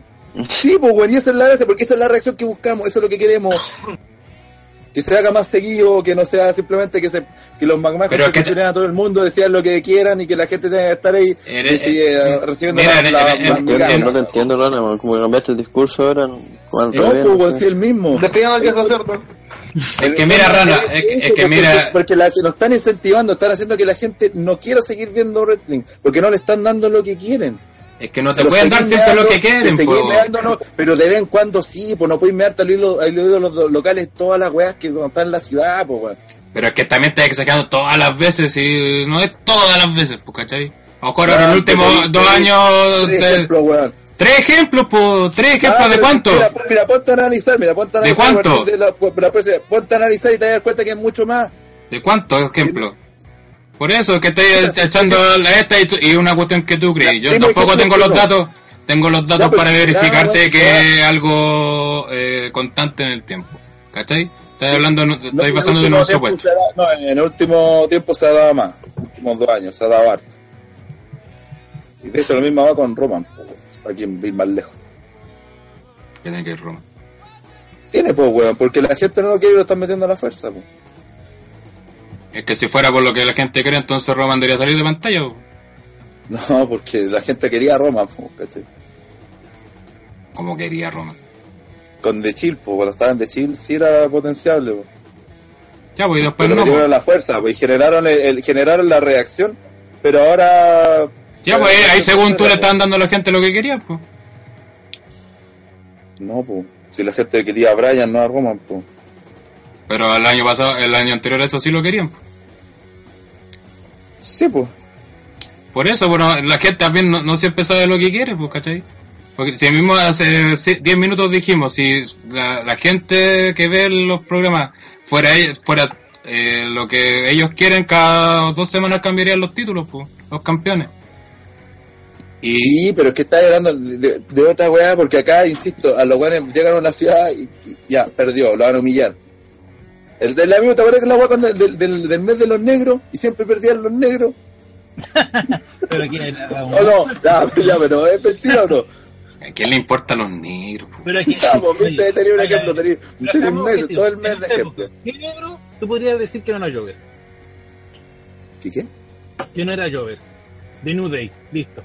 Sí, pues, weón, y esa es la gracia, porque esa es la reacción que buscamos, eso es lo que queremos. Que se haga más seguido, que no sea simplemente que se que los magmacos Pero se te- a todo el mundo, decían lo que quieran y que la gente tenga que estar ahí Eres- y sigue, eh, recibiendo mira, la, la- no te entiendo, Rana, man, como que cambiaste el discurso ahora. No, No, pues, sí, el mismo. Despidamos al viejo cerdo. Es que mira, Rana, es, que- es que mira, Porque la que nos están incentivando, están haciendo que la gente no quiera seguir viendo wrestling, porque no le están dando lo que quieren. es que no te Lo pueden dar siempre lo que quieren, meando, no, pero de vez en cuando sí, pues no puedes mearte al oído, los locales todas las weas que están en la ciudad, pues weón. Pero es que también estás exagerando todas las veces y no es todas las veces, pues, ¿cachai? A lo mejor en los últimos dos años... Por de- ejemplo, weón. Tres ejemplos, pues, tres ejemplos Ah, de pero cuánto. Mira, mira, ponte a analizar, mira, ponte a ¿De analizar. cuánto? de la- pero, pues, ponte a analizar y te das cuenta que es mucho más. ¿De cuántos ejemplos? Por eso es que estoy echando la esta y, una cuestión que tú crees. Yo tampoco ejemplos tengo los datos, tengo los datos pues, para verificarte que es algo eh, constante en el tiempo. ¿Cachai? Estoy hablando, estoy pasando de un supuesto. No, en el último tiempo se ha dado más. En los últimos dos años se ha dado harto. Y de hecho lo mismo va con Roman, po, para quien ir más lejos. Tiene que ir Roma. Tiene pues weón, porque la gente no lo quiere y lo están metiendo a la fuerza, pues. Es que si fuera por lo que la gente cree, entonces Roman debería salir de pantalla. po. No, porque la gente quería a Roman, po, ¿cachai? Como quería Roman. Con De Chill, pues cuando estaban De Chill sí era potenciable, pues. Ya, pues y después Pero no. po. la fuerza, pues, y generaron, el, el- generaron la reacción, pero ahora... Ya, pues ahí según tú le estaban dando a la gente lo que quería, pues. No, pues, si la gente quería a Brian, no a Roman, pues. Pero el año pasado, el año anterior eso sí lo querían. po. Sí, pues. Por eso, bueno, la gente también no, no siempre sabe lo que quiere, pues, ¿cachai? Porque si mismo hace ci- 10 minutos dijimos, si la, la gente que ve los programas fuera ella- fuera eh, lo que ellos quieren, cada dos semanas cambiarían los títulos, pues, los campeones. Y Sí, pero es que está hablando de, de otra weá, porque acá, insisto, a los weones llegan a una ciudad y, y ya, perdió, lo van a humillar. El del amigo, ¿te acuerdas que la weá cuando del, del, del mes de los negros y siempre perdían los negros? (laughs) Pero quién era ¿O no? Ya, ya, pero ¿es mentira o no? ¿a quién le importa a los negros? po? Pero aquí, Vamos, viste, Oye, tenía un ejemplo, tenía, un mes, objetivos. todo el mes de ejemplo. ¿Qué negro tú podrías decir que no era Jover? ¿Qué qué? Que no era Jover. De New Day, listo.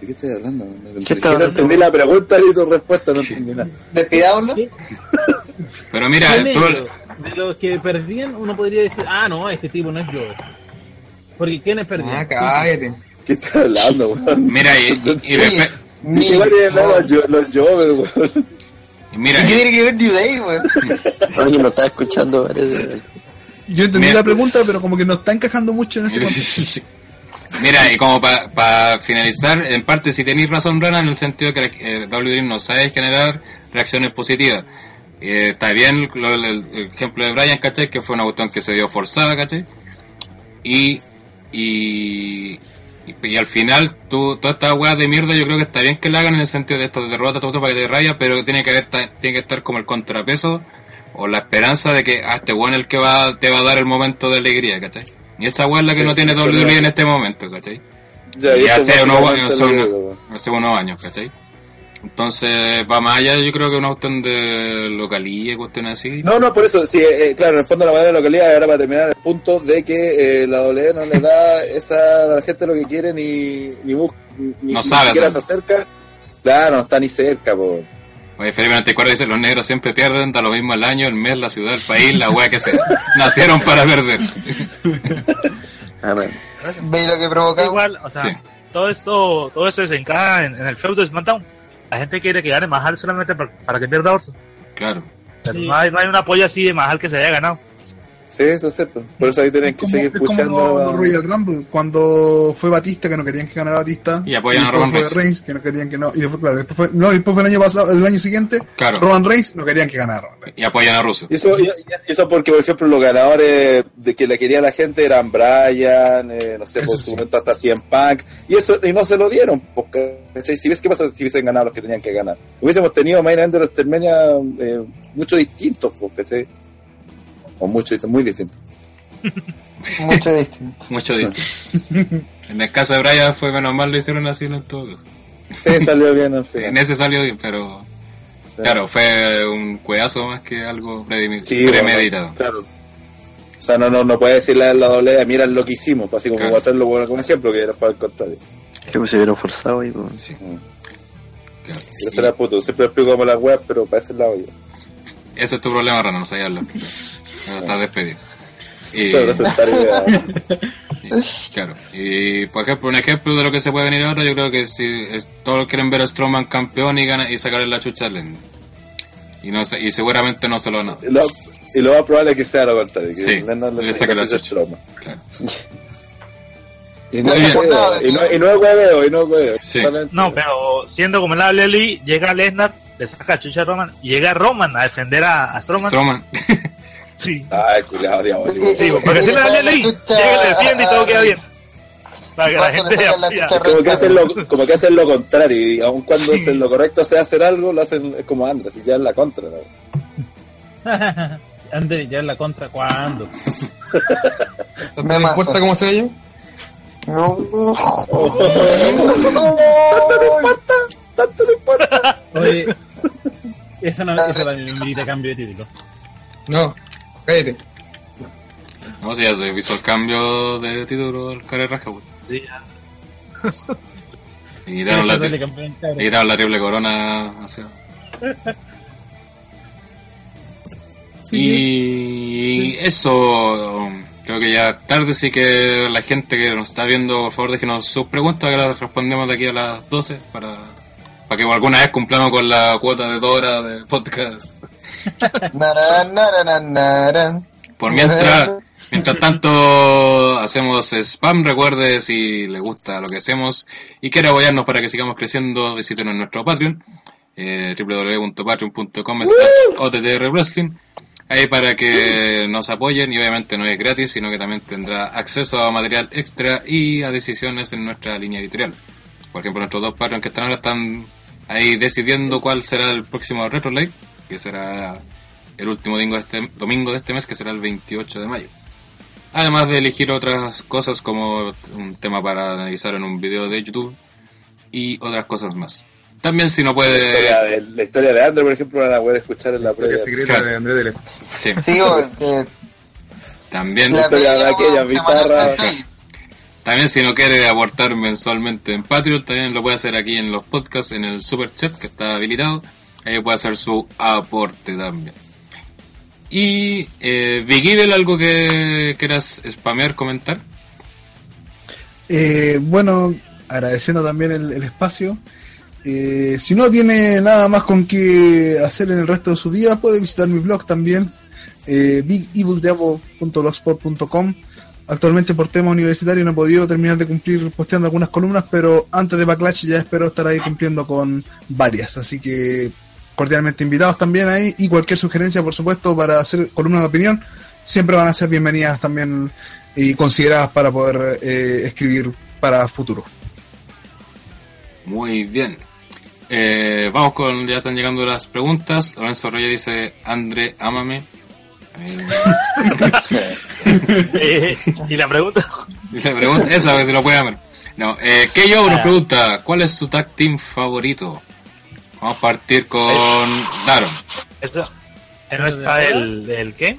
¿De qué estás hablando? No, entendí la pregunta ni tu respuesta, no entendí nada. Despidámoslo. Pero mira. De los que perdían, uno podría decir, ah, no, este tipo no es Jover. Porque ¿quiénes perdían? Ah, cállate. ¿Qué estás hablando, weón? mira, y, y- y después- igual tienen los, jo- los Jover, weón. y mira, ¿Qué y- tiene que ver New Day, weón? (laughs) Alguien lo estaba escuchando, parece. Yo entendí Mira. la pregunta, pero como que no está encajando mucho en este contexto. Mira, y como para finalizar, en parte si tenéis razón, Rana, en el sentido que eh, WWE no sabe generar reacciones positivas. Eh, está bien lo- el, ejemplo de Brian, ¿cachai? Que fue una cuestión que se dio forzada, ¿cachai? Y, y, y, al final, tú, toda esta weá de mierda, yo creo que está bien que la hagan en el sentido de esto de derrota, todo para que te raya, pero tiene que haber, tiene que estar como el contrapeso o la esperanza de que, ah, este el que va, te va a dar el momento de alegría, ¿cachai? Y esa weá es la que Sí, no tiene WWE en este momento, ¿cachai? Ya, y hace unos, hace hace años, ¿cachai? Entonces, va más allá, yo creo que una cuestión de localía, cuestiones así. No, no, por eso, sí, eh, claro, en el fondo la manera de localidad era para terminar el punto de que eh, la W no le da (laughs) esa, a la gente lo que quiere ni, ni, bus- ni, No ni sabe siquiera se acerca. Claro, no está ni cerca, po. Oye, Felipe 94 dice, los negros siempre pierden, da lo mismo el año, el mes, la ciudad, el país, la wea que sea. (laughs) Nacieron para perder. (laughs) Amén. ¿Veis lo que provoca? Igual, o sea, Sí. todo esto, todo esto se encaja en, en el feudo de SmackDown. La gente quiere que gane Mahal solamente para, para que pierda Orton. Claro. Pero Sí. no, hay, no hay un apoyo así de Mahal que se haya ganado. Sí, eso sé, por eso ahí tienen Es que como, seguir escuchando. Royal Rumble, cuando fue Batista que no querían que ganara Batista. Y apoyan a Roman Reigns. que no querían que no. Y después, claro, después fue, no, y después fue el año pasado, el año siguiente, Claro. Roman Reigns no querían que ganara. Y apoyan a Russo. Y eso, y y eso porque, por ejemplo, los ganadores de que le quería la gente eran Brian, eh, no sé, Eso por su sí. momento hasta 100 Punk, y eso y no se lo dieron. Porque, ¿cachai? Si ves qué pasa si hubiesen ganado los que tenían que ganar. Hubiésemos tenido Main los Termenia eh, mucho distintos, pues, ¿cachai? O mucho, muy distintos. (laughs) Mucho distinto. Mucho distinto. En el caso de Brian fue menos mal lo hicieron así en todo. Sí, salió bien al En final. ese salió bien, pero Sí. claro, fue un cuedazo más que algo Sí, bueno, premeditado. claro. O sea, no, no, no puede decirle a la doble, mira lo que hicimos, pues, así como Claro. mostrarlo como un ejemplo, que era fue al contrario. Que pues se vieron forzados y pues. Sí, Mm. claro. Eso era puto, siempre explico como las web, pero para ese lado yo. Ese es tu problema, Rana, no sabía hablar. Estás despedido. Idea. y- (laughs) claro. Y por ejemplo, un ejemplo de lo que se puede venir ahora, yo creo que si es- todos quieren ver a Strowman campeón y, gana, y sacarle la chucha a Lennon. Y, no se- y seguramente no se lo no. Y lo, y lo más probable es que sea lo contrario, que Sí, le saque la la chucha. chucha. Claro. (laughs) Y no, es y, no, y no es hueveo, y no es hueveo. Sí. No, pero siendo como la Lely, llega Lesnar, le saca a Chucha a Roman, y llega Roman a defender a, a Strowman. Strowman. (laughs) Sí. Ay, cuidado, diabólico. Sí, porque si la Lely llega, le defiende y todo queda bien. Para que la gente la. Como que, hacen lo, como que hacen lo contrario, y aun cuando hacen lo correcto sea hacer algo, lo hacen es como Andrés, y ya es la contra. ¿no? (laughs) Ande, ya en la contra, ¿cuándo? (laughs) ¿No Me te importa cómo se ve yo? Tanto te importa. Oye, eso no eso también merita cambio de título. No, cállate. No, si ya se hizo el cambio de título al cara de raja, pues. Sí, ya. Y quitaron la, tri- quitaron la triple corona. así. Y eso, creo que ya tarde, sí que la gente que nos está viendo, por favor, déjenos sus preguntas, que las respondemos de aquí a las 12 para, para que alguna vez cumplamos con la cuota de dos horas de podcast. Por mientras, mientras tanto, hacemos spam. Recuerde si le gusta lo que hacemos y quiere apoyarnos para que sigamos creciendo, visítenos en nuestro Patreon, eh, www.patreon.com Wrestling. Ahí para que nos apoyen y obviamente no es gratis, sino que también tendrá acceso a material extra y a decisiones en nuestra línea editorial. Por ejemplo, nuestros dos Patreons que están ahora están ahí decidiendo cuál será el próximo Retro Live, que será el último domingo de, este, domingo de este mes, que será el 28 de mayo. Además de elegir otras cosas como un tema para analizar en un video de YouTube y otras cosas más. También si no La historia puede... de, la historia de por ejemplo, van a poder escuchar en la Historia previa. secreta Claro. de Andrés Dele. Sí, (laughs) Sí, porque (laughs) también... la historia de aquella bizarra. (laughs) También si no quiere aportar mensualmente en Patreon, también lo puede hacer aquí en los podcasts, en el super chat que está habilitado. Ahí puede hacer su aporte también. Y eh, Evil, algo que quieras spamear, comentar. Eh, bueno, agradeciendo también el, el espacio. Eh, si no tiene nada más con que hacer en el resto de su día, puede visitar mi blog también, eh, bigevildevil.blogspot.com. Actualmente por tema universitario no he podido terminar de cumplir posteando algunas columnas, pero antes de Backlash ya espero estar ahí cumpliendo con varias. Así que cordialmente invitados también ahí y cualquier sugerencia, por supuesto, para hacer columnas de opinión, siempre van a ser bienvenidas también y consideradas para poder eh, escribir para futuro. Muy bien. Eh, vamos con, ya están llegando las preguntas. Lorenzo Reyes dice, André, ámame. Eh, (laughs) y la pregunta, y (laughs) la pregunta, esa, a ver si lo puede amar. No, eh, yo nos Ah. pregunta, ¿cuál es su tag team favorito? Vamos a partir con Daron. esto, no está el, el qué?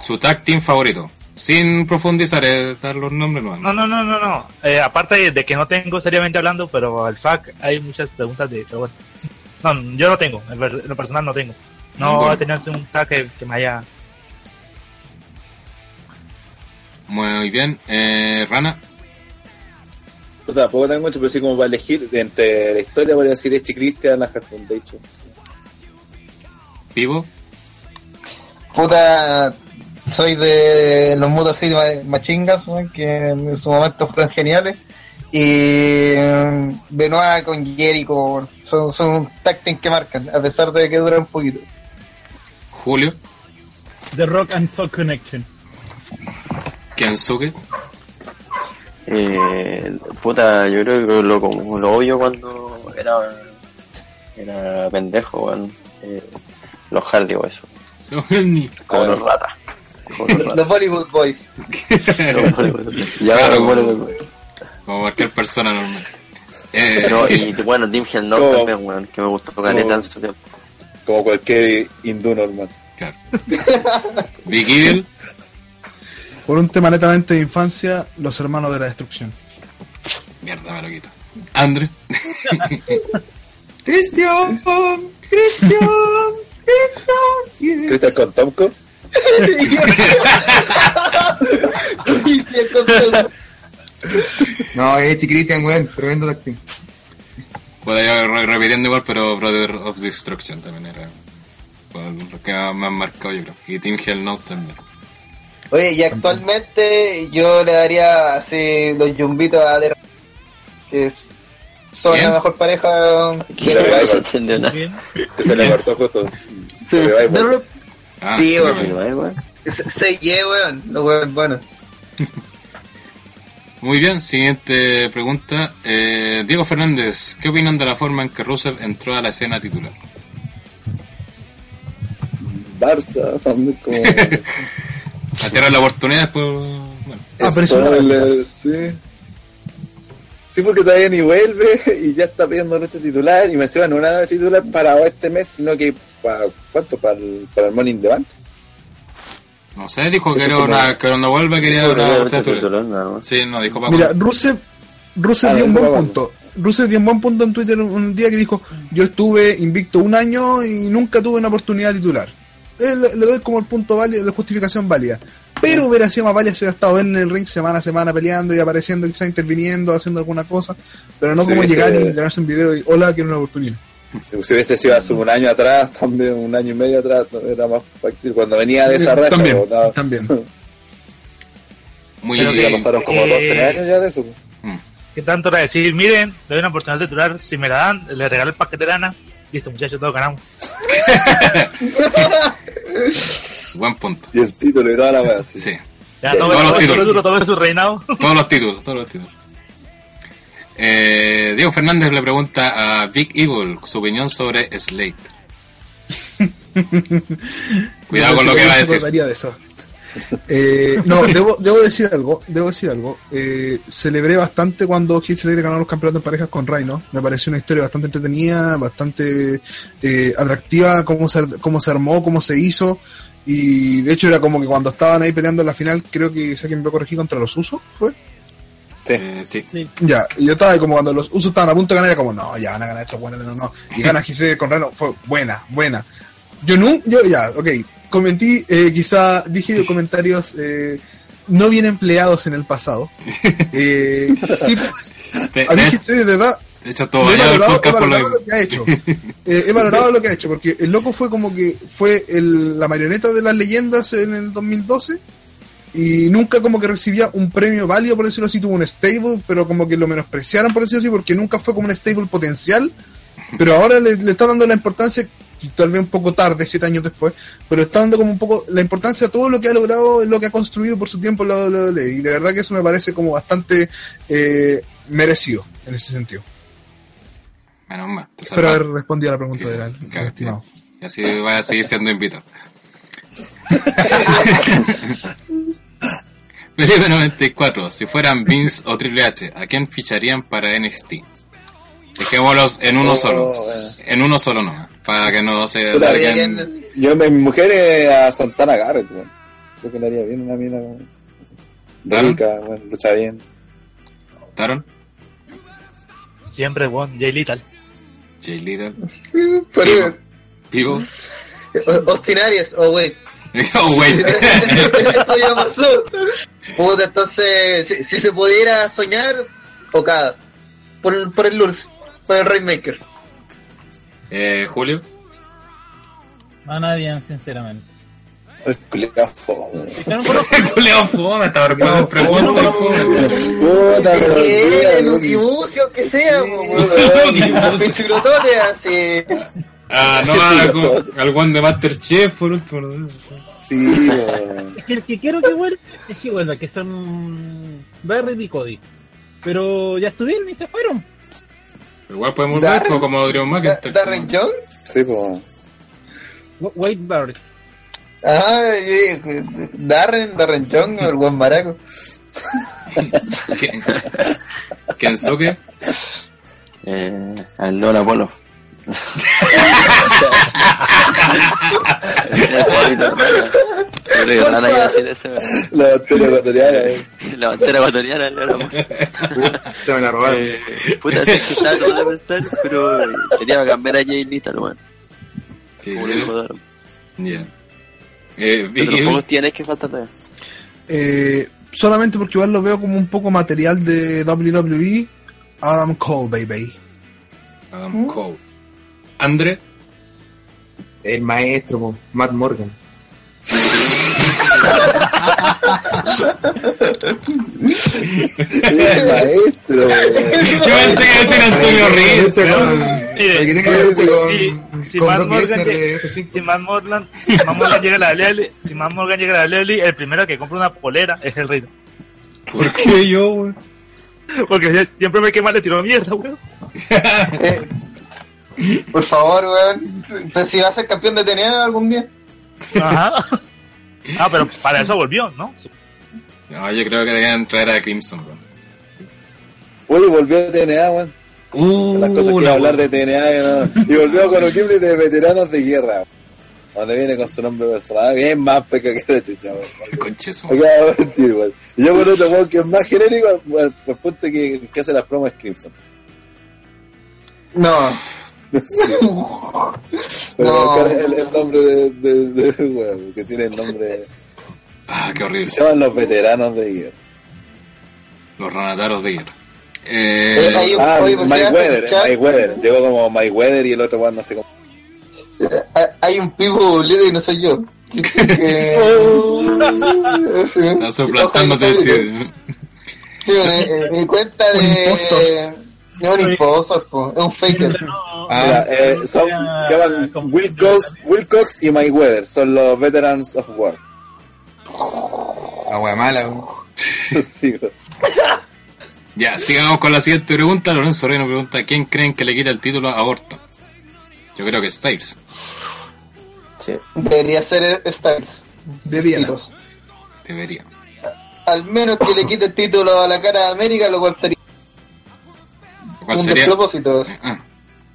Su tag team favorito. Sin profundizar, eh, dar los nombres no. No, no, no, no, no. Eh, aparte de- que no tengo seriamente hablando, pero al FAC hay muchas preguntas de, pero bueno. (laughs) No, yo no tengo, en lo personal no tengo. No Ninguno. he tenido un tag que, que me haya... Muy bien. Eh, Rana. Yo tampoco tengo mucho, pero sí como para elegir entre la historia, voy a decir Echi Christian, la Hard Foundation. Vivo. Puta, soy de los Motor City Ma- Machine Guns, weón, que en su momento fueron geniales. Y eh, Benoit con Jericho, son, son un que marcan, a pesar de que duran un poquito. Julio, The Rock and Soul Connection. Kensuke, Eh, puta, yo creo que lo, como lo obvio cuando era, era pendejo, weón. Eh, los Hardy o eso. Como los ratas. Como los (laughs) Los ratas. (laughs) Bollywood Boys. y ahora Claro, los como- Bollywood. como cualquier persona normal. Eh, No, y bueno, Tim Hell no Como- también, weón, que me gustó caleta en su tiempo. Como cualquier hindú normal. claro. Big Evil, Por un tema netamente de infancia, los hermanos de la destrucción. mierda, me lo quito. Andre, (laughs) Cristian, Cristian, Cristian. Cristian con Tomko. (laughs) No, es Cristian, weón, tremendo acting. puedo ir re- repitiendo igual, pero Brother of Destruction también era lo que me han marcado yo creo. Y Team Hell No también. Oye, y actualmente yo le daría así los yumbitos a The que es- son la mejor pareja Que no se entendió nada. Bien. Que se le cortó justo. Sí. Ah, Sí, Revival. weón. Se, ye, weón. Los weón, bueno. (laughs) Muy bien, siguiente pregunta. Eh, Diego Fernández, ¿qué opinan de la forma en que Rusev entró a la escena titular? Barça también como... (laughs) A tirar la oportunidad después... Bueno, Ah, pero eso sí. Sí, porque todavía ni vuelve (laughs) y ya está pidiendo lucha titular y me encima no una titular para este mes, sino que para ¿cuánto? Para el, para el Morning the Bank. no sé, dijo que era una, que cuando vuelva quería una titular. titular, nada más. Sí, no, dijo Paco. Mira, Rusev, Rusev Ah, dio un buen punto. Rusev dio un buen punto en Twitter un día que dijo, yo estuve invicto un año y nunca tuve una oportunidad titular. Eh, le, le doy como el punto válido, la justificación válida. Pero hubiera sido más válida si hubiera estado en el ring semana a semana peleando y apareciendo, quizá interviniendo, haciendo alguna cosa. Pero no Sí, como sí. llegar y ganarse un video y, hola, quiero una oportunidad. Si, si hubiese sido hace un año atrás, también un año y medio atrás, era más factible. Cuando venía de esa racha, También, no, también. Muy Pero ya que- pasaron como Eh, dos, tres años ya de eso. ¿Qué tanto era decir? Miren, le doy una oportunidad de titular. Si me la dan, le regalo el paquete de lana. Listo, muchachos, todos ganamos. (laughs) Buen punto. Y el título y toda la wea así. Sí, Ya, Todos todo, los títulos. todo, todo su reinado. todos los títulos, todos los títulos. Eh, Diego Fernández le pregunta a Big Evil su opinión sobre Slate. (laughs) Cuidado con lo que va a decir. de eso. Eh, no, debo, debo decir algo, debo decir algo. Eh, celebré bastante cuando Heath Slater ganó los campeonatos de parejas con Rhino. Me pareció una historia bastante entretenida, bastante eh, atractiva, cómo se, cómo se armó, cómo se hizo. Y de hecho era como que cuando estaban ahí peleando en la final, creo que sé que me voy a corregir contra los usos, ¿fue? Eh, sí. Sí. Ya, y yo estaba ahí como cuando los usos estaban a punto de ganar, era como, no, ya van a ganar estos buenos, no, no. Y gana Slater con Rhino, fue buena, buena. Yo nunca, yo ya, ok, comenté, eh, quizá dije comentarios eh, no bien empleados en el pasado. (laughs) Eh, sí, De, a mí de- verdad, de hecho, todo he el valorado, he lo valorado lo que ha hecho. Eh, he valorado lo que ha hecho, porque el loco fue como que fue el- la marioneta de las leyendas en el 2012 y nunca como que recibía un premio válido, por decirlo así, tuvo un stable, pero como que lo menospreciaron, por decirlo así, porque nunca fue como un stable potencial, pero ahora le, le está dando la importancia, tal vez un poco tarde, siete años después, pero está dando como un poco la importancia a todo lo que ha logrado, lo que ha construido por su tiempo la WWE, y de verdad que eso me parece como bastante eh, merecido en ese sentido. Menos mal. Espero haber respondido a la pregunta del Claro, estimado. Y así va a seguir siendo invitado. (laughs) Felipe 94. Si fueran Vince o Triple H, ¿a quién ficharían para NXT? Dejémoslos en uno Oh, solo. bueno. En uno solo nomás. Para que no se Puta, larguen. Yo, mi mujer es a Santana Garrett, weón. Creo que le haría bien una mina. weón. Rica, bueno, lucha bien. ¿Taron? Siempre, weón, Jay Little. Jay Little. (laughs) Pero, Pivo. O- Austin Aries, oh wey. (laughs) oh, wait. (laughs) Eso ya pasó. Puta, entonces, si, si se pudiera soñar, Okada. Por, por el Lurs, por el Rainmaker. eh, Julio. A nadie, sinceramente. El no conozco. (laughs) El culeo fome, estaba armado pregunta. Puta, pero ¿Qué? olvídalo. Lucky Bucio, que sea, weón. (laughs) Así. Ah, no, al one de Masterchef, por último. Sí. Es que el que quiero que vuelva es que vuelva, que son Barry y Cody. Pero ya estuvieron y se fueron. Igual podemos ver Darren- como Drew Da- McIntyre. Darren Young. Sí, pues. Wa- Wade Barry. Ah, eh, Darren, Darren Young, el buen maraco. ¿Quién- Kensuke. Eh, al Lola Polo. (laughs) (laughs) Yo creo que a. (laughs) La bandera ecuatoriana, eh. (laughs) La bandera ecuatoriana, Lola Polo. Te van a robar. Eh, puta, sé que estaba tratando de pensar, pero sería para cambiar a Jay Lethal, weón. Sí, Como lo dijo Daron. ya. Hill. juegos tienes que falta todavía. Eh, solamente porque igual lo veo como un poco material de WWE. Adam Cole, baby. Adam Cole. Andre. El maestro, Matt Morgan. Maestro. Yo pensé que este era Antonio Ríos. Si- Matt Morgan llega- de F5. Si Matt Morgan, si Matt Morgan llega a la Lely, si Matt Morgan llega a la Lely, el primero que compra una polera es el rey. ¿Por qué yo, güey? Porque siempre me quema le tiró mierda, weón. Eh, por favor, weón. Pues si va a ser campeón de TNA algún día. Ajá. Ah, pero para eso volvió, ¿no? No, yo creo que deberían traer a Crimson, güey. Oye, volvió a TNA, weón. Uh, Las cosas que la iba a hablar de TNA no- y volvió con un equipo de veteranos de guerra. Donde viene con su nombre personal, bien más peca que la chucha, weón. Acabo de mentir, weón. Y yo con otro weón que es más genérico, ponte que el que hace las promos es Crimson. No. (laughs) Pero No. el, el- nombre de, de, de- weón, que tiene el nombre. Ah, qué horrible. Se llaman los veteranos de guerra. Los ranataros de guerra. Eh, Eh, un- Ah, oye, ¿por qué Mike hace Weather? Mike Weather. Llegó como Mike Weather y el otro weón no sé cómo. Ah, Hay un pivo y no soy yo. (laughs) Está suplantándote tío. Sí, bueno, eh, eh, mi cuenta Un de. Es un impostor, po, es un faker. Ah, Mira, eh, son, se llaman Wilcox, Wilcox y Mike Weather. Son los Veterans of War. La wea mala, (laughs) sí. Ya, sigamos con la siguiente pregunta. Lorenzo Reino pregunta: ¿Quién creen que le quita el título a Orton? Yo creo que Styles. Sí. Debería ser Styles. De Viena. Tiros. Debería. Al menos que le quite el título a la cara de América, lo cual sería ¿Cuál un sería? despropósito. Ah,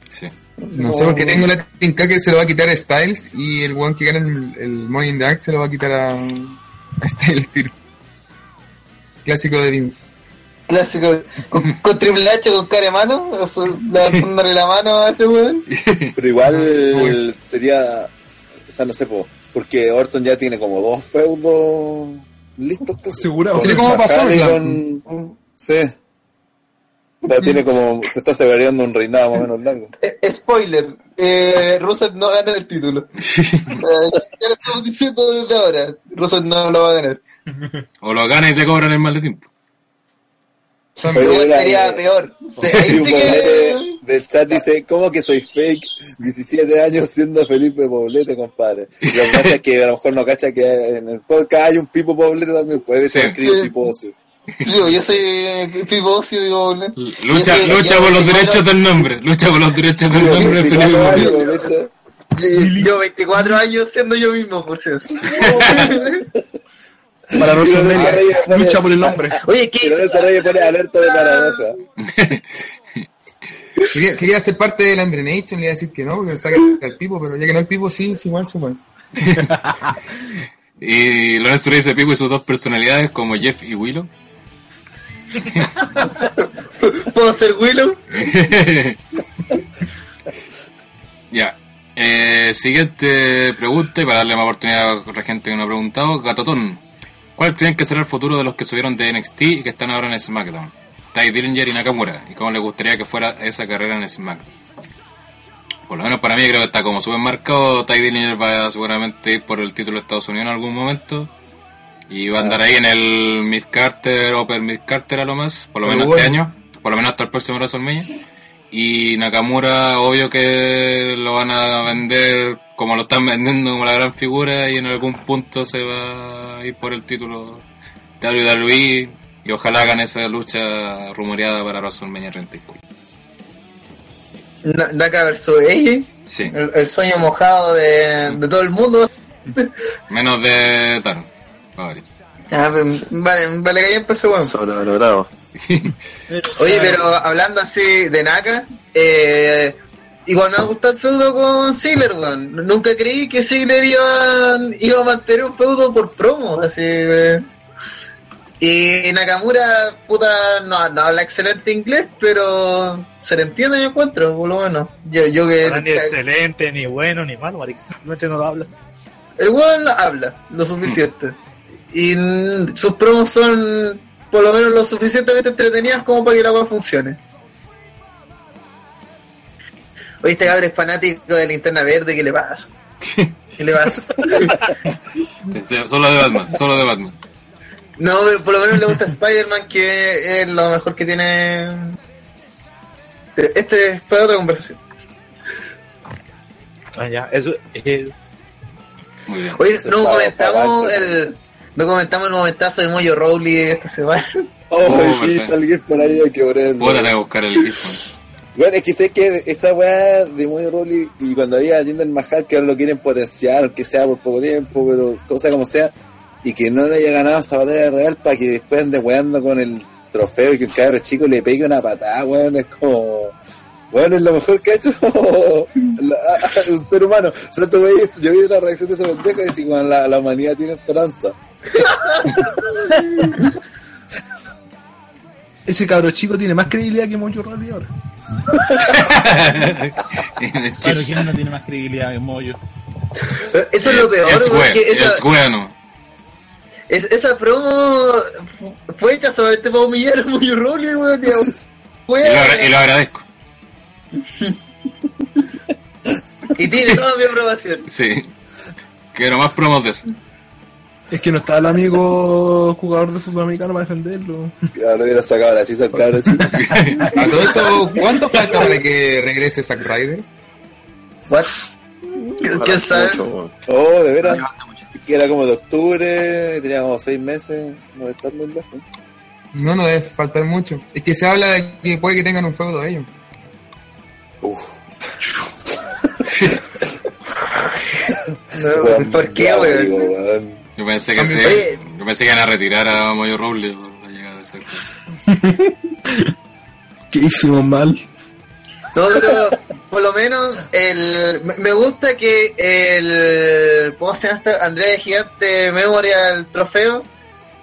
sí. No sé, porque tengo la tinca que se lo va a quitar a Styles y el one que gana el, el Money in the Bank se lo va a quitar a, a Styles (laughs) tiro. Clásico de Vince. Clásico. Con, con Triple H, con cara de mano, levantándole la mano a ese weón. (laughs) Pero igual sería. O sea, no sé, po, porque Orton ya tiene como dos feudos listos. casi. Asegurado. Sí, ¿cómo pasó, con- Sí. O sea, tiene como. Se está severando un reinado más o menos largo. (laughs) Eh, spoiler, eh, Rusev no gana el título. (laughs) Eh, ya lo estamos diciendo desde ahora. Rusev no lo va a ganar. O lo ganas y te cobran el maletín. Pero mira, sería eh, peor. (laughs) Sí, Hay ahí un sí poblete que... del chat dice, ¿cómo que soy fake? 17 años siendo Felipe Poblete, compadre. Y lo que pasa es que a lo mejor no cacha que en el podcast hay un Pipo Poblete también, puede ser Sí. escrito Sí. Pipo Ocio. Yo, yo soy eh, Pipo digo, ¿no? Lucha, lucha yo- por los derechos del nombre. Lucha por los derechos del nombre de 24 Felipe años, Poblete. Poblete. yo- Yo 24 años siendo yo mismo, por si acaso. Para. Reyes pone- Lucha por el nombre. Oye, ¿qué? Pone alerta de paradoja. (laughs) Quería, quería ser parte del Andre Nation, le iba a decir que no, porque saca el pipo, pero ya que no el pipo, sí, es igual se puede. (laughs) (laughs) Y Lorenzo le dice Pico y sus dos personalidades como Jeff y Willow. (laughs) ¿Puedo ser Willow? (laughs) ya. Eh, siguiente pregunta, y para darle más oportunidad a la gente que no ha preguntado, Gatotón. ¿Cuál creen que será el futuro de los que subieron de NXT y que están ahora en SmackDown? Ty Dillinger y Nakamura. ¿Y cómo les gustaría que fuera esa carrera en SmackDown? por lo menos para mí creo que está como súper marcado. Ty Dillinger va a seguramente ir por el título de Estados Unidos en algún momento. Y va a andar ahí en el Mid Carter, Open Mid Carter a lo más, por lo Pero menos este año, por lo menos hasta el próximo WrestleMania. Y Nakamura, obvio que lo van a vender como lo están vendiendo como la gran figura y en algún punto se va a ir por el título de WWE y ojalá hagan esa lucha rumoreada para WrestleMania 34. Na- Naka versus AJ, Sí, el, el sueño mojado de, de todo el mundo. menos de Taro. Vale. Ah, pues, vale, vale que ya empezó, weón. Sobrevalorado. Oye, pero hablando así de Naka, eh, igual me ha gustado el feudo con Ziggler, weón. Nunca creí que Ziggler iba, iba a mantener un feudo por promo, así. eh. Y Nakamura, puta, no, no habla excelente inglés, pero se le entiende, yo encuentro, por lo menos. Yo, yo que... No, ni excelente, ni bueno, ni malo, marica. Simplemente no lo habla. El weón habla lo suficiente. Y sus promos son por lo menos lo suficientemente entretenidas como para que la weá funcione. Oye, este cabrón es fanático de linterna verde, ¿qué le pasa? (laughs) ¿Qué le pasa? Solo de Batman, solo de Batman. No, pero por lo menos le gusta Spider-Man, que es lo mejor que tiene. Este es para otra conversación. Ah, ya, eso. eh, Muy bien. Oye, no comentamos el. No comentamos el momentazo de Moyo Rowley esta semana. (laughs) Oh, Oh, sí, está el GIF por ahí, hay que ponerlo. Puta, tengo que buscar el GIF. Bueno, es que sé que esa weá de Moy Rolly y cuando había Jinder Mahal que ahora lo quieren potenciar, aunque sea por poco tiempo, pero cosa como sea, y que no le haya ganado esa batalla real para que después ande weando con el trofeo y que el cabro chico le pegue una patada, weón, es como... Bueno, es lo mejor que ha hecho (laughs) la- un ser humano. O sea, tú veis, yo vi la reacción de ese pendejo y decís, bueno, la, la humanidad tiene esperanza. (laughs) Ese cabro chico tiene más credibilidad que Mojo Rawley ahora. (laughs) Claro, ¿quién no tiene más credibilidad que Moyo? Eso es lo peor, Es porque bueno, esa, es bueno. es- esa promo fu- fue hecha solamente para humillar a Moyo Rowley, weón. lo, y lo agradezco. Y tiene toda mi aprobación. Sí. Quiero más promos de eso. Es que no está el amigo jugador de fútbol americano para defenderlo. Ya lo hubiera sacado la al (laughs) chico. A todo esto, ¿cuánto falta para que regrese Zack Ryder? What? ¿Quién sabe? Mucho, weón. Oh, de veras. Que era como de octubre, tenía como seis meses, no debe estar muy lejos. No, no debe faltar mucho. Es que se habla de que puede que tengan un feudo ellos. Uf. No, ¿Por qué, weón? Yo pensé que Oye. se, yo pensé que iban a retirar a Moyo Robles por la llegada de ese ¿Qué hicimos mal? No, pero por lo menos el, me- gusta que el ¿cómo se llama este? Andrea de Gigante Memorial Trofeo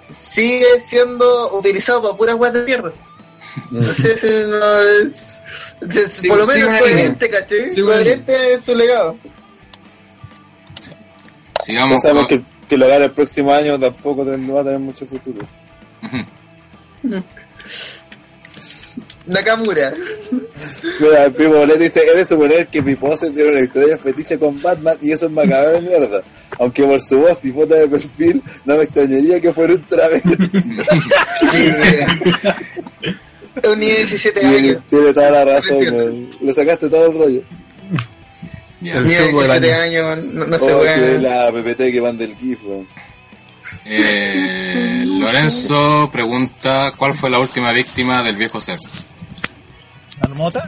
sigue siendo utilizado para puras weas de mierda. (laughs) No sé si no, es- Sigo- por lo menos coherente, ¿cachai? Sigo una Coherente en su legado. Ya Sigamos sabemos con... que, que lo gane el próximo año tampoco va a tener mucho futuro. (laughs) Nakamura. Mira, el primo Boleto dice, he de suponer que mi pose tiene una historia fetiche con Batman y eso es macabro de mierda. Aunque por su voz y foto de perfil, no me extrañaría que fuera un travesti. (laughs) (laughs) Es un niño de 17 Sí, años. tiene toda la razón. (laughs) Le sacaste todo el rollo. El Niño de feudo del 17 año. años, no, no se Oh, wea. la PPT que manda el GIF. Eh, Lorenzo pregunta ¿Cuál fue la última víctima del viejo ser? ¿Marmota?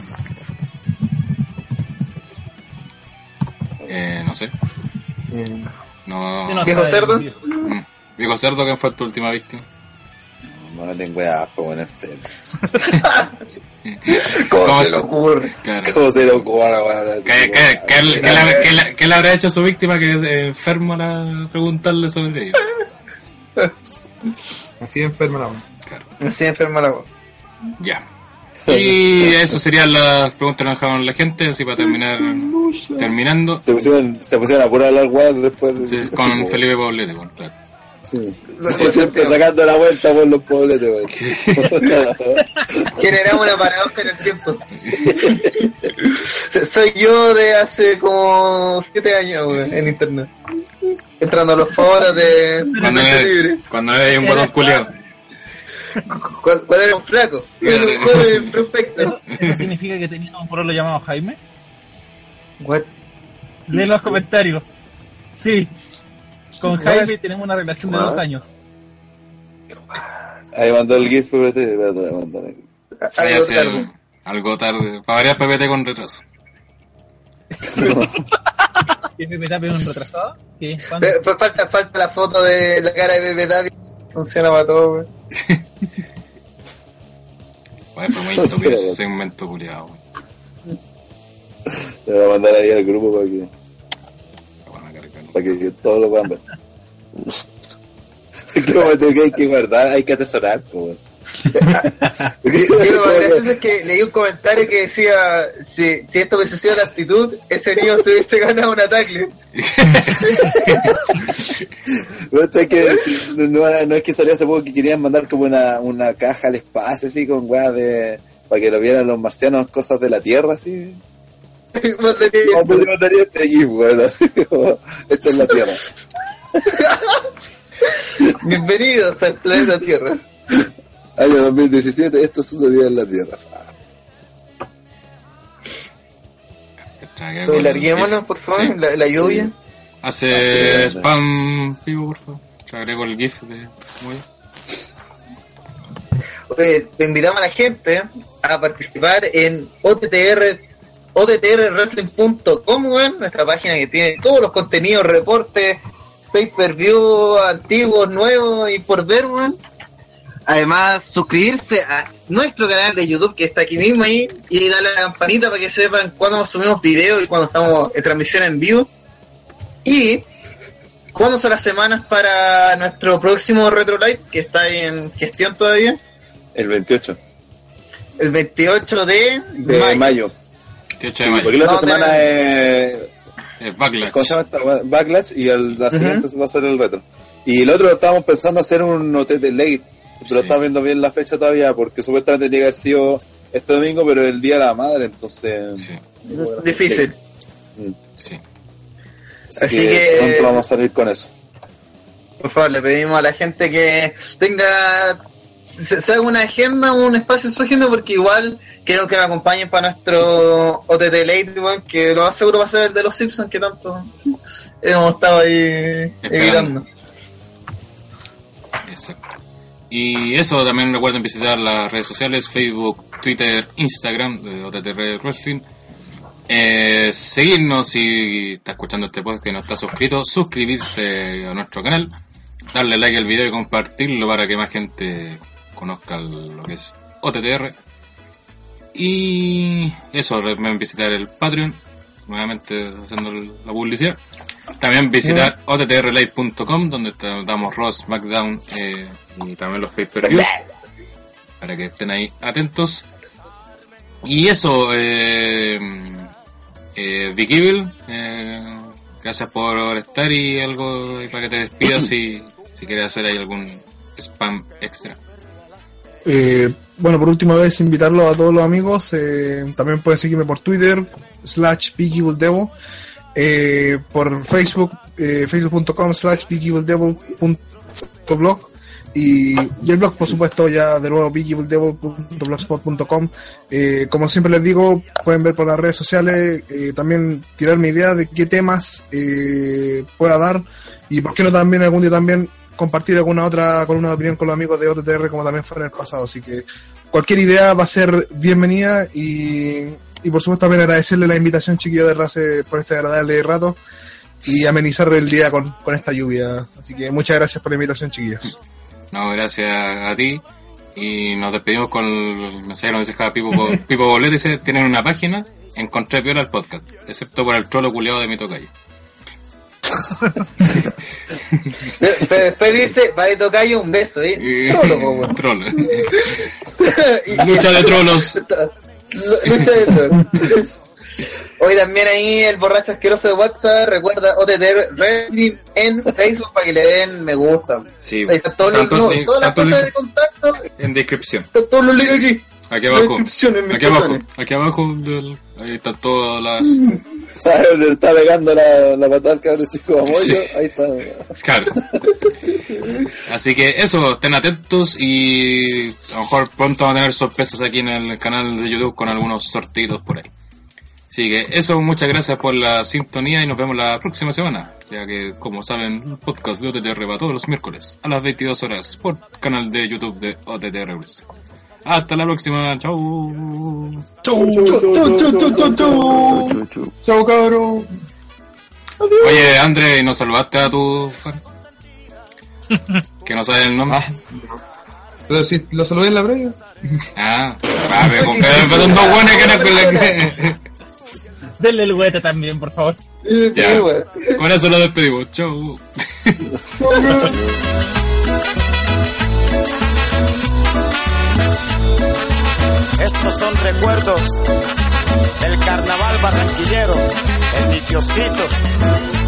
Eh, no sé. No. ¿Viejo cerdo? Mm. Viejo cerdo, ¿quién fue tu última víctima? No me tengo asco, weón, enfermo. (laughs) ¿Cómo, ¿Cómo se le ocurre? Claro. ¿Cómo se lo ocurre? ¿Qué, qué, qué, le- qué le- qué le- qué le habrá hecho a su víctima que es enfermo a preguntarle sobre ello? (laughs) Así enferma la wea. Claro. Estoy enferma la voz. Ya. Y eso serían las preguntas que nos dejaron la gente, así para terminar terminando Se pusieron, se pusieron a puro hablar weón después de... sí, con (laughs) Felipe Poblete, bueno, claro. Sí. Siempre sacando la vuelta por los pobletes, weón. Generamos (laughs) una paradoja en el tiempo. So- Soy yo de hace como 7 años weón, en internet. Entrando a los foros de Cuando libre. cuando hay un botón culiado. Cuando, era un flaco. Cuando era un prospecto. ¿Eso significa que tenía un pueblo llamado Jaime? What? Lee los comentarios. Sí. Con? Jaime tenemos una relación de dos años. Ahí mandó el GIF PPT. Algo tarde. algo tarde. Para variar PPT con retraso. ¿Qué tapé un retrasado? Pe- Falta, falta la foto de la cara de Pepe David. Funciona para todo, weón. (laughs) Oye, fue muy estúpido ese segmento culiado. Le voy a mandar ahí al grupo para que, para que, que todos lo puedan ver. (laughs) Que hay que guardar, hay que atesorar, (laughs) lo más gracioso es que leí un comentario que decía: si, si esto hubiese sido la actitud, ese niño se hubiese ganado un ataque. (laughs) No, esto es que, no, no es que salió hace poco que querían mandar como una, una caja al espacio, así, con weas de. para que lo vieran los marcianos, cosas de la Tierra, así. (laughs) Más de que- ¿Cómo te mandaría este GIF, weón? Así (laughs) como, esto es la Tierra. (laughs) Bienvenidos al planeta Tierra. Año 2017, esto sucedió en la Tierra. Con- Larguémonos, por favor, Sí. la, la lluvia. Hace spam vivo, por favor. Te agrego el GIF de. Oye, te invitamos a la gente a participar en OTTR, OTTRWrestling.com, weón, nuestra página que tiene todos los contenidos, reportes, pay-per-view, antiguos, nuevos y por ver, weón. Además, suscribirse a nuestro canal de YouTube que está aquí mismo ahí y darle a la campanita para que sepan cuando subimos videos y cuando estamos en transmisión en vivo. Y cuándo son las semanas para nuestro próximo Retro Live que está ahí en gestión todavía. El 28 El 28 de, de mayo. mayo. 28 de mayo. Porque la otra No, semana de- es. Es Backlash. ¿Cómo se llama esta? Backlash y el, la siguiente va a ser el retro. Y el otro estábamos pensando hacer un OTT late, pero Sí. estamos viendo bien la fecha todavía porque supuestamente tenía que haber sido este domingo, pero el día de la madre, entonces. Sí, Difícil. Mm. sí. Así, Así que, que- pronto vamos a salir con eso. Por favor, le pedimos a la gente que tenga se, se haga una agenda, un espacio en su agenda, porque igual quiero que me acompañen para nuestro OTT Late, weón, que lo más seguro va a ser el de los Simpsons que tanto hemos estado ahí evitando. Exacto. Y eso también recuerden visitar las redes sociales, Facebook, Twitter, Instagram de OTTR Wrestling. Eh, seguirnos si está escuchando este podcast y no está suscrito, suscribirse a nuestro canal, darle like al video y compartirlo para que más gente conozca lo que es OTTR. Y eso, recuerden visitar el Patreon, nuevamente haciendo la publicidad. También visitar ottrlive.com donde te- damos Raw, SmackDown eh, y también los pay-per-views para que estén ahí atentos. Y eso, eh, eh, Vic Evil, eh, gracias por estar y algo ahí para que te despidas si, si quieres hacer ahí algún spam extra. Eh, bueno, por última vez invitarlo a todos los amigos. eh, también pueden seguirme por Twitter, slash Big Evil Devil, eh, por Facebook, eh, facebook.com slash blog y, el blog, por supuesto, ya de nuevo bigevilDevil.blogspot.com. Eh, como siempre les digo, pueden ver por las redes sociales, eh, también tirarme idea de qué temas eh, pueda dar y por qué no también algún día también compartir alguna otra columna de opinión con los amigos de OTTR como también fue en el pasado. Así que cualquier idea va a ser bienvenida y, y por supuesto también agradecerle la invitación chiquillo de Race por este agradable rato y amenizar el día con, con esta lluvia. Así que muchas gracias por la invitación chiquillos. No, gracias a ti. Y nos despedimos con el mensaje que nos deja Pipo, Pipo Bolet. Dice, tienen una página, encontré peor al podcast, excepto por el trolo culiado de mi tocayo. Pero después dice, va de tocayo un beso, ¿eh? Y- Trolo, po, weón. Trolo. (laughs) Lucha de trolos. (laughs) Lucha de trolos. Hoy también ahí el borracho asqueroso de WhatsApp recuerda OTT Wrestling en Facebook para que le den me gusta. Sí, Ahí están todos los, tanto no, link- todas las cosas de contacto, en descripción. están todos los links aquí. Aquí abajo. descripción en mis Aquí abajo. Aquí abajo. del- ahí están todas las. (laughs) Está pegando la, la patada cabrón chico. Sí. Ahí está. (laughs) Claro. Así que eso, estén atentos y a lo mejor pronto vamos a tener sorpresas aquí en el canal de YouTube con algunos sortidos por ahí. Así que eso, muchas gracias por la sintonía y nos vemos la próxima semana. Ya que, como saben, el podcast de OTTR va todos los miércoles a las 22 horas por canal de YouTube de OTTR. Hasta la próxima, chau. Chau, chau, chau, chau, chau, chau, chau. Chau, cabrón. Oye, André, ¿no saludaste a tu fan? (laughs) Que no sabe el nombre. Pero si lo saludé en la previa. Ah, son dos buenos que no con la que. (laughs) Denle el huete también, por favor. Ya. Con eso lo despedimos. Chau. (laughs) Estos son recuerdos del carnaval barranquillero en mi kiosquito.